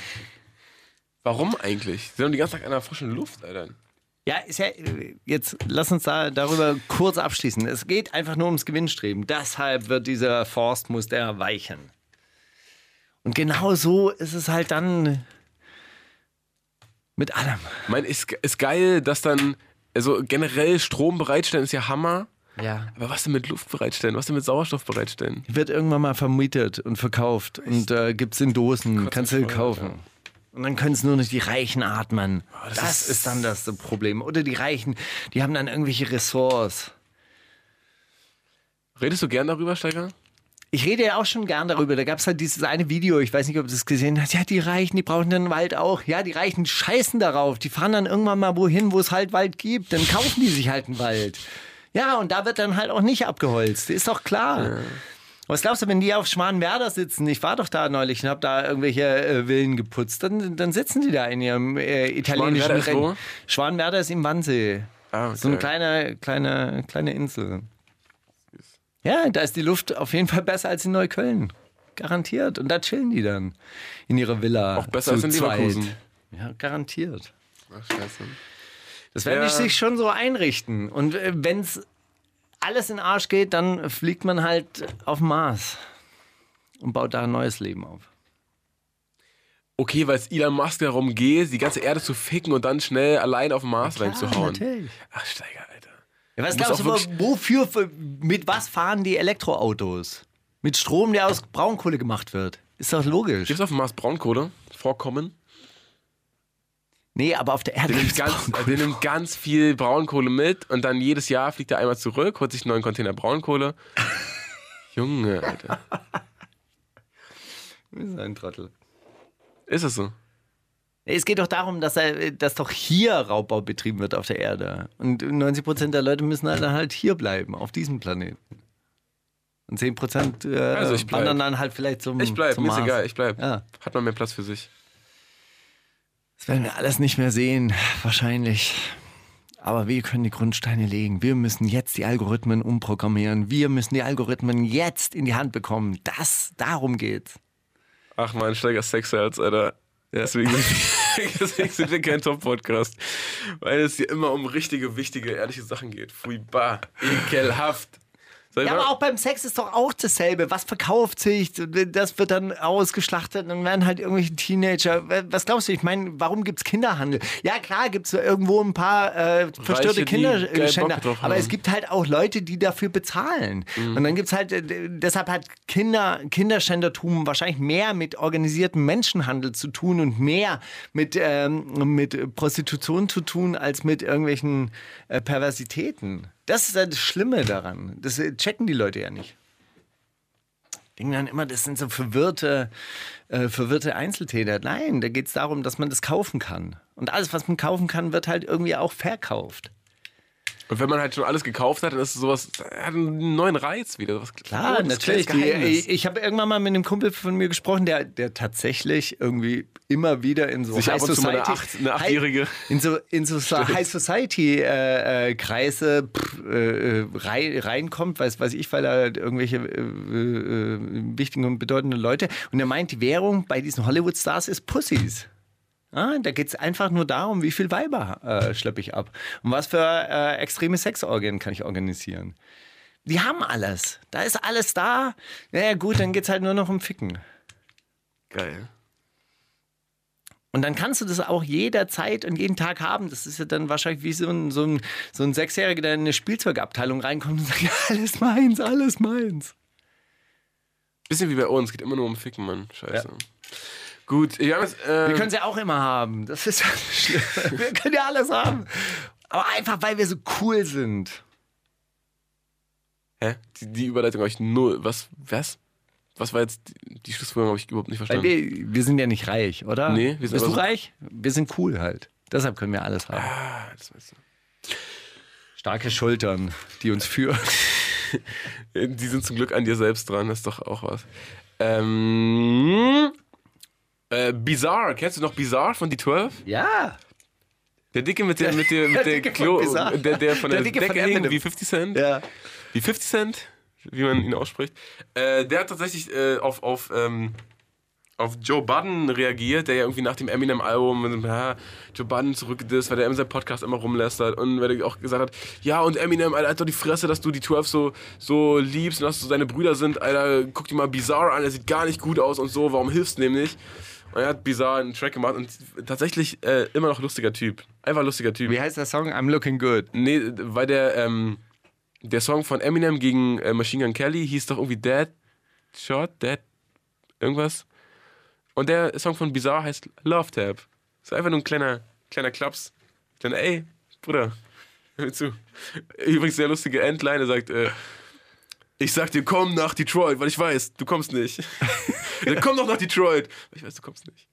Speaker 6: Warum eigentlich? Sie doch die ganze Zeit in der frischen Luft, Alter.
Speaker 7: Ja, ist ja, jetzt lass uns da darüber kurz abschließen. Es geht einfach nur ums Gewinnstreben. Deshalb wird dieser Forst, muss der weichen. Und genau so ist es halt dann mit allem.
Speaker 6: Ich meine, ist, ist geil, dass dann, also generell Strom bereitstellen ist ja Hammer.
Speaker 7: Ja.
Speaker 6: Aber was denn mit Luft bereitstellen? Was denn mit Sauerstoff bereitstellen?
Speaker 7: Wird irgendwann mal vermietet und verkauft und äh, gibt es in Dosen,
Speaker 6: Kotzt
Speaker 7: kannst du kaufen.
Speaker 6: Alter.
Speaker 7: Und dann können es nur nicht die Reichen atmen.
Speaker 6: das
Speaker 7: das
Speaker 6: ist-
Speaker 7: ist dann das Problem. Oder die Reichen, die haben dann irgendwelche Ressorts.
Speaker 6: Redest du gern darüber, Steiger?
Speaker 7: Ich rede ja auch schon gern darüber. Da gab es halt dieses eine Video, ich weiß nicht, ob du das gesehen hast. Ja, die Reichen, die brauchen den Wald auch. Ja, die Reichen scheißen darauf. Die fahren dann irgendwann mal wohin, wo es halt Wald gibt. Dann kaufen die sich halt einen Wald. Ja, und da wird dann halt auch nicht abgeholzt. Ist doch klar. Was glaubst du, wenn die auf Schwanenwerder sitzen? Ich war doch da neulich und habe da irgendwelche äh, Villen geputzt. Dann, dann sitzen die da in ihrem äh, italienischen
Speaker 6: Schwanenwerder ist
Speaker 7: Schwanenwerder ist im Wannsee.
Speaker 6: Ah,
Speaker 7: So eine
Speaker 6: okay.
Speaker 7: kleine, kleine, kleine Insel. Ja, da ist die Luft auf jeden Fall besser als in Neukölln. Garantiert. Und da chillen die dann in ihrer Villa.
Speaker 6: Auch besser
Speaker 7: zu
Speaker 6: als in
Speaker 7: zweit.
Speaker 6: Leverkusen.
Speaker 7: Ja, garantiert.
Speaker 6: Ach, scheiße.
Speaker 7: Das werden
Speaker 6: Ja.
Speaker 7: die sich schon so einrichten. Und äh, wenn es alles in den Arsch geht, dann fliegt man halt auf Mars und baut da ein neues Leben auf.
Speaker 6: Okay, weil es Elon Musk darum geht, die ganze Erde zu ficken und dann schnell allein auf den Mars reinzuhauen.
Speaker 7: natürlich.
Speaker 6: Ach, Steiger.
Speaker 7: Ja, was
Speaker 6: Du
Speaker 7: glaubst du, wofür, für- mit was fahren die Elektroautos? Mit Strom, der aus Braunkohle gemacht wird. Ist doch logisch.
Speaker 6: Gibt es auf dem Mars Braunkohle? Vorkommen?
Speaker 7: Nee, aber auf der Erde
Speaker 6: Der nimmt, ganz, der nimmt ganz viel Braunkohle mit und dann jedes Jahr fliegt er einmal zurück, holt sich einen neuen Container Braunkohle. Junge, Alter.
Speaker 7: Das ist ein Trottel.
Speaker 6: Ist es so?
Speaker 7: Es geht doch darum, dass, er, dass doch hier Raubbau betrieben wird auf der Erde. Und 90 Prozent der Leute müssen halt, halt hier bleiben, auf diesem Planeten. Und 10 Prozent äh,
Speaker 6: Also ich bleib.
Speaker 7: wandern dann halt vielleicht zum
Speaker 6: Ich bleib,
Speaker 7: zum
Speaker 6: mir ist egal, ich bleib.
Speaker 7: Ja.
Speaker 6: Hat man mehr Platz für sich.
Speaker 7: Das werden wir alles nicht mehr sehen, wahrscheinlich. Aber wir können die Grundsteine legen. Wir müssen jetzt die Algorithmen umprogrammieren. Wir müssen die Algorithmen jetzt in die Hand bekommen. Das, darum geht's.
Speaker 6: Ach man, Steiger Sexherz, Alter. Deswegen, deswegen sind wir kein Top-Podcast. Weil es hier immer um richtige, wichtige, ehrliche Sachen geht. Furchtbar, ekelhaft.
Speaker 7: Ja,
Speaker 6: mal-
Speaker 7: aber auch beim Sex ist doch auch dasselbe. Was verkauft sich? Das wird dann ausgeschlachtet. Dann werden halt irgendwelche Teenager. Was glaubst du? Ich meine, warum gibt es Kinderhandel? Ja, klar, gibt es irgendwo ein paar äh, verstörte Kinderschänder. Aber es gibt halt auch Leute, die dafür bezahlen. Und dann gibt es halt, äh, deshalb hat Kinder, Kinderschändertum wahrscheinlich mehr mit organisiertem Menschenhandel zu tun und mehr mit, ähm, mit Prostitution zu tun als mit irgendwelchen äh, Perversitäten. Das ist das Schlimme daran. Das äh, checken die Leute ja nicht. Denken dann immer, das sind so verwirrte, äh, verwirrte Einzeltäter. Nein, da geht es darum, dass man das kaufen kann. Und alles, was man kaufen kann, wird halt irgendwie auch verkauft.
Speaker 6: Und wenn man halt schon alles gekauft hat, dann ist es sowas, hat einen neuen Reiz wieder. Was
Speaker 7: Klar, natürlich. Die,
Speaker 6: Geheimnis.
Speaker 7: ich habe irgendwann mal mit einem Kumpel von mir gesprochen, der, der tatsächlich irgendwie immer wieder in so
Speaker 6: Sich
Speaker 7: High
Speaker 6: mal eine
Speaker 7: Society,
Speaker 6: Acht- eine Achtjährige
Speaker 7: in so in so High Society äh, äh, Kreise pff, äh, äh, rein, reinkommt, weiß weiß ich, weil er halt irgendwelche äh, äh, wichtigen und bedeutenden Leute und er meint, die Währung bei diesen Hollywood Stars ist Pussys. Ah, da geht es einfach nur darum, wie viel Weiber äh, schleppe ich ab. Und was für äh, extreme Sexorgien kann ich organisieren. Die haben alles. Da ist alles da. Naja, gut, dann geht es halt nur noch um Ficken.
Speaker 6: Geil.
Speaker 7: Und dann kannst du das auch jederzeit und jeden Tag haben. Das ist ja dann wahrscheinlich wie so ein, so ein, so ein Sechsjähriger, der in eine Spielzeugabteilung reinkommt und sagt, ja, alles meins, alles meins.
Speaker 6: Bisschen wie bei uns, geht immer nur um Ficken, Mann. Scheiße. Gut, wir äh,
Speaker 7: Wir können es ja auch immer haben. Das ist ja schlimm. Wir können ja alles haben. Aber einfach, weil wir so cool sind.
Speaker 6: Hä? Die, die Überleitung habe ich null. Was? Was? Was war jetzt die, die Schlussfolgerung? Habe ich überhaupt nicht verstanden.
Speaker 7: wir, wir sind ja nicht reich, oder?
Speaker 6: Nee, wir sind
Speaker 7: Bist du
Speaker 6: so-
Speaker 7: reich? Wir sind cool halt. Deshalb können wir alles haben.
Speaker 6: Ah, das weißt du.
Speaker 7: Starke Schultern, die uns führen.
Speaker 6: Die sind zum Glück an dir selbst dran, das ist doch auch was. Ähm, äh, Bizarre, kennst du noch Bizarre von die 12?
Speaker 7: Ja.
Speaker 6: Der Dicke mit der, mit der,
Speaker 7: Der
Speaker 6: mit der,
Speaker 7: Dicke von
Speaker 6: Klo,
Speaker 7: Bizarre.
Speaker 6: der, der von der,
Speaker 7: Der von
Speaker 6: Decke hing, wie 50 Cent.
Speaker 7: Ja.
Speaker 6: Wie 50 Cent, wie man ihn ausspricht. Äh, der hat tatsächlich äh, auf, auf, ähm, auf Joe Budden reagiert, der ja irgendwie nach dem Eminem-Album ja, Joe Budden zurückgedisst, weil der in seinem Podcast immer rumlästert und weil er auch gesagt hat, ja und Eminem, Alter, halt doch die Fresse, dass du die 12 so, so liebst und dass du seine Brüder sind, Alter, guck dir mal Bizarre an, der sieht gar nicht gut aus und so, warum hilfst du dem nicht? Und er hat Bizarre einen Track gemacht und tatsächlich äh, immer noch lustiger Typ. Einfach lustiger Typ.
Speaker 7: Wie heißt der Song? I'm looking good.
Speaker 6: Nee, weil der, ähm, der Song von Eminem gegen äh, Machine Gun Kelly hieß doch irgendwie Dead Shot, Dead irgendwas. Und der Song von Bizarre heißt Love Tap. Ist einfach nur ein kleiner, kleiner Klaps. Dann, ey, Bruder, hör mir zu. Übrigens sehr lustige Endline, er sagt, äh, ich sag dir, komm nach Detroit, weil ich weiß, du kommst nicht. Dann komm doch nach Detroit. weil Ich weiß, du kommst nicht.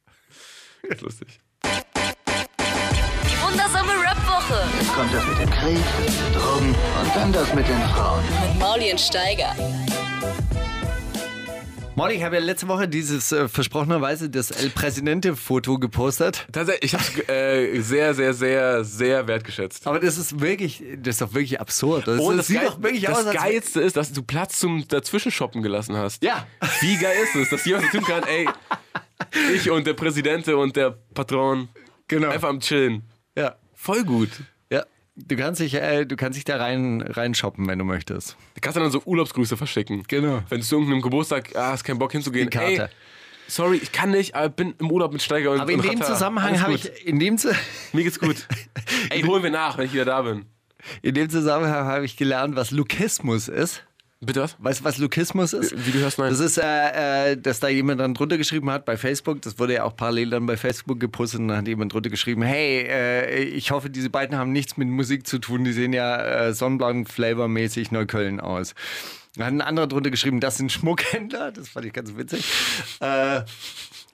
Speaker 6: Ist lustig.
Speaker 5: Die wundersame Rap-Woche
Speaker 2: Kommt das mit dem Krieg, Drogen und dann das mit den Frauen.
Speaker 3: Mit Mauli und Steiger.
Speaker 7: Molly, ich habe ja letzte Woche dieses äh, versprochenerweise das El Presidente-Foto gepostet.
Speaker 6: Tatsächlich, ich hab's äh, sehr, sehr, sehr, sehr wertgeschätzt.
Speaker 7: Aber das ist wirklich, das ist doch wirklich absurd. Das,
Speaker 6: Und
Speaker 7: das
Speaker 6: das,
Speaker 7: sieht
Speaker 6: Geil,
Speaker 7: doch wirklich
Speaker 6: das
Speaker 7: aus, als
Speaker 6: Geilste ist, dass du Platz zum Dazwischenshoppen gelassen hast.
Speaker 7: Ja.
Speaker 6: Wie geil ist es, dass jemand so tun kann, ey, ich und der Präsidente und der Patron
Speaker 7: Genau.
Speaker 6: einfach am Chillen.
Speaker 7: Ja.
Speaker 6: Voll gut.
Speaker 7: Du kannst dich, äh, du kannst dich da rein, rein shoppen, wenn du möchtest.
Speaker 6: Du kannst dann so Urlaubsgrüße verschicken.
Speaker 7: Genau.
Speaker 6: Wenn du zu irgendeinem Geburtstag ah, hast keinen Bock hinzugehen.
Speaker 7: Die Karte.
Speaker 6: Ey, sorry, ich kann nicht, aber bin im Urlaub mit Steiger und
Speaker 7: Aber in
Speaker 6: und
Speaker 7: dem
Speaker 6: Ratter.
Speaker 7: Zusammenhang habe ich, in dem, Zu-
Speaker 6: Mir geht's gut. Ey, holen wir nach, wenn ich wieder da bin.
Speaker 7: in dem Zusammenhang habe ich gelernt, was Lukismus ist.
Speaker 6: Bitte was?
Speaker 7: Weißt du, was Lukismus ist?
Speaker 6: Wie du hörst, nein.
Speaker 7: Das ist, äh, äh, dass da jemand dann drunter geschrieben hat bei Facebook, das wurde ja auch parallel dann bei Facebook gepostet und dann hat jemand drunter geschrieben, hey, äh, ich hoffe, diese beiden haben nichts mit Musik zu tun, die sehen ja äh, Sonnenblank-Flavor-mäßig Neukölln aus. Dann hat ein anderer drunter geschrieben, das sind Schmuckhändler, das fand ich ganz witzig. Äh,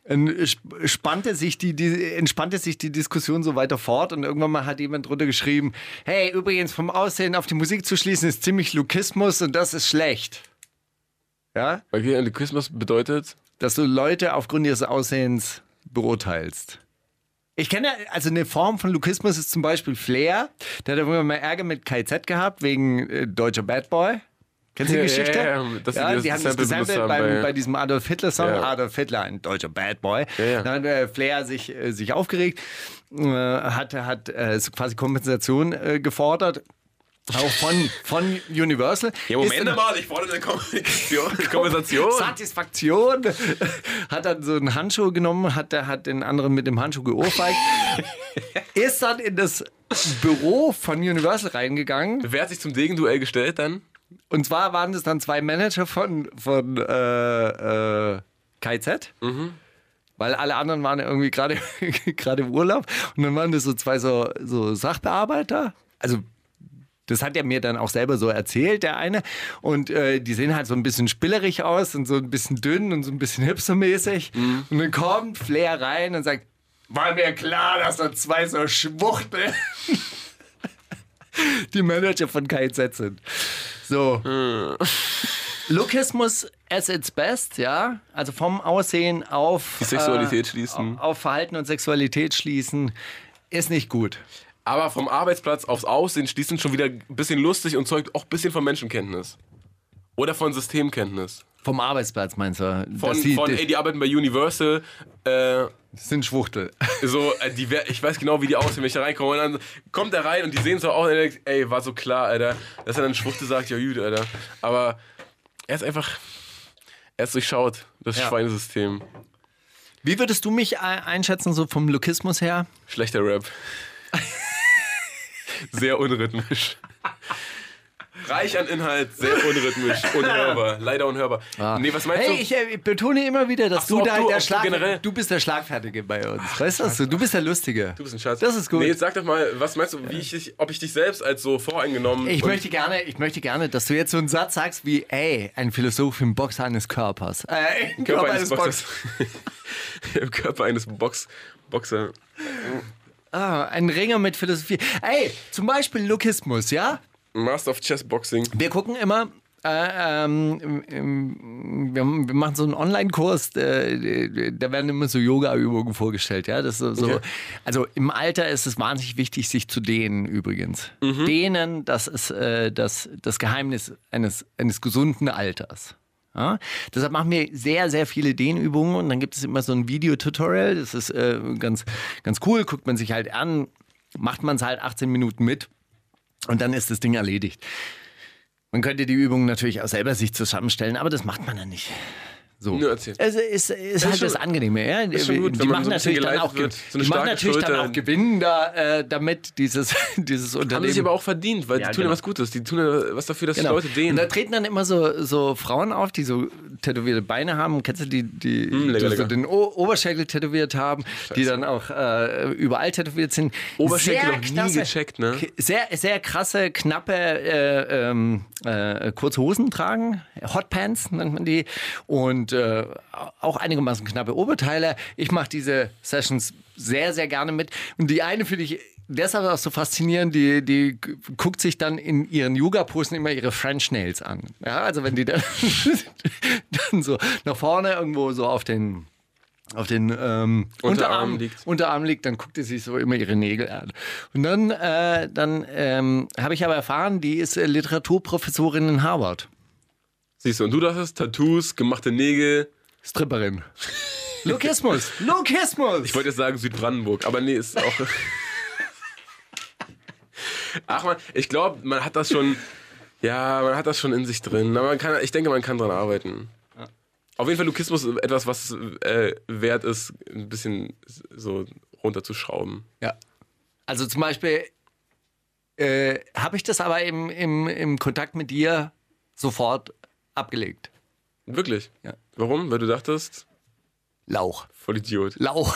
Speaker 7: dann sp- spannte sich die, die, entspannte sich die Diskussion so weiter fort und irgendwann mal hat jemand drunter geschrieben, hey, übrigens vom Aussehen auf die Musik zu schließen ist ziemlich Lukismus und das ist schlecht. Ja?
Speaker 6: Okay, Christmas bedeutet,
Speaker 7: dass du Leute aufgrund ihres Aussehens beurteilst. Ich kenne, also eine Form von Lukismus ist zum Beispiel Flair. Der hat irgendwann mal Ärger mit KZ gehabt wegen äh, deutscher Bad Boy. Kennst du die Geschichte?
Speaker 6: ja, ja, sie
Speaker 7: ja,
Speaker 6: das
Speaker 7: die haben das
Speaker 6: haben
Speaker 7: beim,
Speaker 6: bei-
Speaker 7: bei diesem Adolf Hitler-Song.
Speaker 6: Ja.
Speaker 7: Adolf Hitler, ein deutscher Bad Boy.
Speaker 6: Ja.
Speaker 7: Dann hat äh, Flair sich, äh, sich aufgeregt, äh, hat, hat äh, quasi Kompensation äh, gefordert. Auch von, von Universal.
Speaker 6: ja, Moment
Speaker 7: dann-
Speaker 6: mal, ich fordere eine. Kompensation.
Speaker 7: Satisfaktion. Hat dann so einen Handschuh genommen, hat, der- hat den anderen mit dem Handschuh geohrfeigt. ist dann in das Büro von Universal reingegangen.
Speaker 6: Wer hat sich zum Degenduell gestellt dann?
Speaker 7: Und zwar waren das dann zwei Manager von, von äh, äh, KZ. Weil alle anderen waren irgendwie gerade im Urlaub. Und dann waren das so zwei so, so Sachbearbeiter. Also das hat er mir dann auch selber so erzählt, der eine. Und äh, die sehen halt so ein bisschen spillerig aus und so ein bisschen dünn und so ein bisschen hipstermäßig. Und dann kommt Flair rein und sagt, war mir klar, dass da zwei so Schwuchteln die Manager von KZ sind. So. Lookismus at its best, ja. Also vom Aussehen auf
Speaker 6: Die Sexualität schließen.
Speaker 7: Auf Verhalten und Sexualität schließen ist nicht gut.
Speaker 6: Aber vom Arbeitsplatz aufs Aussehen schließen schon wieder ein bisschen lustig und zeugt auch ein bisschen von Menschenkenntnis. Oder von Systemkenntnis.
Speaker 7: Vom Arbeitsplatz meinst du?
Speaker 6: Von,
Speaker 7: die,
Speaker 6: von ey, die arbeiten bei Universal, äh,
Speaker 7: sind Schwuchtel.
Speaker 6: so, äh, die, ich weiß genau, wie die aussehen, wenn ich da reinkomme. Und dann kommt er rein und die sehen so aus und er denkt, ey, war so klar, Alter. Dass er dann Schwuchte sagt, ja, gut, Alter. Aber er ist einfach, er ist durchschaut, das
Speaker 7: Ja.
Speaker 6: Schweinesystem.
Speaker 7: Wie würdest du mich ein- einschätzen, so vom Lookismus her?
Speaker 6: Schlechter Rap. Sehr unrhythmisch. Reich an Inhalt, sehr unrhythmisch, unhörbar, leider unhörbar. Nee, was meinst
Speaker 7: Hey,
Speaker 6: du?
Speaker 7: ich äh, betone immer wieder, dass
Speaker 6: Ach so,
Speaker 7: du, da
Speaker 6: du-
Speaker 7: der
Speaker 6: du
Speaker 7: Schlag,
Speaker 6: generell-
Speaker 7: du bist der Schlagfertige bei uns. weißt du, was du? du bist der Lustige.
Speaker 6: Du bist ein Schatz.
Speaker 7: Das ist gut.
Speaker 6: Nee, jetzt sag doch mal, was meinst du, wie ich dich, ob ich dich selbst als so voreingenommen
Speaker 7: Ich möchte gerne, ich möchte gerne, dass du jetzt so einen Satz sagst wie, ey, ein Philosoph im Boxer eines Körpers. Äh, im
Speaker 6: Körper eines Boxers. Im Körper eines Box, Boxer.
Speaker 7: Ah, ein Ringer mit Philosophie. Ey, zum Beispiel Lokismus, ja?
Speaker 6: Master of Chess Boxing.
Speaker 7: Wir gucken immer, äh, ähm, ähm, wir, wir machen so einen Online-Kurs, äh, da werden immer so Yoga-Übungen vorgestellt, ja. Das so.
Speaker 6: Okay.
Speaker 7: Also im Alter ist es wahnsinnig wichtig, sich zu dehnen übrigens. Dehnen, das ist äh, das, das Geheimnis eines, eines gesunden Alters. Ja? Deshalb machen wir sehr, sehr viele Dehnübungen und dann gibt es immer so ein Videotutorial. Das ist äh, ganz, ganz cool, guckt man sich halt an, macht man es halt 18 Minuten mit und dann ist das Ding erledigt. Man könnte die Übungen natürlich auch selber sich zusammenstellen, aber das macht man dann nicht. So.
Speaker 6: Nur erzählen.
Speaker 7: Also ist, ist halt
Speaker 6: schon-
Speaker 7: das Angenehme. Ja?
Speaker 6: ist schon gut,
Speaker 7: die
Speaker 6: wenn man
Speaker 7: machen
Speaker 6: so
Speaker 7: natürlich dann auch,
Speaker 6: wird, so eine
Speaker 7: die machen natürlich dann auch Gewinn da, äh, damit dieses, dieses
Speaker 6: Haben
Speaker 7: Unternehmen.
Speaker 6: sich aber auch verdient, weil
Speaker 7: Ja,
Speaker 6: die tun
Speaker 7: genau.
Speaker 6: ja was Gutes. Die tun ja was dafür, dass
Speaker 7: Genau.
Speaker 6: die Leute
Speaker 7: Und
Speaker 6: dehnen.
Speaker 7: da treten dann immer so, so Frauen auf, die so tätowierte Beine haben. Kennst du die, die,
Speaker 6: Hm, lecker,
Speaker 7: die so den o Oberschenkel tätowiert haben, die dann auch äh, überall tätowiert sind?
Speaker 6: Oberschenkel
Speaker 7: Sehr
Speaker 6: noch nie
Speaker 7: klasse.
Speaker 6: gecheckt, ne?
Speaker 7: Sehr, sehr krasse, knappe, äh, ähm, äh, kurze Hosen tragen. Hotpants nennt man die. Und äh, auch einigermaßen knappe Oberteile. Ich mache diese Sessions sehr, sehr gerne mit. Und die eine finde ich deshalb auch so faszinierend, die, die guckt sich dann in ihren Yoga-Posen immer ihre French Nails an. Ja, also wenn die dann, dann so nach vorne irgendwo so auf den auf den ähm, Unterarm,
Speaker 6: liegt.
Speaker 7: Unterarm liegt, dann guckt sie sich so immer ihre Nägel an. Und dann, äh, dann ähm, habe ich aber erfahren, die ist äh, Literaturprofessorin in Harvard.
Speaker 6: Siehst du, und du dachtest, Tattoos, gemachte Nägel.
Speaker 7: Stripperin. Lokismus! Lokismus!
Speaker 6: Ich wollte jetzt sagen Südbrandenburg, aber nee, ist auch. Ach man, ich glaube, man hat das schon. Ja, man hat das schon in sich drin. Aber man kann, ich denke, man kann dran arbeiten. Auf jeden Fall Lukismus ist etwas, was äh, wert ist, ein bisschen so runterzuschrauben.
Speaker 7: Ja. Also zum Beispiel äh, habe ich das aber im, im, im Kontakt mit dir sofort abgelegt.
Speaker 6: Wirklich?
Speaker 7: Ja.
Speaker 6: Warum? Weil du dachtest,
Speaker 7: Lauch.
Speaker 6: voll Idiot.
Speaker 7: Lauch.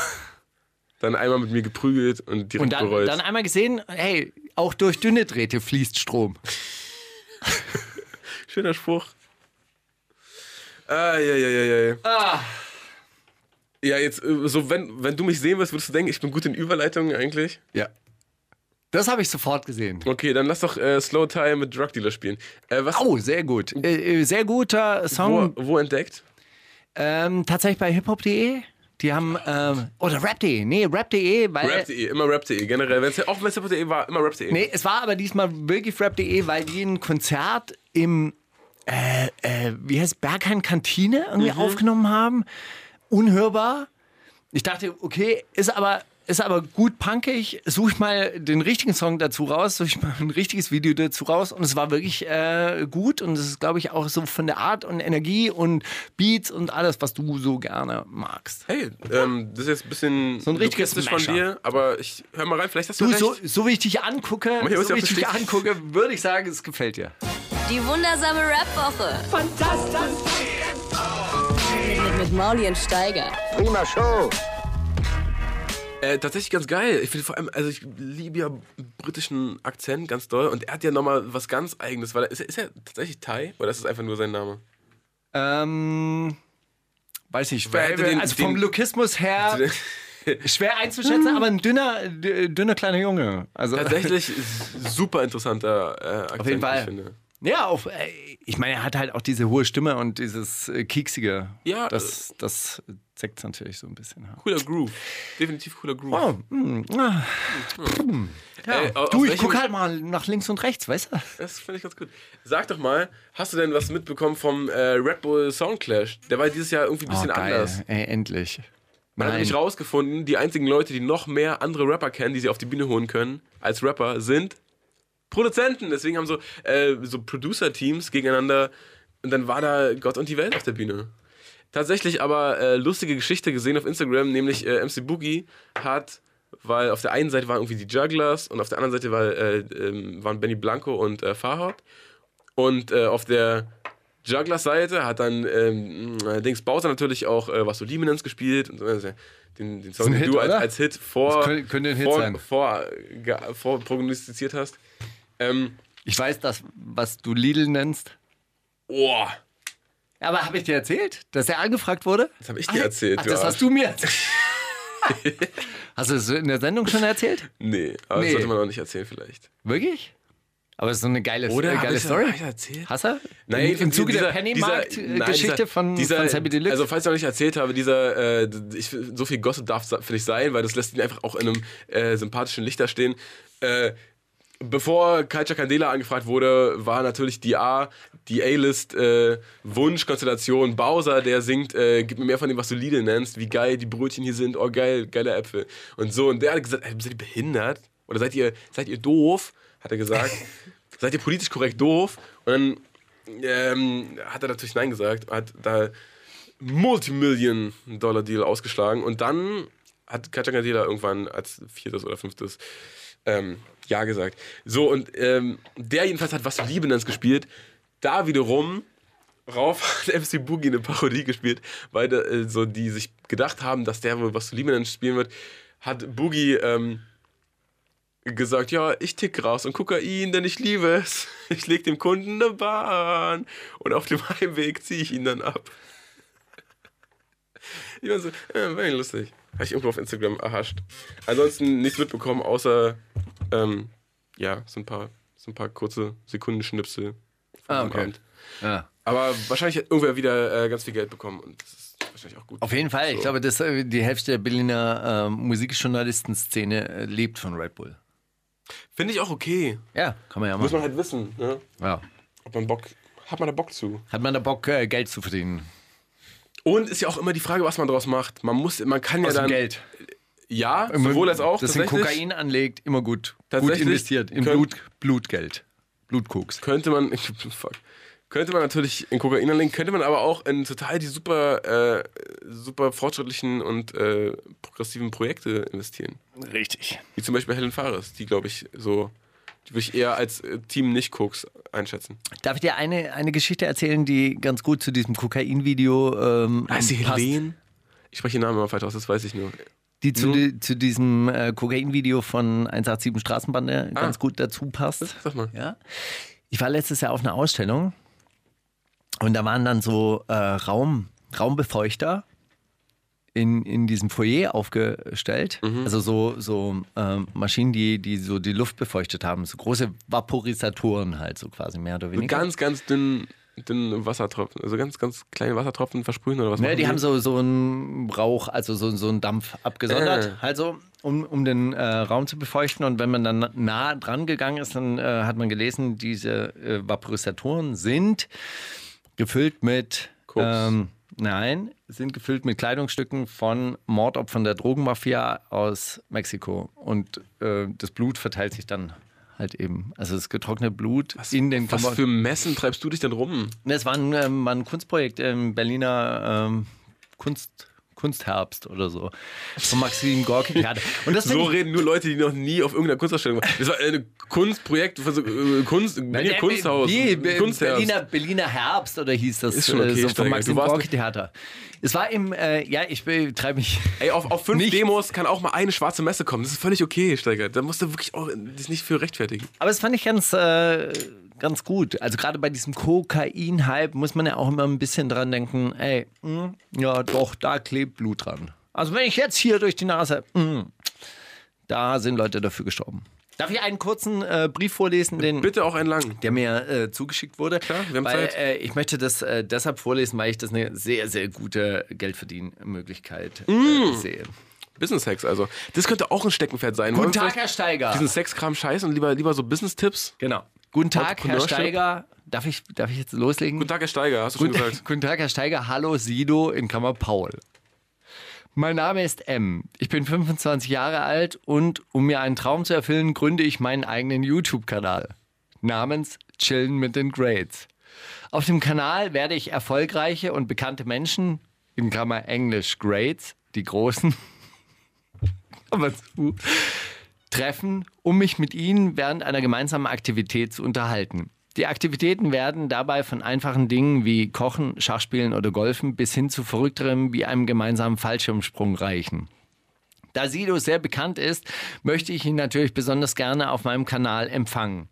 Speaker 6: Dann einmal mit mir geprügelt und direkt
Speaker 7: Und dann,
Speaker 6: bereut.
Speaker 7: dann einmal gesehen, hey, auch durch dünne Drähte fließt Strom.
Speaker 6: Schöner Spruch. Ah, ja, ja, ja, ja.
Speaker 7: Ah.
Speaker 6: Ja, jetzt, äh, so, wenn, wenn du mich sehen wirst, würdest du denken, ich bin gut in Überleitungen eigentlich?
Speaker 7: Ja. Das habe ich sofort gesehen.
Speaker 6: Okay, dann lass doch äh, Slow Tie mit Drug Dealer spielen. Äh,
Speaker 7: Oh, sehr gut. Äh, äh, sehr guter
Speaker 6: wo,
Speaker 7: Song.
Speaker 6: wo entdeckt?
Speaker 7: Ähm, tatsächlich bei hiphop.de. Die haben, ähm, oder rap.de. Nee, rap.de, weil.
Speaker 6: Rap.de, immer Rap.de, generell. Wenn's, auch wenn es Rap.de war, immer Rap.de.
Speaker 7: Nee, es war aber diesmal wirklich rap.de, weil die ein Konzert im, äh, äh, wie heißt Berghain Kantine irgendwie aufgenommen haben. Unhörbar. Ich dachte, okay, ist aber, ist aber gut punkig. Suche ich mal den richtigen Song dazu raus, suche ich mal ein richtiges Video dazu raus. Und es war wirklich äh, gut. Und es ist, glaube ich, auch so von der Art und Energie und Beats und alles, was du so gerne magst.
Speaker 6: Hey, ähm, das ist jetzt ein bisschen
Speaker 7: So ein richtiges
Speaker 6: von dir, aber ich hör mal rein, vielleicht hast du,
Speaker 7: Du,
Speaker 6: recht.
Speaker 7: so, so wie ich dich angucke, so wie ich dich angucke, würde ich sagen, es gefällt dir.
Speaker 5: Die wundersame Rap-Woche.
Speaker 3: Mit, mit Mauli und Steiger.
Speaker 2: Prima Show.
Speaker 6: Äh, tatsächlich ganz geil. Ich finde vor allem, also ich liebe ja britischen Akzent ganz doll und er hat ja nochmal was ganz eigenes, weil er, ist, er, ist er tatsächlich Thai oder ist es einfach nur sein Name?
Speaker 7: Ähm, weiß ich.
Speaker 6: Wer hätte den-
Speaker 7: also vom
Speaker 6: den-
Speaker 7: Lokismus her schwer einzuschätzen, aber ein dünner, dünner kleiner Junge. Also
Speaker 6: Tatsächlich super interessanter äh, Akzent,
Speaker 7: jeden Fall.
Speaker 6: ich finde.
Speaker 7: Ja, auf, äh, ich meine, er hat halt auch diese hohe Stimme und dieses äh, kieksige.
Speaker 6: Ja,
Speaker 7: das, das zeigt natürlich so ein bisschen.
Speaker 6: Cooler Groove. Definitiv cooler Groove.
Speaker 7: Oh, mm, ah, ja.
Speaker 6: Ey,
Speaker 7: du, ich guck halt mal nach links und rechts, weißt du?
Speaker 6: Das finde ich ganz gut. Sag doch mal, hast du denn was mitbekommen vom äh, Red Bull Soundclash? Der war dieses Jahr irgendwie ein bisschen
Speaker 7: oh,
Speaker 6: anders.
Speaker 7: Ey, endlich.
Speaker 6: Man hat
Speaker 7: Nein.
Speaker 6: nämlich rausgefunden, die einzigen Leute, die noch mehr andere Rapper kennen, die sie auf die Bühne holen können, als Rapper, sind Produzenten. Deswegen haben so, äh, so Producer-Teams gegeneinander und dann war da Gott und die Welt auf der Bühne. Tatsächlich aber äh, lustige Geschichte gesehen auf Instagram, nämlich äh, MC Boogie hat, weil auf der einen Seite waren irgendwie die Jugglers und auf der anderen Seite war, äh, ähm, waren Benny Blanco und äh, Farhad. Und äh, auf der Jugglers-Seite hat dann ähm, Dings Bowser natürlich auch äh, was Liebe nennst gespielt. Und, äh, den, den Song, den
Speaker 7: Hit,
Speaker 6: du als, als Hit vor,
Speaker 7: Das könnte- könnte ein Hit
Speaker 6: vor. Vor, vor prognostiziert hast. Ähm,
Speaker 7: Ich weiß das, was du Lidl nennst.
Speaker 6: oh,
Speaker 7: Aber habe ich dir erzählt, dass er angefragt wurde?
Speaker 6: das habe ich dir erzählt.
Speaker 7: Ach, das hast du mir erzählt. hast du es in der Sendung schon erzählt?
Speaker 6: Nee, aber
Speaker 7: Nee.
Speaker 6: das sollte man auch nicht erzählen vielleicht.
Speaker 7: Wirklich? Aber es ist so eine geile,
Speaker 6: Oder
Speaker 7: äh,
Speaker 6: hab
Speaker 7: geile
Speaker 6: ich-
Speaker 7: Story.
Speaker 6: hab ich erzählt?
Speaker 7: Hast du?
Speaker 6: Nein,
Speaker 7: Im, Im Zuge
Speaker 6: dieser-
Speaker 7: der Pennymarkt-Geschichte
Speaker 6: dieser-
Speaker 7: von,
Speaker 6: dieser,
Speaker 7: von Sammy Deluxe?
Speaker 6: Also, falls ich noch nicht erzählt habe, dieser, äh, ich, so viel Gossip darf es nicht sein, weil das lässt ihn einfach auch in einem äh, sympathischen Licht da stehen. Äh, bevor Culture Candela angefragt wurde, war natürlich die A, die A-List äh, Wunschkonstellation Bowser, der singt, äh, gib mir mehr von dem, was du Lidl nennst, wie geil die Brötchen hier sind, oh geil, geile Äpfel. Und so, und der hat gesagt, seid ihr behindert? Oder seid ihr, seid ihr doof? Hat er gesagt. seid ihr politisch korrekt doof? Und dann ähm, hat er natürlich Nein gesagt, hat da Multimillion-Dollar-Deal ausgeschlagen und dann hat Katja Candela irgendwann als viertes oder fünftes ähm, Ja gesagt. So, und ähm, der jedenfalls hat Was du Liebe nennst gespielt. Da wiederum rauf hat MC Boogie eine Parodie gespielt, weil äh, so die sich gedacht haben, dass der wohl Was du Liebe nennst spielen wird, hat Boogie ähm, gesagt, ja, ich tick raus und Kokain, denn ich liebe es. Ich leg dem Kunden eine Bahn und auf dem Heimweg ziehe ich ihn dann ab. Ich war so, ja, war lustig. Habe ich irgendwo auf Instagram erhascht. Ansonsten nichts mitbekommen, außer, ähm, ja, so ein paar, so ein paar kurze Sekundenschnipsel
Speaker 7: Ah, okay.
Speaker 6: Abend.
Speaker 7: ja.
Speaker 6: Aber wahrscheinlich hat irgendwer wieder äh, ganz viel Geld bekommen und das ist wahrscheinlich auch gut.
Speaker 7: Auf jeden Fall. Ich
Speaker 6: So.
Speaker 7: glaube, dass äh, die Hälfte der Berliner äh, Musikjournalistenszene äh, lebt von Red Bull.
Speaker 6: Finde ich auch okay.
Speaker 7: Ja, kann man ja
Speaker 6: Muss
Speaker 7: machen.
Speaker 6: man halt wissen, ne?
Speaker 7: Ja.
Speaker 6: ob man Bock, hat man da Bock zu.
Speaker 7: Hat man da Bock, äh, Geld zu verdienen?
Speaker 6: Und ist ja auch immer die Frage, was man daraus macht. Man muss, man kann ja
Speaker 7: Aus dem
Speaker 6: dann.
Speaker 7: Geld.
Speaker 6: Ja, sowohl als auch.
Speaker 7: Das in
Speaker 6: tatsächlich.
Speaker 7: Kokain anlegt, immer gut. Gut investiert. In
Speaker 6: können-
Speaker 7: Blut, Blutgeld. Blutkoks.
Speaker 6: Könnte man, fuck, könnte man natürlich in Kokain anlegen, könnte man aber auch in total die super, äh, super fortschrittlichen und äh, progressiven Projekte investieren.
Speaker 7: Richtig.
Speaker 6: Wie zum Beispiel Helen Fares, die glaube ich so, die würde ich eher als äh, Team Nicht-Cooks einschätzen.
Speaker 7: Darf ich dir eine, eine Geschichte erzählen, die ganz gut zu diesem Kokain-Video ähm,
Speaker 6: sie
Speaker 7: passt?
Speaker 6: Helene? Ich spreche den Namen immer falsch aus, das weiß ich nur.
Speaker 7: Die zu, di- zu diesem äh, Kokain-Video von 187 Straßenbande
Speaker 6: Ah.
Speaker 7: ganz gut dazu passt.
Speaker 6: Sag mal.
Speaker 7: Ja. Ich war letztes Jahr auf einer Ausstellung und da waren dann so äh, Raum, Raumbefeuchter in, in diesem Foyer aufgestellt.
Speaker 6: Mhm.
Speaker 7: Also so, so ähm, Maschinen, die, die so die Luft befeuchtet haben. So große Vaporisatoren halt, so quasi mehr oder weniger.
Speaker 6: ganz, ganz dünn, dünn Wassertropfen, also ganz, ganz kleine Wassertropfen versprühen oder was
Speaker 7: Ja,
Speaker 6: machen
Speaker 7: die haben so, so einen Rauch, also so, so einen Dampf abgesondert,
Speaker 6: Äh.
Speaker 7: also um, um den äh, Raum zu befeuchten. Und wenn man dann nah dran gegangen ist, dann äh, hat man gelesen, diese äh, Vaporisatoren sind gefüllt mit,
Speaker 6: Koks.
Speaker 7: ähm, nein, sind gefüllt mit Kleidungsstücken von Mordopfern der Drogenmafia aus Mexiko. Und äh, das Blut verteilt sich dann halt eben. Also das getrocknete Blut in den
Speaker 6: Was für Messen treibst du dich denn rum?
Speaker 7: Das war ein, ähm, ein Kunstprojekt im Berliner ähm, Kunst, Kunstherbst oder so. Von Maxim Gorki Theater. Und das
Speaker 6: So reden nur Leute, die noch nie auf irgendeiner Kunstausstellung waren. Das war ein Kunstprojekt, für so, äh, Kunst, Berliner
Speaker 7: Ja,
Speaker 6: Kunsthaus,
Speaker 7: Wie, Be-
Speaker 6: Kunstherbst.
Speaker 7: Berliner, Berliner Herbst oder hieß das
Speaker 6: Ist schon okay,
Speaker 7: äh, so vom Maxim Gorki Theater. Es war im, äh, ja, ich betreibe mich.
Speaker 6: Ey, auf, auf fünf
Speaker 7: Nicht-
Speaker 6: Demos kann auch mal eine schwarze Messe kommen. Das ist völlig okay, Steiger. Da musst du wirklich auch dich nicht für rechtfertigen.
Speaker 7: Aber das fand ich ganz, äh, ganz gut. Also gerade bei diesem Kokain-Hype muss man ja auch immer ein bisschen dran denken, ey, mh, ja doch, da klebt Blut dran. Also wenn ich jetzt hier durch die Nase, mh, da sind Leute dafür gestorben. Darf ich einen kurzen äh, Brief vorlesen, den,
Speaker 6: Bitte auch einen langen.
Speaker 7: der mir äh, zugeschickt wurde?
Speaker 6: Klar, wir haben
Speaker 7: weil,
Speaker 6: Zeit.
Speaker 7: Äh, ich möchte das äh, deshalb vorlesen, weil ich das eine sehr, sehr gute Geldverdienmöglichkeit
Speaker 6: Mm.
Speaker 7: äh, sehe.
Speaker 6: Business Hacks, also. Das könnte auch ein Steckenpferd sein.
Speaker 7: Guten
Speaker 6: wir
Speaker 7: Tag, Herr Steiger.
Speaker 6: Diesen Sexkram scheiß und lieber, lieber so Business-Tipps.
Speaker 7: Genau. Guten Tag, Herr. Steiger. Darf ich, darf ich jetzt loslegen?
Speaker 6: Guten Tag, Herr Steiger, hast du schon
Speaker 7: Guten,
Speaker 6: gesagt.
Speaker 7: guten Tag, Herr Steiger. Hallo, Sido in Kammer Paul. Mein Name ist M. Ich bin 25 Jahre alt und um mir einen Traum zu erfüllen, gründe ich meinen eigenen YouTube-Kanal namens Chillen mit den Grades. Auf dem Kanal werde ich erfolgreiche und bekannte Menschen, in Klammer Englisch Grades, die großen, aber zu, treffen, um mich mit ihnen während einer gemeinsamen Aktivität zu unterhalten. Die Aktivitäten werden dabei von einfachen Dingen wie Kochen, Schachspielen oder Golfen bis hin zu verrückterem wie einem gemeinsamen Fallschirmsprung reichen. Da Sido sehr bekannt ist, möchte ich ihn natürlich besonders gerne auf meinem Kanal empfangen.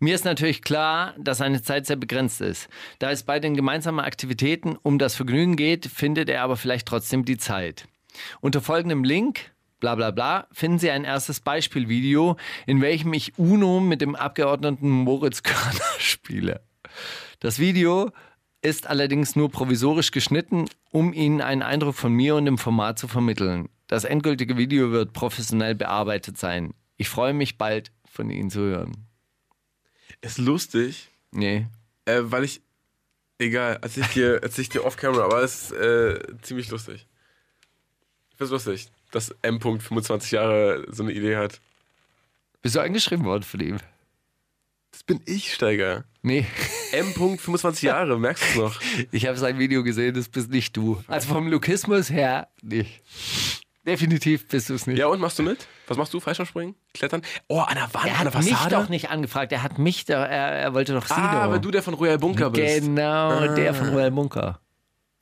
Speaker 7: Mir ist natürlich klar, dass seine Zeit sehr begrenzt ist. Da es bei den gemeinsamen Aktivitäten um das Vergnügen geht, findet er aber vielleicht trotzdem die Zeit. Unter folgendem Link bla bla bla, finden Sie ein erstes Beispielvideo, in welchem ich Uno mit dem Abgeordneten Moritz Körner spiele. Das Video ist allerdings nur provisorisch geschnitten, um Ihnen einen Eindruck von mir und dem Format zu vermitteln. Das endgültige Video wird professionell bearbeitet sein. Ich freue mich bald von Ihnen zu hören.
Speaker 6: Ist lustig,
Speaker 7: Nee.
Speaker 6: äh, weil ich. Egal, erzähl ich dir, erzähl ich dir off-camera, aber es ist äh, ziemlich lustig. Ich find's lustig, dass M. 25 Jahre so eine Idee hat.
Speaker 7: Bist du angeschrieben worden von ihm?
Speaker 6: Das bin ich, Steiger.
Speaker 7: Nee.
Speaker 6: M. 25 Jahre, merkst du noch?
Speaker 7: Ich habe sein Video gesehen, das bist nicht du. Also vom Lukismus her nicht. Definitiv bist du es nicht.
Speaker 6: Ja, und machst du mit? Was machst du? Fallschirmspringen? Klettern? Oh, an der Wand,
Speaker 7: er
Speaker 6: an der
Speaker 7: hat mich
Speaker 6: Fassade?
Speaker 7: doch nicht angefragt, er hat mich doch, er, er wollte doch Sido.
Speaker 6: ah, weil du der von Royal Bunker bist.
Speaker 7: Genau, der von Royal Bunker.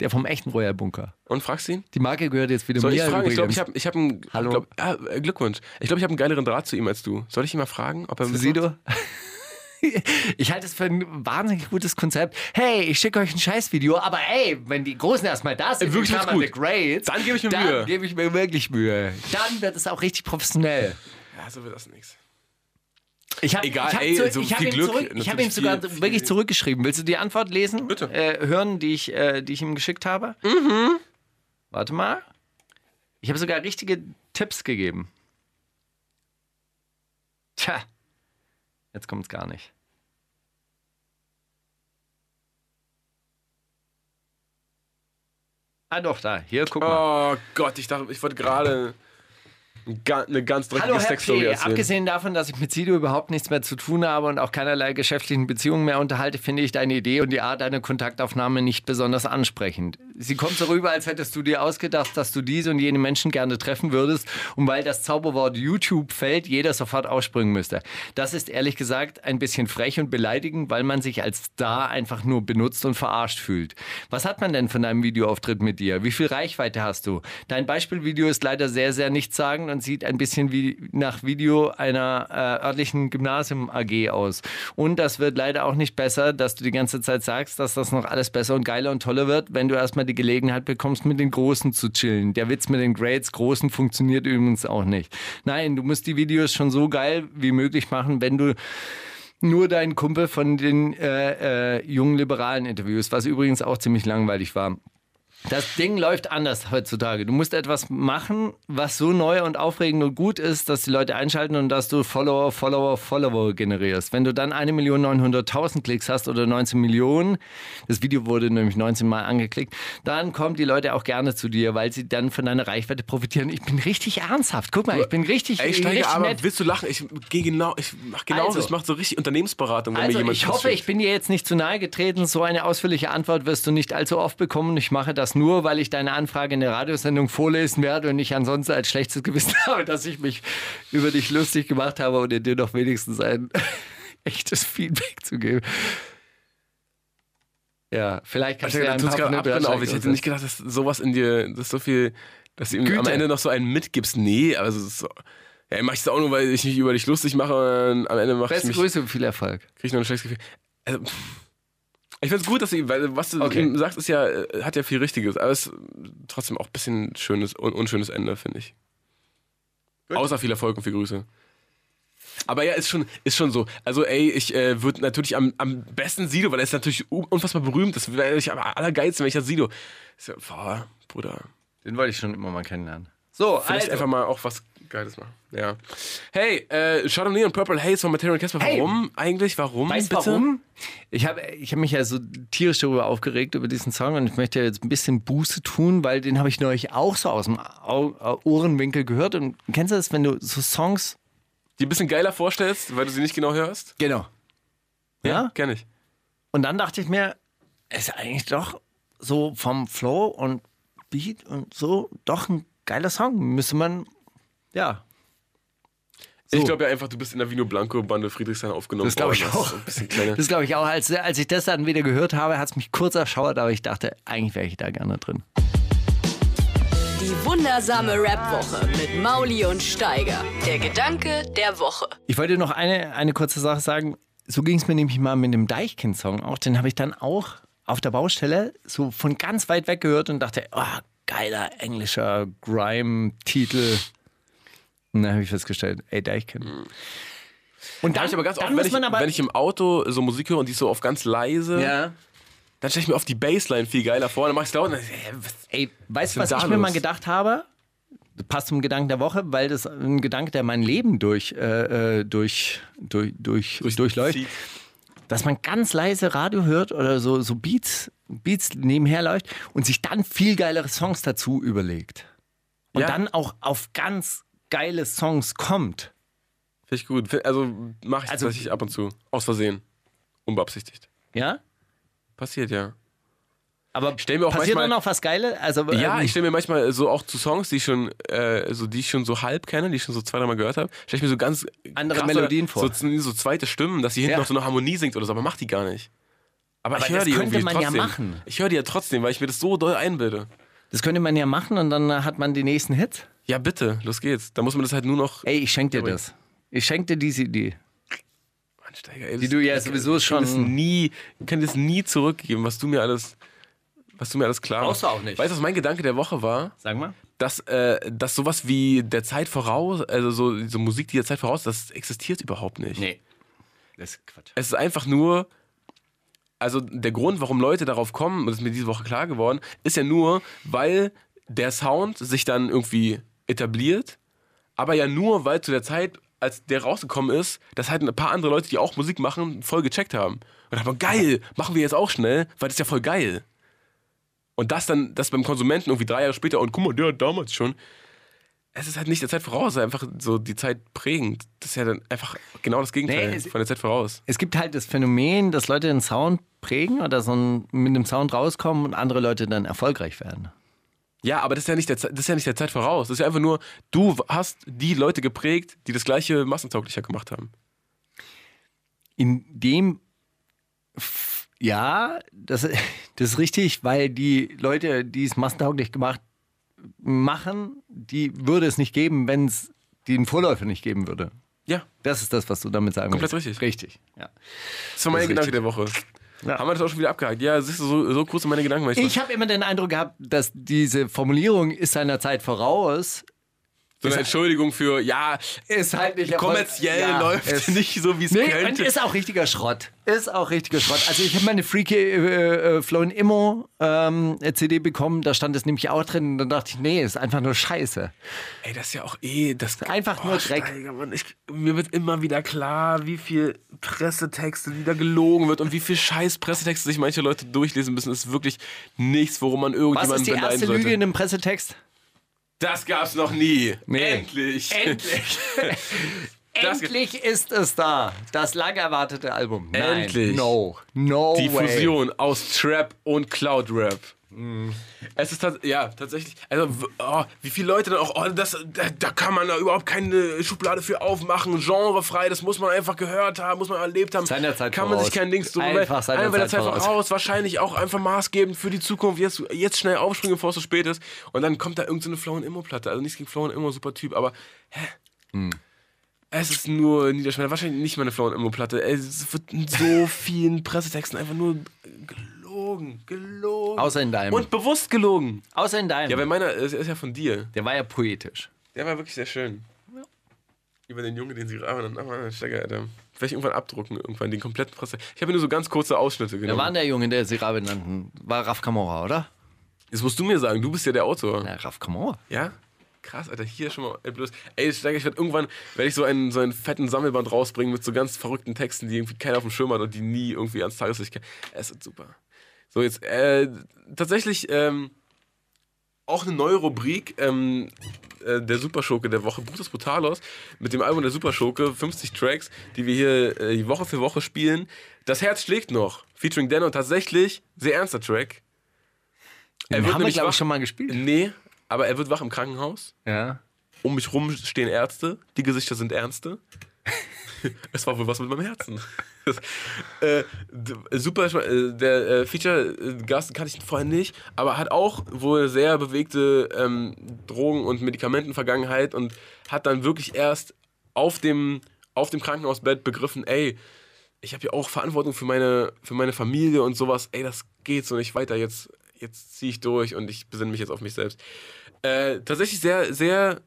Speaker 7: Der vom echten Royal Bunker.
Speaker 6: Und fragst ihn?
Speaker 7: Die Marke gehört jetzt wieder
Speaker 6: Soll ich
Speaker 7: mir
Speaker 6: fragen? Ich glaube, ich habe ich hab einen.
Speaker 7: Hallo?
Speaker 6: Glaub, ja, äh, Glückwunsch. Ich glaube, ich habe einen geileren Draht zu ihm als du. Soll ich ihn mal fragen, ob er
Speaker 7: Zu? Sido? Ich halte es für ein wahnsinnig gutes Konzept. Hey, ich schicke euch ein Scheißvideo, aber ey, wenn die Großen erstmal da sind,
Speaker 6: Ey, wirklich
Speaker 7: Klammern
Speaker 6: gut.
Speaker 7: Greats,
Speaker 6: Dann gebe ich mir
Speaker 7: dann
Speaker 6: Mühe.
Speaker 7: gebe ich mir wirklich Mühe. Dann wird es auch richtig professionell.
Speaker 6: Ja, so wird das nichts.
Speaker 7: Ich hab,
Speaker 6: Egal,
Speaker 7: ich hab
Speaker 6: ey,
Speaker 7: zu,
Speaker 6: so
Speaker 7: ich hab
Speaker 6: viel
Speaker 7: ihm
Speaker 6: Glück,
Speaker 7: Zurück, ich habe ihm sogar
Speaker 6: viel- viel-
Speaker 7: wirklich zurückgeschrieben. Willst du die Antwort lesen?
Speaker 6: Bitte.
Speaker 7: Äh, hören, die ich, äh, die ich ihm geschickt habe? Mhm. Warte mal. Ich habe sogar richtige Tipps gegeben. Tja, jetzt kommt es gar nicht. Ah doch, da. Hier, guck mal.
Speaker 6: Oh Gott, ich dachte, ich wollte gerade eine ganz dreckige
Speaker 7: Hallo Herr
Speaker 6: Sexstory
Speaker 7: P.,
Speaker 6: erzählen.
Speaker 7: abgesehen davon, dass ich mit Sido überhaupt nichts mehr zu tun habe und auch keinerlei geschäftlichen Beziehungen mehr unterhalte, finde ich deine Idee und die Art deiner Kontaktaufnahme nicht besonders ansprechend. Sie kommt so rüber, als hättest du dir ausgedacht, dass du diese und jene Menschen gerne treffen würdest und weil das Zauberwort YouTube fällt, jeder sofort ausspringen müsste. Das ist ehrlich gesagt ein bisschen frech und beleidigend, weil man sich als Star einfach nur benutzt und verarscht fühlt. Was hat man denn von deinem Videoauftritt mit dir? Wie viel Reichweite hast du? Dein Beispielvideo ist leider sehr, sehr nichtssagend und sieht ein bisschen wie nach Video einer äh, örtlichen Gymnasium AG aus. Und das wird leider auch nicht besser, dass du die ganze Zeit sagst, dass das noch alles besser und geiler und toller wird, wenn du erstmal die Gelegenheit bekommst, mit den Großen zu chillen. Der Witz mit den Grades Großen funktioniert übrigens auch nicht. Nein, du musst die Videos schon so geil wie möglich machen, wenn du nur deinen Kumpel von den äh, äh, jungen Liberalen interviewst, was übrigens auch ziemlich langweilig war. Das Ding läuft anders heutzutage. Du musst etwas machen, was so neu und aufregend und gut ist, dass die Leute einschalten und dass du Follower, Follower, Follower generierst. Wenn du dann 1.900.000 Klicks hast oder 19 Millionen, das Video wurde nämlich 19 Mal angeklickt, dann kommen die Leute auch gerne zu dir, weil sie dann von deiner Reichweite profitieren. Ich bin richtig ernsthaft. Guck mal, ich bin richtig,
Speaker 6: Ey,
Speaker 7: richtig
Speaker 6: Steiger, aber
Speaker 7: nett.
Speaker 6: willst du lachen? Ich gehe genau, ich mach genauso,
Speaker 7: Also.
Speaker 6: ich mache so richtig Unternehmensberatung, wenn mir
Speaker 7: Also
Speaker 6: jemand
Speaker 7: ich hoffe, ich bin dir jetzt nicht zu nahe getreten. So eine ausführliche Antwort wirst du nicht allzu oft bekommen. Ich mache das nur, weil ich deine Anfrage in der Radiosendung vorlesen werde und ich ansonsten als schlechtes Gewissen habe, dass ich mich über dich lustig gemacht habe und dir doch wenigstens ein echtes Feedback zu geben. Ja, vielleicht kannst du dir
Speaker 6: Alter,
Speaker 7: ein paar
Speaker 6: gerade Abbrennen auf. Ich hätte nicht gedacht, dass sowas in dir, das ist so viel, dass du ihm am. Ende noch so einen mitgibst. Nee, also so, ja, mach ich es auch nur, weil ich mich über dich lustig mache und am Ende mache ich
Speaker 7: Beste
Speaker 6: mich,
Speaker 7: Grüße und viel Erfolg.
Speaker 6: krieg ich noch ein schlechtes Gefühl. Also, pff. Ich finde es gut, dass ihm- weil was du
Speaker 7: Okay.
Speaker 6: sagst, ist ja, äh, hat ja viel Richtiges, aber es ist trotzdem auch ein bisschen schönes, un unschönes Ende, finde ich. Außer viel Erfolg und viel Grüße. Aber ja, ist schon, ist schon so. Also, ey, ich äh, würde natürlich am, am besten Sido, weil er ist natürlich un- unfassbar berühmt. Das wäre ich am allergeilsten, wenn ich das Sido. Ist ja, boah, Bruder.
Speaker 7: Den wollte ich schon immer mal kennenlernen. So,
Speaker 6: Vielleicht
Speaker 7: also,
Speaker 6: einfach mal auch was Geiles machen. Ja. Hey, äh, Chardonnay und Purple Haze von Material Casper.
Speaker 7: Hey.
Speaker 6: Warum eigentlich? Warum?
Speaker 7: Weißt
Speaker 6: bitte?
Speaker 7: warum? Ich habe ich hab mich ja so tierisch darüber aufgeregt, über diesen Song und ich möchte jetzt ein bisschen Buße tun, weil den habe ich neulich auch so aus dem Ohrenwinkel gehört. Und kennst du das, wenn du so Songs.
Speaker 6: Die ein bisschen geiler vorstellst, weil du sie nicht genau hörst?
Speaker 7: Genau. Ja?
Speaker 6: Kenn ich.
Speaker 7: Und dann dachte ich mir, ist eigentlich doch so vom Flow und Beat und so doch ein geiler Song. Müsste man, ja.
Speaker 6: Ich glaube ja einfach, du bist in der Vino Blanco Bande Friedrichshain aufgenommen
Speaker 7: Das glaube ich auch.
Speaker 6: kleiner.
Speaker 7: Das glaube ich auch. Als, als ich das dann wieder gehört habe, hat es mich kurz erschauert, aber ich dachte, eigentlich wäre ich da gerne drin.
Speaker 3: Die wundersame Rap-Woche mit Mauli und Steiger. Der Gedanke der Woche.
Speaker 7: Ich wollte noch eine, eine kurze Sache sagen. So ging es mir nämlich mal mit dem Deichkind-Song auch. Den habe ich dann auch auf der Baustelle so von ganz weit weg gehört und dachte, oh, geiler englischer Grime-Titel. Und dann habe ich festgestellt, ey, Deichkind. Und
Speaker 6: Da ich aber ganz oft, wenn ich, wenn ich im Auto so Musik höre und die ist so auf ganz leise,
Speaker 7: ja.
Speaker 6: dann stelle ich mir auf die Bassline viel geiler vor. Dann mache ich es laut und dann, hä, was-
Speaker 7: Ey, weißt du,
Speaker 6: Was
Speaker 7: was ich
Speaker 6: da
Speaker 7: mir mal
Speaker 6: los?
Speaker 7: gedacht habe? Das passt zum Gedanken der Woche, weil das ein Gedanke, der mein Leben durch, äh, äh, durch, durch, durch, durchläuft.
Speaker 6: zieht.
Speaker 7: Dass man ganz leise Radio hört oder so, so Beats, Beats nebenher läuft und sich dann viel geilere Songs dazu überlegt. Und
Speaker 6: Ja.
Speaker 7: dann auch auf ganz geile Songs kommt.
Speaker 6: Finde ich gut. Also mache ich
Speaker 7: Also-
Speaker 6: tatsächlich ab und zu. Aus Versehen. Unbeabsichtigt.
Speaker 7: Ja?
Speaker 6: Passiert, ja.
Speaker 7: Aber
Speaker 6: stell mir auch
Speaker 7: passiert
Speaker 6: manchmal-
Speaker 7: dann auch was Geile? Also,
Speaker 6: Ja,
Speaker 7: ähm,
Speaker 6: ich stelle mir manchmal so auch zu Songs, die ich schon, äh, so, die ich schon so halb kenne, die ich schon so zwei, dreimal gehört habe, stelle ich mir so ganz
Speaker 7: Andere
Speaker 6: krasse,
Speaker 7: Melodien vor.
Speaker 6: So, so zweite Stimmen, dass sie hinten
Speaker 7: Ja.
Speaker 6: noch so eine Harmonie singt oder so, aber macht die gar nicht. Aber,
Speaker 7: Aber
Speaker 6: ich höre
Speaker 7: das
Speaker 6: die
Speaker 7: könnte
Speaker 6: irgendwie
Speaker 7: man ja
Speaker 6: trotzdem.
Speaker 7: machen.
Speaker 6: Ich höre die ja trotzdem, weil ich mir das so doll einbilde.
Speaker 7: das könnte man ja machen und dann hat man die nächsten Hits.
Speaker 6: Ja, bitte, los geht's. Da muss man das halt nur noch.
Speaker 7: Ey, ich schenke dir das. Ich schenke dir diese Idee.
Speaker 6: Mann, Steiger, ey,
Speaker 7: Die du ja sowieso
Speaker 6: ich kann
Speaker 7: schon-
Speaker 6: nie, ich kann das nie zurückgeben, was du mir alles. Was du mir alles klar
Speaker 7: Brauchst du
Speaker 6: machst.
Speaker 7: auch nicht.
Speaker 6: Weißt du, was mein Gedanke der Woche war?
Speaker 7: Sag mal.
Speaker 6: dass, äh, dass sowas wie der Zeit voraus, also so, so Musik, die der Zeit voraus, das existiert überhaupt nicht.
Speaker 7: Nee. Das ist Quatsch.
Speaker 6: Es ist einfach nur, also der Grund, warum Leute darauf kommen, und das ist mir diese Woche klar geworden, ist ja nur, weil der Sound sich dann irgendwie etabliert, aber ja nur, weil zu der Zeit, als der rausgekommen ist, dass halt ein paar andere Leute, die auch Musik machen, voll gecheckt haben. Und man, geil, machen wir jetzt auch schnell, weil das ist ja voll geil. Und das dann, das beim Konsumenten irgendwie drei Jahre später, und guck mal, der hat damals schon. Es ist halt nicht der Zeit voraus, einfach so die Zeit prägend. Das ist ja dann einfach genau das Gegenteil
Speaker 7: Nee, es-
Speaker 6: von der Zeit voraus.
Speaker 7: Es gibt halt das Phänomen, dass Leute den Sound prägen oder so ein, mit dem Sound rauskommen und andere Leute dann erfolgreich werden.
Speaker 6: Ja, aber das ist ja nicht der, das ist ja nicht der Zeit voraus. Das ist ja einfach nur, du hast die Leute geprägt, die das gleiche massentauglicher gemacht haben.
Speaker 7: In dem, F- ja, das, das ist richtig, weil die Leute, die es massentauglich gemacht machen, die würde es nicht geben, wenn es den Vorläufer nicht geben würde.
Speaker 6: Ja,
Speaker 7: Das ist das, was du damit sagen
Speaker 6: Komplett
Speaker 7: willst.
Speaker 6: richtig.
Speaker 7: Richtig, ja.
Speaker 6: das war mein
Speaker 7: ist
Speaker 6: Gedanke
Speaker 7: richtig.
Speaker 6: der Woche.
Speaker 7: Ja.
Speaker 6: Haben wir das auch schon wieder abgehakt? Ja, siehst du, so, so kurz sind meine Gedanken.
Speaker 7: Ich habe immer den Eindruck gehabt, dass diese Formulierung ist seiner Zeit voraus,
Speaker 6: so eine Entschuldigung für, ja,
Speaker 7: ist halt nicht
Speaker 6: kommerziell
Speaker 7: Ja,
Speaker 6: läuft
Speaker 7: es-
Speaker 6: nicht so, wie es
Speaker 7: Nee,
Speaker 6: könnte.
Speaker 7: ist auch richtiger Schrott. Ist auch richtiger Schrott. Also ich habe meine Freaky äh, äh, Flown Immo ähm, CD bekommen, da stand es nämlich auch drin und dann dachte ich, nee, ist einfach nur Scheiße.
Speaker 6: Ey, das ist ja auch eh, das
Speaker 7: Einfach nur Dreck.
Speaker 6: Steiger, Mann, ich, mir wird immer wieder klar, wie viel Pressetexte wieder gelogen wird und wie viel scheiß Pressetexte sich manche Leute durchlesen müssen. Das ist wirklich nichts, worum man
Speaker 7: Was
Speaker 6: irgendjemanden
Speaker 7: ist die
Speaker 6: beneiden
Speaker 7: erste
Speaker 6: sollte.
Speaker 7: Lüge in dem Pressetext?
Speaker 6: Das gab's noch nie.
Speaker 7: Nee.
Speaker 6: Endlich.
Speaker 7: Endlich. Endlich ist es da. Das lang erwartete Album. Nein,
Speaker 6: Endlich.
Speaker 7: No. No
Speaker 6: Die
Speaker 7: way.
Speaker 6: Fusion aus Trap und Cloud Rap. Es ist ja tatsächlich, also oh, wie viele Leute dann auch, oh, das, da, da kann man da überhaupt keine Schublade für aufmachen, genrefrei, das muss man einfach gehört haben, muss man erlebt haben.
Speaker 7: Seiner Zeit
Speaker 6: kann man sich
Speaker 7: voraus.
Speaker 6: kein Dings tun.
Speaker 7: Einfach seiner
Speaker 6: Einfach der
Speaker 7: Zeit
Speaker 6: Zeit
Speaker 7: voraus.
Speaker 6: voraus. Wahrscheinlich auch einfach maßgebend für die Zukunft. Jetzt, jetzt schnell aufspringen, bevor es zu spät ist. Und dann kommt da irgendeine so Flow und Immo-Platte. Also nichts gegen Flow und Immo, super Typ, aber hä?
Speaker 7: Hm.
Speaker 6: Es ist nur niederschmettert. Wahrscheinlich nicht meine Flow und Immo-Platte. Es wird in so vielen Pressetexten einfach nur gelogen, gelogen.
Speaker 7: Außer in deinem.
Speaker 6: Und bewusst gelogen.
Speaker 7: Außer in deinem.
Speaker 6: Ja, weil meiner ist, ist ja von dir.
Speaker 7: Der war ja poetisch.
Speaker 6: Der war wirklich sehr schön. Über den Junge, den sie rahmen. Dann ah, Stecker, Alter. Vielleicht irgendwann abdrucken, irgendwann den kompletten Presse. Ich habe nur so ganz kurze Ausschnitte
Speaker 7: Wer
Speaker 6: genommen.
Speaker 7: war denn der Junge, der Sirabe nannten? War Raf Kamora, oder?
Speaker 6: Das musst du mir sagen, du bist ja der Autor.
Speaker 7: Na, Raf Kamora.
Speaker 6: Ja? Krass, Alter, hier schon mal ey, bloß. Ey, Steiger, ich werde irgendwann werde ich so einen, so einen fetten Sammelband rausbringen mit so ganz verrückten Texten, die irgendwie keiner auf dem Schirm hat und die nie irgendwie ans Tageslicht kommen. Es wird super. So, jetzt, äh, tatsächlich, ähm, auch eine neue Rubrik, ähm, äh, der Superschurke der Woche, Brutus Brutalos, mit dem Album der Superschurke, 50 Tracks, die wir hier äh, Woche für Woche spielen. Das Herz schlägt noch, featuring Dan und tatsächlich, sehr ernster Track. Er
Speaker 7: Den
Speaker 6: wird
Speaker 7: haben wir,
Speaker 6: nämlich
Speaker 7: glaube
Speaker 6: wach-
Speaker 7: ich, schon mal gespielt.
Speaker 6: Nee, aber er wird wach im Krankenhaus.
Speaker 7: Ja.
Speaker 6: Um mich rum stehen Ärzte, die Gesichter sind Ernste. es war wohl was mit meinem Herzen. Äh, super, äh, der äh, Feature-Gast kannte ich vorher nicht, aber hat auch wohl sehr bewegte ähm, Drogen- und Medikamentenvergangenheit und hat dann wirklich erst auf dem, auf dem Krankenhausbett begriffen, ey, ich habe ja auch Verantwortung für meine, für meine Familie und sowas, ey, das geht so nicht weiter, jetzt, jetzt ziehe ich durch und ich besinne mich jetzt auf mich selbst. Äh, tatsächlich sehr, sehr,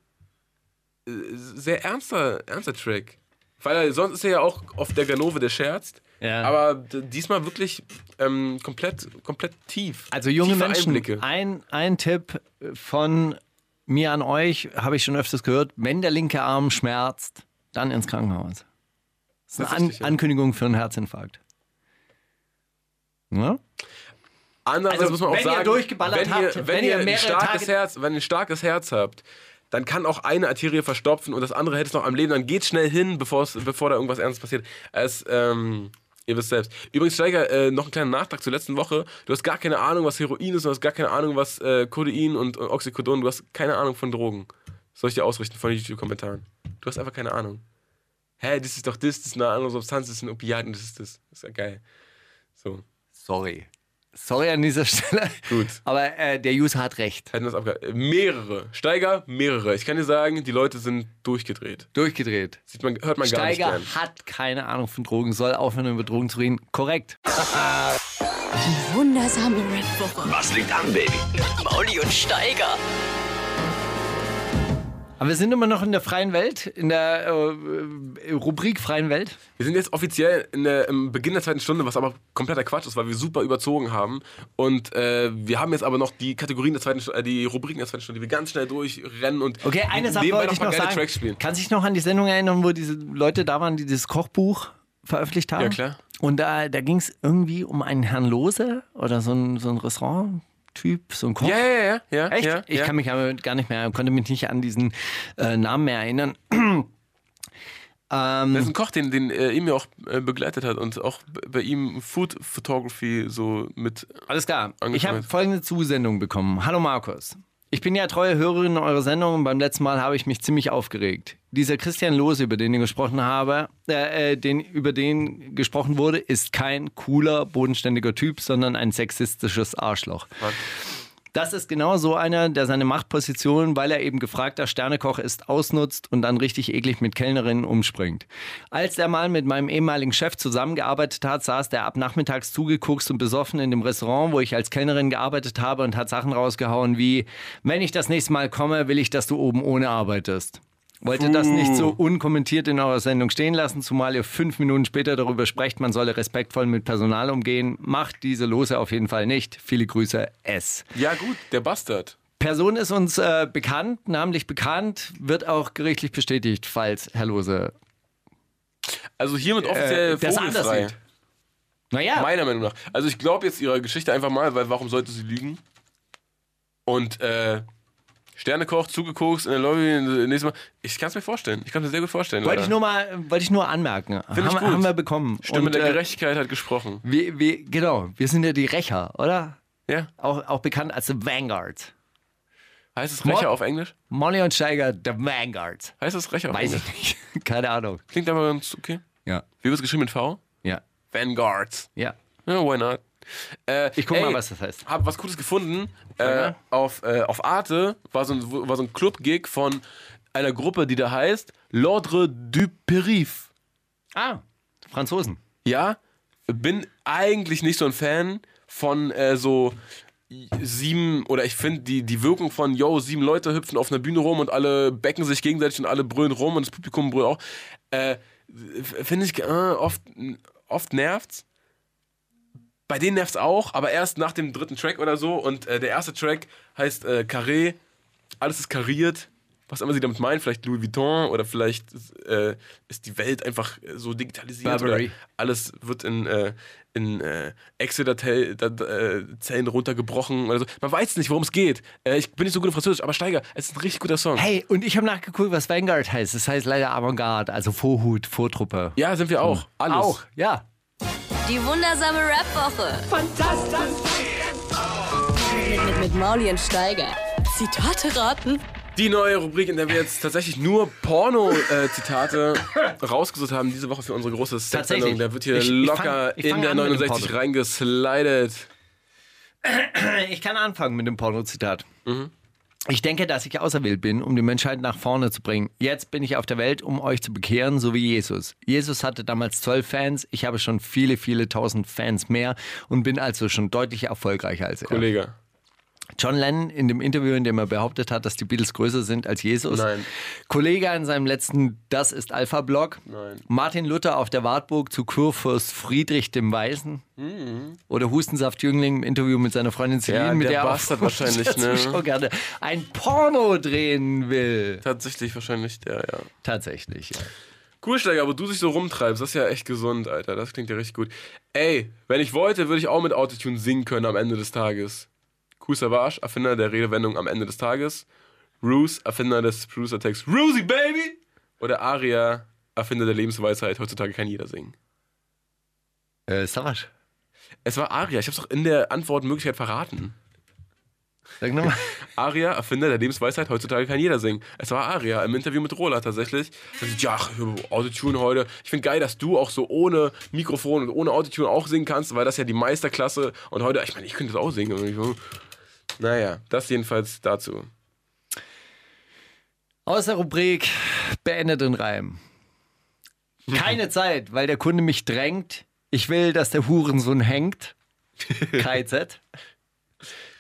Speaker 6: äh, sehr ernster, ernster Track. Weil sonst ist er ja auch auf der Ganove, der scherzt.
Speaker 7: Ja.
Speaker 6: Aber diesmal wirklich ähm, komplett, komplett tief.
Speaker 7: Also junge
Speaker 6: Tiefe
Speaker 7: Menschen,
Speaker 6: Einblicke.
Speaker 7: ein, ein Tipp von mir an euch, habe ich schon öfters gehört, wenn der linke Arm schmerzt, dann ins Krankenhaus. Das ist eine An
Speaker 6: ja.
Speaker 7: Ankündigung für einen Herzinfarkt. Ja?
Speaker 6: Andererseits
Speaker 7: Also,
Speaker 6: muss man auch
Speaker 7: wenn ihr
Speaker 6: sagen,
Speaker 7: durchgeballert
Speaker 6: wenn
Speaker 7: habt,
Speaker 6: ihr, wenn,
Speaker 7: wenn
Speaker 6: ihr
Speaker 7: ihr
Speaker 6: ein
Speaker 7: mehrere
Speaker 6: starkes
Speaker 7: Tage-
Speaker 6: Herz, wenn ihr ein starkes Herz habt, dann kann auch eine Arterie verstopfen und das andere hält es noch am Leben. Dann geht schnell hin, bevor da irgendwas Ernstes passiert. Es, ähm, ihr wisst selbst. Übrigens, Steiger, äh, noch ein kleiner Nachtrag zur letzten Woche. Du hast gar keine Ahnung, was Heroin ist, du hast gar keine Ahnung, was äh, Codein und, und Oxycodon, du hast keine Ahnung von Drogen. Soll ich dir ausrichten von den YouTube-Kommentaren? Du hast einfach keine Ahnung. Hä, das ist doch das, das ist eine andere Substanz, das ist ein Opiat und das ist das. Das ist ja geil. So.
Speaker 7: Sorry. Sorry an dieser Stelle.
Speaker 6: Gut.
Speaker 7: Aber äh, der User hat recht.
Speaker 6: Hätten das abge äh, mehrere. Steiger, mehrere. Ich kann dir sagen, die Leute sind durchgedreht.
Speaker 7: Durchgedreht.
Speaker 6: Sieht man, hört man gar nicht
Speaker 7: Steiger hat keine Ahnung von Drogen, soll aufhören, über Drogen zu reden. Korrekt.
Speaker 3: Wundersame Rap-Woche.
Speaker 2: Was liegt an, Baby?
Speaker 3: Mauli und Steiger.
Speaker 7: Aber wir sind immer noch in der freien Welt, in der äh, Rubrik freien Welt.
Speaker 6: Wir sind jetzt offiziell in der, im Beginn der zweiten Stunde, was aber kompletter Quatsch ist, weil wir super überzogen haben. Und äh, wir haben jetzt aber noch die Kategorien der zweiten Stunde, äh, die Rubriken der zweiten Stunde, die wir ganz schnell durchrennen und
Speaker 7: Okay, eine Sache
Speaker 6: nebenbei
Speaker 7: wollte ich
Speaker 6: mal
Speaker 7: noch
Speaker 6: geile
Speaker 7: sagen.
Speaker 6: Tracks spielen.
Speaker 7: Kannst du dich noch an die Sendung erinnern, wo diese Leute da waren, die dieses Kochbuch veröffentlicht haben?
Speaker 6: Ja, klar.
Speaker 7: Und da, da ging es irgendwie um einen Herrn Lose oder so ein, so ein Restaurant-Typ, so ein Koch.
Speaker 6: Ja, ja, ja, ja.
Speaker 7: Echt?
Speaker 6: Ja,
Speaker 7: ich
Speaker 6: ja.
Speaker 7: kann mich aber gar nicht mehr, konnte mich nicht an diesen äh, Namen mehr erinnern.
Speaker 6: Das ist ein Koch, den, den äh, ihm ja auch äh, begleitet hat und auch bei ihm Food Photography so mit.
Speaker 7: Alles klar. Ich habe folgende Zusendung bekommen. Hallo Markus. Ich bin ja treue Hörerin eurer Sendung und beim letzten Mal habe ich mich ziemlich aufgeregt. Dieser Christian Lose, über den ich gesprochen habe, äh, äh, den, über den gesprochen wurde, ist kein cooler, bodenständiger Typ, sondern ein sexistisches Arschloch. Das ist genau so einer, der seine Machtposition, weil er eben gefragter Sternekoch ist, ausnutzt und dann richtig eklig mit Kellnerinnen umspringt. Als der mal mit meinem ehemaligen Chef zusammengearbeitet hat, saß der ab nachmittags zugeguckt und besoffen in dem Restaurant, wo ich als Kellnerin gearbeitet habe und hat Sachen rausgehauen wie, wenn ich das nächste Mal komme, will ich, dass du oben ohne arbeitest. Wollte das nicht so unkommentiert in eurer Sendung stehen lassen, zumal ihr fünf Minuten später darüber sprecht, man solle respektvoll mit Personal umgehen. Macht diese Lose auf jeden Fall nicht. Viele Grüße, S.
Speaker 6: Ja, gut, der Bastard.
Speaker 7: Person ist uns äh, bekannt, namentlich bekannt, wird auch gerichtlich bestätigt, falls Herr Lose
Speaker 6: Also hiermit offiziell
Speaker 7: äh, das anders
Speaker 6: vogelfrei.
Speaker 7: sieht. Naja,
Speaker 6: Meiner Meinung nach. Also ich glaube jetzt ihrer Geschichte einfach mal, weil warum sollte sie lügen? Und äh, Sternekoch, zugeguckt in der Lobby, nächstes Mal. Ich kann es mir vorstellen. Ich kann es mir sehr gut vorstellen.
Speaker 7: wollte
Speaker 6: leider.
Speaker 7: ich nur mal, wollte ich nur anmerken.
Speaker 6: Find ich
Speaker 7: haben,
Speaker 6: gut.
Speaker 7: haben wir bekommen.
Speaker 6: Stimme
Speaker 7: Und,
Speaker 6: der
Speaker 7: äh,
Speaker 6: Gerechtigkeit hat gesprochen.
Speaker 7: wir, wir, genau, wir sind ja die Rächer, oder?
Speaker 6: Ja.
Speaker 7: Auch, auch bekannt als The Vanguard.
Speaker 6: Heißt es Rächer
Speaker 7: Mo-
Speaker 6: auf Englisch?
Speaker 7: Molly und Steiger, The Vanguard.
Speaker 6: Heißt es Rächer auf
Speaker 7: Weiß
Speaker 6: Englisch?
Speaker 7: ich nicht. Keine Ahnung.
Speaker 6: Klingt aber ganz okay.
Speaker 7: Ja.
Speaker 6: Wie wird es geschrieben mit V?
Speaker 7: Ja.
Speaker 6: Vanguard.
Speaker 7: Ja.
Speaker 6: Ja, why not? Äh,
Speaker 7: Ich guck
Speaker 6: ey,
Speaker 7: mal, was das heißt.
Speaker 6: Hab was Cooles gefunden. Äh, auf, äh, auf Arte war so ein, war so ein Club-Gig von einer Gruppe, die da heißt L'Ordre du Périph'.
Speaker 7: Ah, Franzosen.
Speaker 6: Ja, bin eigentlich nicht so ein Fan von äh, so sieben, oder ich finde die, die Wirkung von, yo, sieben Leute hüpfen auf einer Bühne rum und alle becken sich gegenseitig und alle brüllen rum und das Publikum brüllt auch. Äh, finde ich äh, oft, oft nervt's. Bei denen nervt's auch, aber erst nach dem dritten Track oder so. Und äh, der erste Track heißt äh, Carré. Alles ist kariert. Was immer sie damit meinen, vielleicht Louis Vuitton oder vielleicht äh, ist die Welt einfach so digitalisiert.
Speaker 7: Burberry.
Speaker 6: Oder alles wird in, äh, in äh, Excel-Zellen runtergebrochen oder so. Man weiß nicht, worum es geht. Äh, ich bin nicht so gut in Französisch, aber Steiger, es ist ein richtig guter Song.
Speaker 7: Hey, und ich habe nachgeguckt, was Vanguard heißt. Das heißt leider Avantgarde, also Vorhut, Vortruppe.
Speaker 6: Ja, sind wir auch. Alles.
Speaker 7: Auch, ja.
Speaker 5: Die wundersame Rap-Woche.
Speaker 3: Mit, mit, mit Mauli und Steiger. Zitate raten.
Speaker 6: Die neue Rubrik, in der wir jetzt tatsächlich nur Porno-Zitate rausgesucht haben, diese Woche für unsere große.
Speaker 7: Tatsächlich.
Speaker 6: Da wird hier
Speaker 7: Ich- ich
Speaker 6: locker
Speaker 7: fang- ich
Speaker 6: in der
Speaker 7: an mit dem
Speaker 6: 69
Speaker 7: Porno.
Speaker 6: reingeslidet.
Speaker 7: Ich kann anfangen mit dem Porno-Zitat.
Speaker 6: Mhm.
Speaker 7: Ich denke, dass ich auserwählt bin, um die Menschheit nach vorne zu bringen. Jetzt bin ich auf der Welt, um euch zu bekehren, so wie Jesus. Jesus hatte damals zwölf Fans. Ich habe schon viele, viele tausend Fans mehr und bin also schon deutlich erfolgreicher als er.
Speaker 6: Kollege.
Speaker 7: John Lennon in dem Interview, in dem er behauptet hat, dass die Beatles größer sind als Jesus.
Speaker 6: Nein.
Speaker 7: Kollege in seinem letzten Das ist Alpha-Blog.
Speaker 6: Nein.
Speaker 7: Martin Luther auf der Wartburg zu Kurfürst Friedrich dem Weisen. Oder Hustensaft-Jüngling im Interview mit seiner Freundin Celine,
Speaker 6: Mhm. Ja,
Speaker 7: mit
Speaker 6: der
Speaker 7: der er
Speaker 6: Bastard wahrscheinlich, ne?
Speaker 7: schon gerne ein Porno drehen will.
Speaker 6: Tatsächlich wahrscheinlich der, ja.
Speaker 7: Tatsächlich, ja.
Speaker 6: Cool, Steiger, aber du dich so rumtreibst, das ist ja echt gesund, Alter. Das klingt ja richtig gut. Ey, wenn ich wollte, würde ich auch mit Autotune singen können am Ende des Tages. Cool Savage, Erfinder der Redewendung am Ende des Tages. Roos, Erfinder des Producer-Texts Rosie Baby! Oder Aria, Erfinder der Lebensweisheit. Heutzutage kann jeder singen.
Speaker 7: Äh, Savage,
Speaker 6: Es war Aria, ich hab's doch in der Antwortmöglichkeit verraten.
Speaker 7: sag nochmal.
Speaker 6: Aria, Erfinder der Lebensweisheit, heutzutage kann jeder singen. Es war Aria im Interview mit Rola tatsächlich. Ja, Autotune heute. Ich finde geil, dass du auch so ohne Mikrofon und ohne Autotune auch singen kannst, weil das ja die Meisterklasse. Und heute, ich meine, ich könnte das auch singen. Naja, das jedenfalls dazu.
Speaker 7: Aus der Rubrik beendet in Reim. Keine Zeit, weil der Kunde mich drängt. Ich will, dass der Hurensohn hängt. KZ.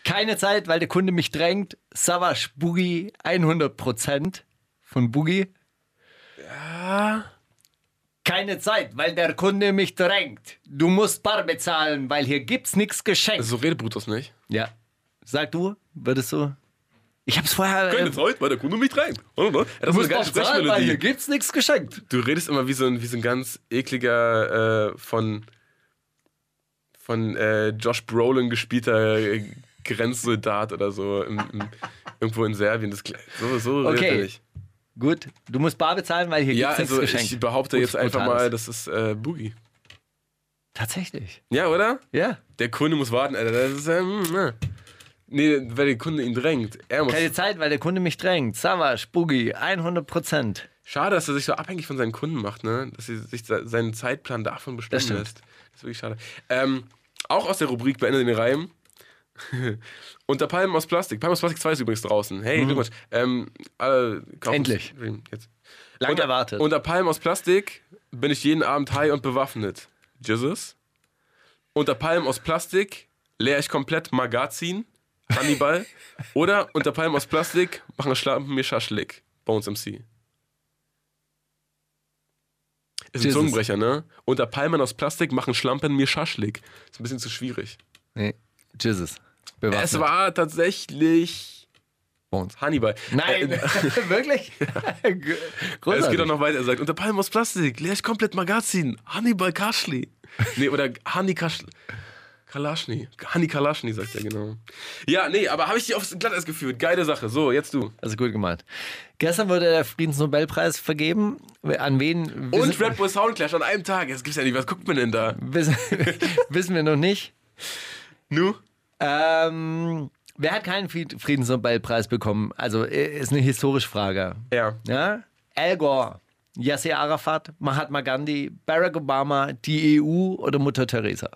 Speaker 7: Keine Zeit, weil der Kunde mich drängt. Savage Boogie 100% von Boogie. Ja. Keine Zeit, weil der Kunde mich drängt. Du musst bar bezahlen, weil hier gibt's nichts geschenkt.
Speaker 6: So redet Brutus nicht.
Speaker 7: ja. Sag du, würdest du? Ich hab's vorher.
Speaker 6: Keine
Speaker 7: äh,
Speaker 6: Zeit, weil der Kunde mich treibt. Oh, oh. Das ist eine
Speaker 7: bezahlen, weil hier gibt's nichts geschenkt.
Speaker 6: Du redest immer wie so ein, wie so ein ganz ekliger äh, von, von äh, Josh Brolin gespielter äh, Grenzsoldat oder so im, im, irgendwo in Serbien. Das, so so redet
Speaker 7: Okay.
Speaker 6: er nicht.
Speaker 7: Gut, du musst bar bezahlen, weil hier
Speaker 6: Ja,
Speaker 7: gibt's
Speaker 6: also
Speaker 7: nichts geschenkt.
Speaker 6: ich behaupte
Speaker 7: Gut,
Speaker 6: jetzt einfach mal, das ist äh, Boogie.
Speaker 7: Tatsächlich.
Speaker 6: Ja, oder?
Speaker 7: Ja.
Speaker 6: Der Kunde muss warten, Alter. Das ist, ähm, na. Nee, weil der Kunde ihn drängt. Er muss.
Speaker 7: Keine Zeit, weil der Kunde mich drängt. Savage, Boogie, 100 Prozent.
Speaker 6: Schade, dass er sich so abhängig von seinen Kunden macht, ne? Dass er sich se- seinen Zeitplan davon bestimmen
Speaker 7: Das
Speaker 6: lässt. Das ist wirklich schade. Ähm, auch aus der Rubrik beendet den Reim. Unter Palmen aus Plastik. Palmen aus Plastik 2 ist übrigens draußen. Hey, Glückwunsch. Ähm,
Speaker 7: Mhm. Endlich.
Speaker 6: Jetzt.
Speaker 7: Lang
Speaker 6: unter,
Speaker 7: erwartet.
Speaker 6: Unter Palmen aus Plastik bin ich jeden Abend high und bewaffnet. Jesus. Unter Palmen aus Plastik leer ich komplett Magazin. Hannibal. Oder unter Palmen aus Plastik machen Schlampen mir Schaschlik. Bones MC. Ist ein. Zungenbrecher, ne? Unter Palmen aus Plastik machen Schlampen mir Schaschlik. Ist ein bisschen zu schwierig.
Speaker 7: Nee, Jesus. Bewaffnet.
Speaker 6: Es war tatsächlich
Speaker 7: Bones.
Speaker 6: Hannibal.
Speaker 7: Nein,
Speaker 6: Äh,
Speaker 7: wirklich?
Speaker 6: Es geht auch noch weiter. Er sagt, unter Palmen aus Plastik, leer ich komplett Magazin. Hannibal Kaschli. Nee, oder Hanni Kaschli. Kalaschny. Hanni Kalaschny, sagt er genau. Ja, nee, aber habe ich dich aufs Glatteis geführt. Geile Sache. So, jetzt du.
Speaker 7: Also gut gemeint. Gestern wurde der Friedensnobelpreis vergeben. An wen?
Speaker 6: Und Red Bull Soundclash an einem Tag. Jetzt gibt's ja nicht. Was guckt man denn da?
Speaker 7: wissen, wissen wir noch nicht.
Speaker 6: Nu?
Speaker 7: Ähm, wer hat keinen Fried- Friedensnobelpreis bekommen? Also äh, ist eine historische Frage.
Speaker 6: Ja.
Speaker 7: Ja? Al Gore, Yasser Arafat, Mahatma Gandhi, Barack Obama, die EU oder Mutter Teresa?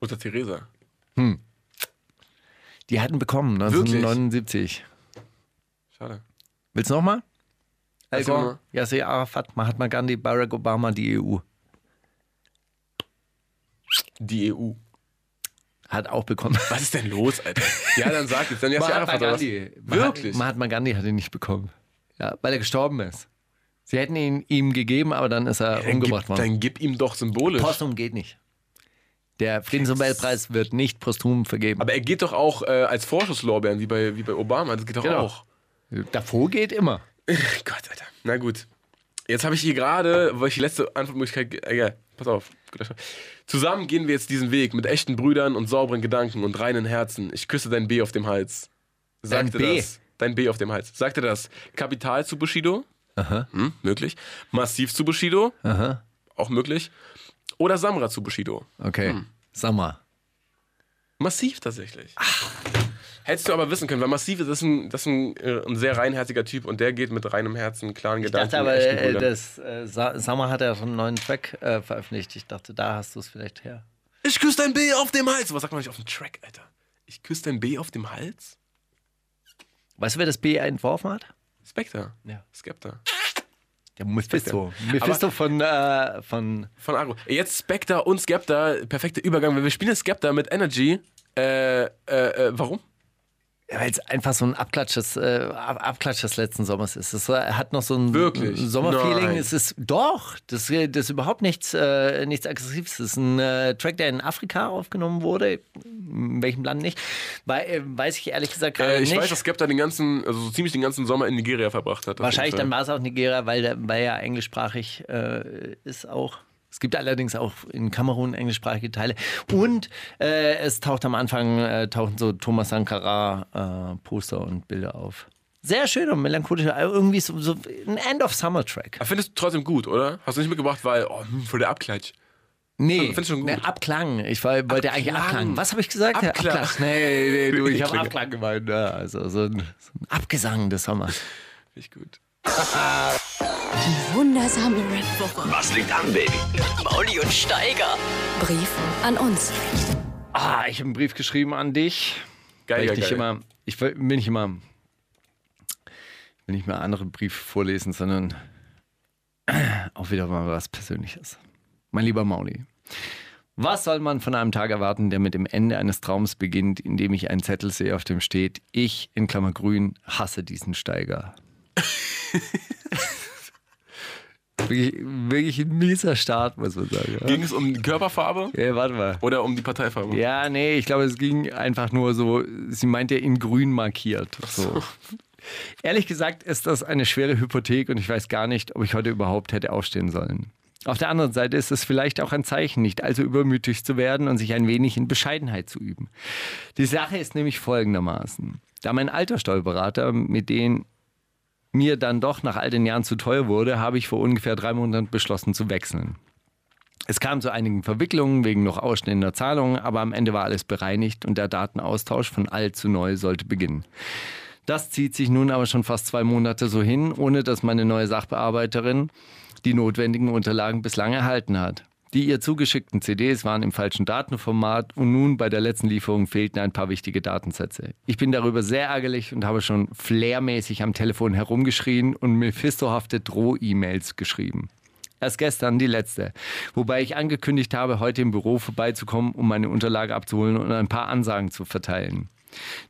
Speaker 6: Mutter Teresa.
Speaker 7: Die hatten bekommen
Speaker 6: Wirklich?
Speaker 7: 1979.
Speaker 6: Schade.
Speaker 7: Willst du nochmal? Al
Speaker 6: Erzähl
Speaker 7: Gore. Yasser Arafat, Mahatma Gandhi, Barack Obama, die EU.
Speaker 6: Die EU.
Speaker 7: Hat auch bekommen.
Speaker 6: Was ist denn los, Alter? Ja, dann sag jetzt. Dann
Speaker 7: Mahatma
Speaker 6: Arafat was?
Speaker 7: Gandhi.
Speaker 6: Wirklich?
Speaker 7: Mahatma Gandhi hat ihn nicht bekommen. Ja, weil er gestorben ist. Sie hätten ihn ihm gegeben, aber dann ist er
Speaker 6: Dann
Speaker 7: umgebracht
Speaker 6: gib,
Speaker 7: worden.
Speaker 6: dann gib ihm doch symbolisch.
Speaker 7: Posthum geht nicht. Der Friedensnobelpreis wird nicht posthum vergeben.
Speaker 6: Aber er geht doch auch äh, als Vorschusslorbeeren, wie bei, wie bei Obama. Das geht doch
Speaker 7: Genau.
Speaker 6: auch.
Speaker 7: Davor geht immer.
Speaker 6: Gott, Alter. Na gut. Jetzt habe ich hier gerade, weil ich die letzte Antwortmöglichkeit. Egal, pass auf. Zusammen gehen wir jetzt diesen Weg mit echten Brüdern und sauberen Gedanken und reinen Herzen. Ich küsse dein B auf dem Hals. Sagte
Speaker 7: Dein B?
Speaker 6: das. Dein B auf dem Hals. Sagte das. Kapital zu Bushido?
Speaker 7: Aha.
Speaker 6: Hm, möglich. Massiv zu Bushido?
Speaker 7: Aha.
Speaker 6: Auch möglich. Oder Samra zu Bushido?
Speaker 7: Okay. Sag mal.
Speaker 6: Massiv tatsächlich. Hättest du aber wissen können, weil Massiv ist ein, das ist ein, äh, ein sehr reinherziger Typ und der geht mit reinem Herzen, klaren
Speaker 7: Ich
Speaker 6: Gedanken.
Speaker 7: dachte aber, äh, das, äh, Sa- Summer hat ja schon einen neuen Track äh, veröffentlicht. Ich dachte, da hast du es vielleicht her.
Speaker 6: Ich küsse dein B auf dem Hals. Was sagt man nicht auf dem Track, Alter? Ich küsse dein B auf dem Hals?
Speaker 7: Weißt du, wer das B entworfen hat?
Speaker 6: Spectre.
Speaker 7: Ja.
Speaker 6: Skepta.
Speaker 7: Der Mephisto. Mephisto von, äh, von
Speaker 6: Von Agro. Jetzt Spectre und Skepta, perfekter Übergang. weil Wir spielen Skepta mit Energy. Äh, äh, äh, warum?
Speaker 7: Ja, weil es einfach so ein Abklatsch des, äh, Ab- Abklatsch des letzten Sommers ist. Es hat noch so ein
Speaker 6: Wirklich?
Speaker 7: Sommerfeeling.
Speaker 6: Nein.
Speaker 7: Es ist doch, das, das ist überhaupt nichts, äh, nichts Aggressives. Es ist ein äh, Track, der in Afrika aufgenommen wurde. In welchem Land nicht? Weil, äh, weiß ich ehrlich gesagt gerade
Speaker 6: Äh, ich
Speaker 7: nicht.
Speaker 6: weiß, dass Skepta den ganzen, also so ziemlich den ganzen Sommer in Nigeria verbracht hat.
Speaker 7: Wahrscheinlich dann war es auch Nigeria, weil, der, weil er englischsprachig äh, ist auch. Es gibt allerdings auch in Kamerun englischsprachige Teile. Und äh, es taucht am Anfang, äh, tauchen so Thomas Sankara äh, Poster und Bilder auf. Sehr schön und melancholisch. Irgendwie so, so ein End-of-Summer-Track.
Speaker 6: Aber findest du trotzdem gut, oder? Hast du nicht mitgebracht, weil, oh, hm, voll der Abklatsch.
Speaker 7: Nee,
Speaker 6: du schon gut?
Speaker 7: Ne, Abklang. Ich war, wollte eigentlich
Speaker 6: Abklang.
Speaker 7: Abklang. Was habe ich gesagt?
Speaker 6: Abklang.
Speaker 7: Abklang. Nee, nee, du, ich habe. Abklang gemeint. Ja, also so ein, so ein Abgesang des Sommers.
Speaker 6: Finde ich gut.
Speaker 3: Wundersame Rap-Woche.
Speaker 2: Was liegt an, Baby?
Speaker 3: Mauli und Steiger. Brief an uns.
Speaker 7: Ah, ich habe einen Brief geschrieben an dich.
Speaker 6: Geil,
Speaker 7: Weil ich
Speaker 6: geil,
Speaker 7: immer, ich will, will nicht immer, ich will nicht mehr andere Briefe vorlesen, sondern auch wieder mal was Persönliches. Mein lieber Mauli, was soll man von einem Tag erwarten, der mit dem Ende eines Traums beginnt, indem ich einen Zettel sehe, auf dem steht, ich in Klammer grün hasse diesen Steiger. wirklich, wirklich ein mieser Start, muss man sagen. Ja,
Speaker 6: Ging es um die Körperfarbe
Speaker 7: ja warte mal.
Speaker 6: oder um die Parteifarbe?
Speaker 7: Ja, nee, ich glaube, es ging einfach nur so, sie meinte in grün markiert. So. Ehrlich gesagt ist das eine schwere Hypothek und ich weiß gar nicht, ob ich heute überhaupt hätte aufstehen sollen. Auf der anderen Seite ist es vielleicht auch ein Zeichen, nicht allzu übermütig zu werden und sich ein wenig in Bescheidenheit zu üben. Die Sache ist nämlich folgendermaßen. Da mein alter Steuerberater, mit dem mir dann doch nach all den Jahren zu teuer wurde, habe ich vor ungefähr drei Monaten beschlossen zu wechseln. Es kam zu einigen Verwicklungen wegen noch ausstehender Zahlungen, aber am Ende war alles bereinigt und der Datenaustausch von alt zu neu sollte beginnen. Das zieht sich nun aber schon fast zwei Monate so hin, ohne dass meine neue Sachbearbeiterin die notwendigen Unterlagen bislang erhalten hat. Die ihr zugeschickten CDs waren im falschen Datenformat und nun bei der letzten Lieferung fehlten ein paar wichtige Datensätze. Ich bin darüber sehr ärgerlich und habe schon flairmäßig am Telefon herumgeschrien und mephistohafte Droh-E-Mails geschrieben. Erst gestern die letzte, wobei ich angekündigt habe, heute im Büro vorbeizukommen, um meine Unterlage abzuholen und ein paar Ansagen zu verteilen.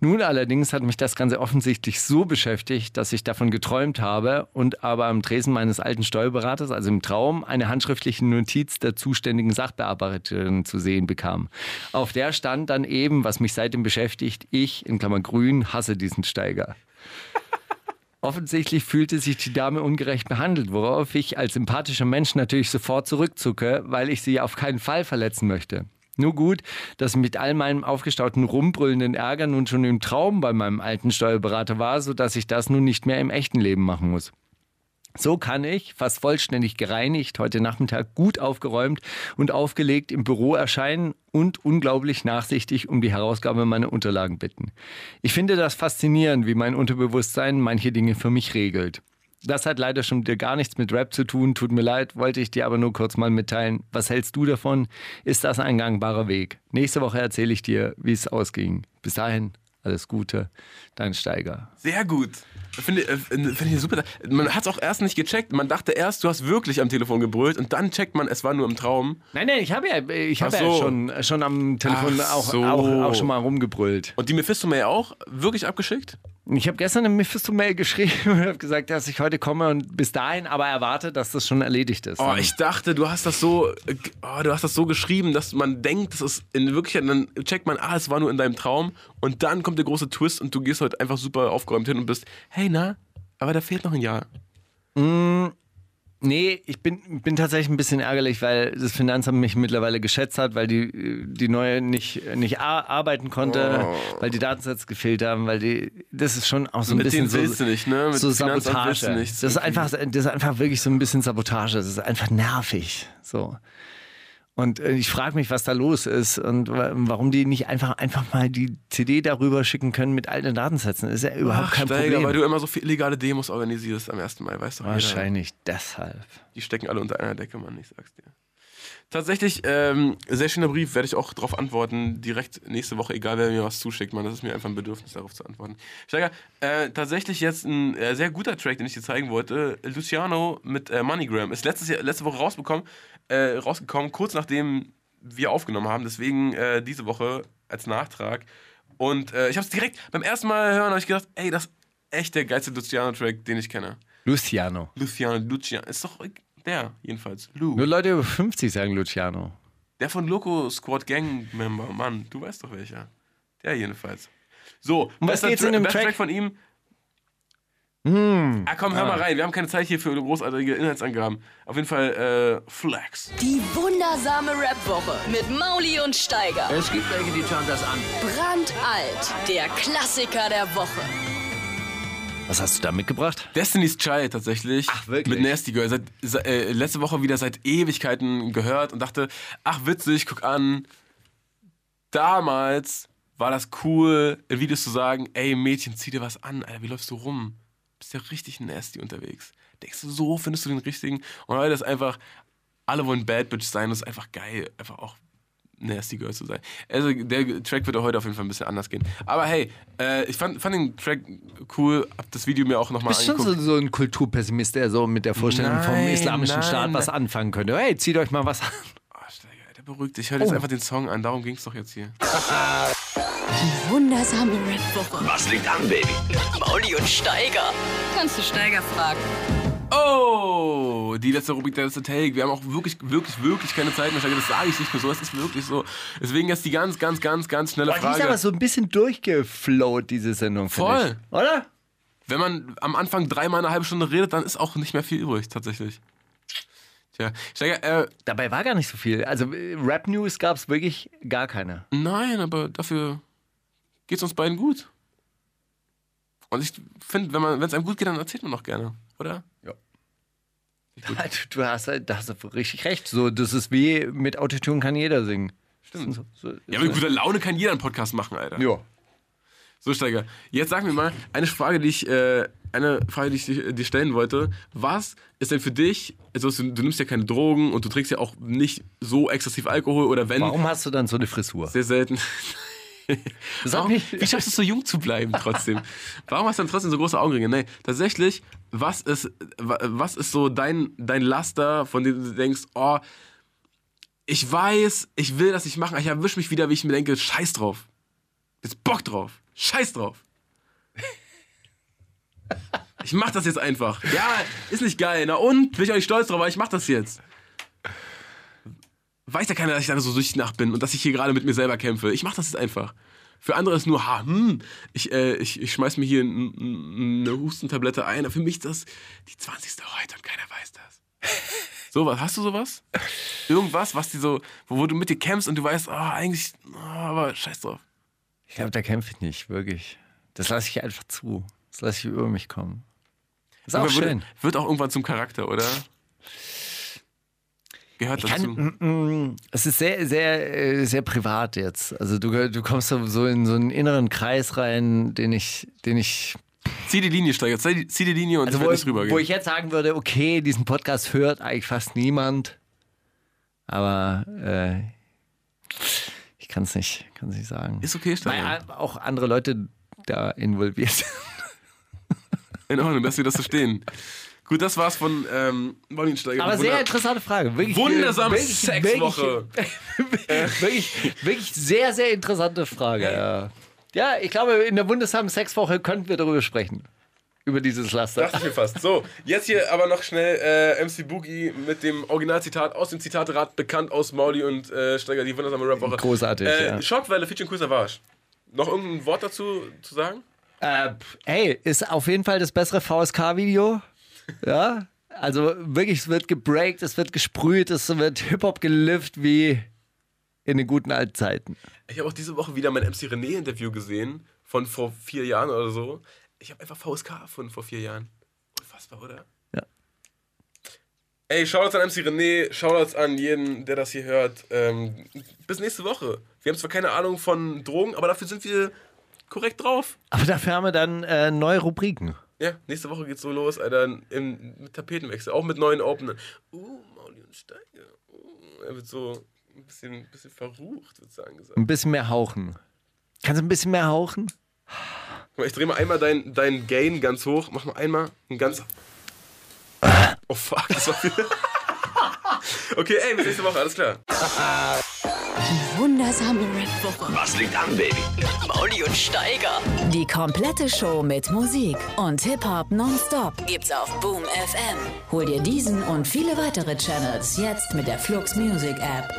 Speaker 7: Nun allerdings hat mich das Ganze offensichtlich so beschäftigt, dass ich davon geträumt habe und aber am Tresen meines alten Steuerberaters, also im Traum, eine handschriftliche Notiz der zuständigen Sachbearbeiterin zu sehen bekam. Auf der stand dann eben, was mich seitdem beschäftigt, ich, in Klammer grün, hasse diesen Steiger. Offensichtlich fühlte sich die Dame ungerecht behandelt, worauf ich als sympathischer Mensch natürlich sofort zurückzucke, weil ich sie auf keinen Fall verletzen möchte. Nur gut, dass mit all meinem aufgestauten rumbrüllenden Ärger nun schon im Traum bei meinem alten Steuerberater war, sodass ich das nun nicht mehr im echten Leben machen muss. So kann ich, fast vollständig gereinigt, heute Nachmittag gut aufgeräumt und aufgelegt im Büro erscheinen und unglaublich nachsichtig um die Herausgabe meiner Unterlagen bitten. Ich finde das faszinierend, wie mein Unterbewusstsein manche Dinge für mich regelt. Das hat leider schon wieder gar nichts mit Rap zu tun, tut mir leid, wollte ich dir aber nur kurz mal mitteilen. Was hältst du davon? Ist das ein gangbarer Weg? Nächste Woche erzähle ich dir, wie es ausging. Bis dahin, alles Gute, dein Steiger.
Speaker 6: Sehr gut. Finde äh, finde ich super. Man hat es auch erst nicht gecheckt. Man dachte erst, du hast wirklich am Telefon gebrüllt und dann checkt man, es war nur im Traum.
Speaker 7: Nein, nein, ich habe ja, ich hab
Speaker 6: Ach
Speaker 7: ja
Speaker 6: so.
Speaker 7: schon, schon am Telefon auch,
Speaker 6: so.
Speaker 7: auch, auch schon mal rumgebrüllt.
Speaker 6: Und die Mephisto-Mail auch wirklich abgeschickt?
Speaker 7: Ich habe gestern eine Mephisto-Mail geschrieben und habe gesagt, dass ich heute komme und bis dahin aber erwarte, dass das schon erledigt ist.
Speaker 6: Oh, ich dachte, du hast das so, oh, du hast das so geschrieben, dass man denkt, das ist in Wirklichkeit, dann checkt man, ah, es war nur in deinem Traum und dann kommt der große Twist und du gehst heute einfach super aufgeräumt hin und bist, hey, na, aber da fehlt noch ein Jahr.
Speaker 7: Nee, ich bin, bin tatsächlich ein bisschen ärgerlich, weil das Finanzamt mich mittlerweile geschätzt hat, weil die, die neue nicht, nicht ar- arbeiten konnte, weil die Datensätze gefehlt haben, weil die, das ist schon auch so ein
Speaker 6: Mit
Speaker 7: bisschen
Speaker 6: denen
Speaker 7: so,
Speaker 6: du nicht, ne? Mit
Speaker 7: so Sabotage.
Speaker 6: du nichts.
Speaker 7: Das ist, einfach, das ist einfach wirklich so ein bisschen Sabotage. Das ist einfach nervig. So. Und äh, ich frage mich, was da los ist und wa- warum die nicht einfach, einfach mal die CD darüber schicken können mit alten Datensätzen. Das ist ja überhaupt
Speaker 6: Ach,
Speaker 7: kein
Speaker 6: Steiger,
Speaker 7: Problem.
Speaker 6: weil du immer so viele illegale Demos organisierst am 1. Mai, weißt du?
Speaker 7: Wahrscheinlich deshalb.
Speaker 6: Die stecken alle unter einer Decke, Mann, ich sag's dir. Tatsächlich, ähm, sehr schöner Brief, werde ich auch darauf antworten, direkt nächste Woche, egal wer mir was zuschickt, Mann. Das ist mir einfach ein Bedürfnis, darauf zu antworten. Steiger, äh, tatsächlich jetzt ein äh, sehr guter Track, den ich dir zeigen wollte. Luciano mit äh, MoneyGram. Ist letztes Jahr, letzte Woche rausbekommen, äh, rausgekommen, kurz nachdem wir aufgenommen haben. Deswegen äh, diese Woche als Nachtrag. Und äh, ich habe es direkt beim ersten Mal hören, habe ich gedacht, ey, das ist echt der geilste Luciano-Track, den ich kenne.
Speaker 7: Luciano.
Speaker 6: Luciano, Luciano, ist doch der, jedenfalls. Lu.
Speaker 7: Nur Leute über 50 sagen Luciano.
Speaker 6: Der von Loco Squad Gang Member, Mann, du weißt doch welcher. Der jedenfalls. So,
Speaker 7: Um was geht's in
Speaker 6: Tra-
Speaker 7: dem
Speaker 6: bester
Speaker 7: Track?
Speaker 6: von ihm.
Speaker 7: Hm.
Speaker 6: Ah, komm, hör mal rein. Wir haben keine Zeit hier für großartige Inhaltsangaben. Auf jeden Fall äh, Flex.
Speaker 3: Die wundersame Rap-Woche mit Mauli und Steiger.
Speaker 2: Es gibt welche, die schauen das an.
Speaker 3: Brandalt, der Klassiker der Woche.
Speaker 7: Was hast du da mitgebracht?
Speaker 6: Destiny's Child tatsächlich.
Speaker 7: Ach, wirklich?
Speaker 6: Mit Nasty Girl. Seit, se- äh, letzte Woche wieder seit Ewigkeiten gehört und dachte, ach witzig, guck an. Damals war das cool, in Videos zu sagen, ey Mädchen, zieh dir was an, Alter, wie läufst du rum? Bist ja richtig nasty unterwegs. Denkst du, so findest du den richtigen? Und heute ist einfach, alle wollen Bad Bitch sein, das ist einfach geil, einfach auch nasty Girl zu sein. Also der Track wird auch heute auf jeden Fall ein bisschen anders gehen. Aber hey, äh, ich fand, fand den Track cool, hab das Video mir auch nochmal
Speaker 7: Bist schon
Speaker 6: angeguckt.
Speaker 7: so, so ein Kulturpessimist, der so mit der Vorstellung vom
Speaker 6: Nein,
Speaker 7: islamischen
Speaker 6: nein,
Speaker 7: Staat was
Speaker 6: nein.
Speaker 7: anfangen könnte. Hey, zieht euch mal was an.
Speaker 6: Oh, Steiger, der beruhigt dich. Hör dir jetzt
Speaker 7: Oh.
Speaker 6: einfach den Song an. Darum ging es doch jetzt hier.
Speaker 3: Wundersame Rap-Woche.
Speaker 2: Was liegt an, Baby?
Speaker 3: Mauli und Steiger. Kannst du Steiger fragen?
Speaker 6: Oh, die letzte Rubrik, der letzte Take. Wir haben auch wirklich, wirklich, wirklich keine Zeit mehr. Das sage ich nicht mehr so. Es ist wirklich so. Deswegen jetzt die ganz, ganz, ganz, ganz schnelle
Speaker 7: Boah, die ist
Speaker 6: Frage.
Speaker 7: aber so ein bisschen durchgeflowt, diese Sendung.
Speaker 6: Voll.
Speaker 7: Ich. Oder?
Speaker 6: Wenn man am Anfang dreimal eine halbe Stunde redet, dann ist auch nicht mehr viel übrig, tatsächlich. Tja, Steiger, äh,
Speaker 7: Dabei war gar nicht so viel. Also äh, Rap-News gab es wirklich gar keine.
Speaker 6: nein, aber dafür geht's uns beiden gut. Und ich finde, wenn es einem gut geht, dann erzählt man noch gerne, oder?
Speaker 7: Ja. Du, du hast, da hast du richtig recht. So, das ist wie mit Autotune kann jeder singen.
Speaker 6: Stimmt.
Speaker 7: So, so,
Speaker 6: Ja, mit guter Laune kann jeder einen Podcast machen, Alter.
Speaker 7: ja.
Speaker 6: So, Steiger, jetzt sag mir mal eine Frage, die ich, äh, eine Frage, die ich dir- dir stellen wollte. Was ist denn für dich, also du, du nimmst ja keine Drogen und du trinkst ja auch nicht so exzessiv Alkohol oder wenn,
Speaker 7: Warum hast du dann so eine Frisur?
Speaker 6: sehr selten.
Speaker 7: Sag
Speaker 6: Warum,
Speaker 7: mich-
Speaker 6: wie schaffst du es so jung zu bleiben trotzdem? Warum hast du dann trotzdem so große Augenringe? Nee, tatsächlich, was ist, wa- was ist so dein, dein Laster, von dem du denkst, oh, ich weiß, ich will das nicht machen, ich erwische mich wieder, wie ich mir denke, scheiß drauf. Jetzt Bock drauf. Scheiß drauf. Ich mach das jetzt einfach. Ja, ist nicht geil. Na und? Bin ich auch nicht stolz drauf, aber ich mach das jetzt. Weiß ja keiner, dass ich da so süchtig nach bin und dass ich hier gerade mit mir selber kämpfe. Ich mach das jetzt einfach. Für andere ist nur, ha, hm, ich, äh, ich, ich schmeiß mir hier eine Hustentablette ein. Für mich ist das die 20. heute und keiner weiß das. Sowas, hast du sowas? Irgendwas, was die so, wo, wo du mit dir kämpfst und du weißt, ah, eigentlich, ah, aber scheiß drauf.
Speaker 7: Ich glaube, da kämpfe ich nicht, wirklich. Das lasse ich einfach zu. Das lasse ich über mich kommen. Ist auch
Speaker 6: Aber
Speaker 7: schön.
Speaker 6: Wird, wird auch irgendwann zum Charakter, oder? Gehört
Speaker 7: Ich
Speaker 6: dazu.
Speaker 7: kann, mm, mm, es ist sehr, sehr, äh, sehr privat jetzt. Also du, du kommst so in so einen inneren Kreis rein, den ich, den ich,
Speaker 6: Zieh die Linie, Steiger. Zieh die, Linie und
Speaker 7: also wo,
Speaker 6: nicht rübergehen.
Speaker 7: wo ich jetzt sagen würde, okay, diesen Podcast hört eigentlich fast niemand, aber äh, ich kann es nicht, kann's nicht sagen.
Speaker 6: ist okay,
Speaker 7: Weil
Speaker 6: Steiger.
Speaker 7: a- auch andere Leute da involviert.
Speaker 6: In Ordnung, lass mir das so stehen. Gut, das war's von ähm, Steiger.
Speaker 7: Aber sehr interessante Frage. Wirklich,
Speaker 6: Wundersame
Speaker 7: wirklich-
Speaker 6: Sexwoche.
Speaker 7: Wirklich, wirklich, wirklich sehr, sehr interessante Frage. Ja. ja, ich glaube, in der wundersamen Sexwoche könnten wir darüber sprechen. Über dieses Laster.
Speaker 6: Dachte ich mir fast. So, jetzt hier aber noch schnell äh, MC Boogie mit dem Originalzitat aus dem Zitaterad, bekannt aus Mauli und äh, Steiger, die wundersame Rap-Woche.
Speaker 7: Großartig,
Speaker 6: Äh,
Speaker 7: ja.
Speaker 6: Schockwelle, featuring Cool Savage. Noch irgendein Wort dazu zu sagen?
Speaker 7: Äh, hey, ist auf jeden Fall das bessere VSK-Video. Ja, also wirklich, es wird gebreakt, es wird gesprüht, es wird Hip-Hop gelift wie in den guten alten Zeiten.
Speaker 6: Ich habe auch diese Woche wieder mein MC René-Interview gesehen, von vor vier Jahren oder so. Ich habe einfach VSK von vor vier Jahren. Unfassbar, oder?
Speaker 7: Ja.
Speaker 6: Ey, Shoutouts an MC René, Shoutouts an jeden, der das hier hört. Ähm, bis nächste Woche. Wir haben zwar keine Ahnung von Drogen, aber dafür sind wir korrekt drauf.
Speaker 7: Aber dafür haben wir dann äh, neue Rubriken.
Speaker 6: Ja, nächste Woche geht's so los, Alter, im, mit Tapetenwechsel, auch mit neuen Openern. Uh, Mauli und Steiger. Uh, er wird so ein bisschen, ein bisschen verrucht, würde ich sagen. Gesagt.
Speaker 7: Ein bisschen mehr hauchen. Kannst du ein bisschen mehr hauchen?
Speaker 6: Guck mal, Ich drehe mal einmal dein, dein Gain ganz hoch. Mach mal einmal ein ganz. Oh fuck, das war viel. Okay, ey, bis nächste Woche, alles klar.
Speaker 3: Wundersame Rap-Woche.
Speaker 2: Was liegt an, Baby?
Speaker 3: Mauli und Steiger.
Speaker 4: Die komplette Show mit Musik und Hip-Hop nonstop gibt's auf Boom FM. Hol dir diesen und viele weitere Channels jetzt mit der Flux Music App.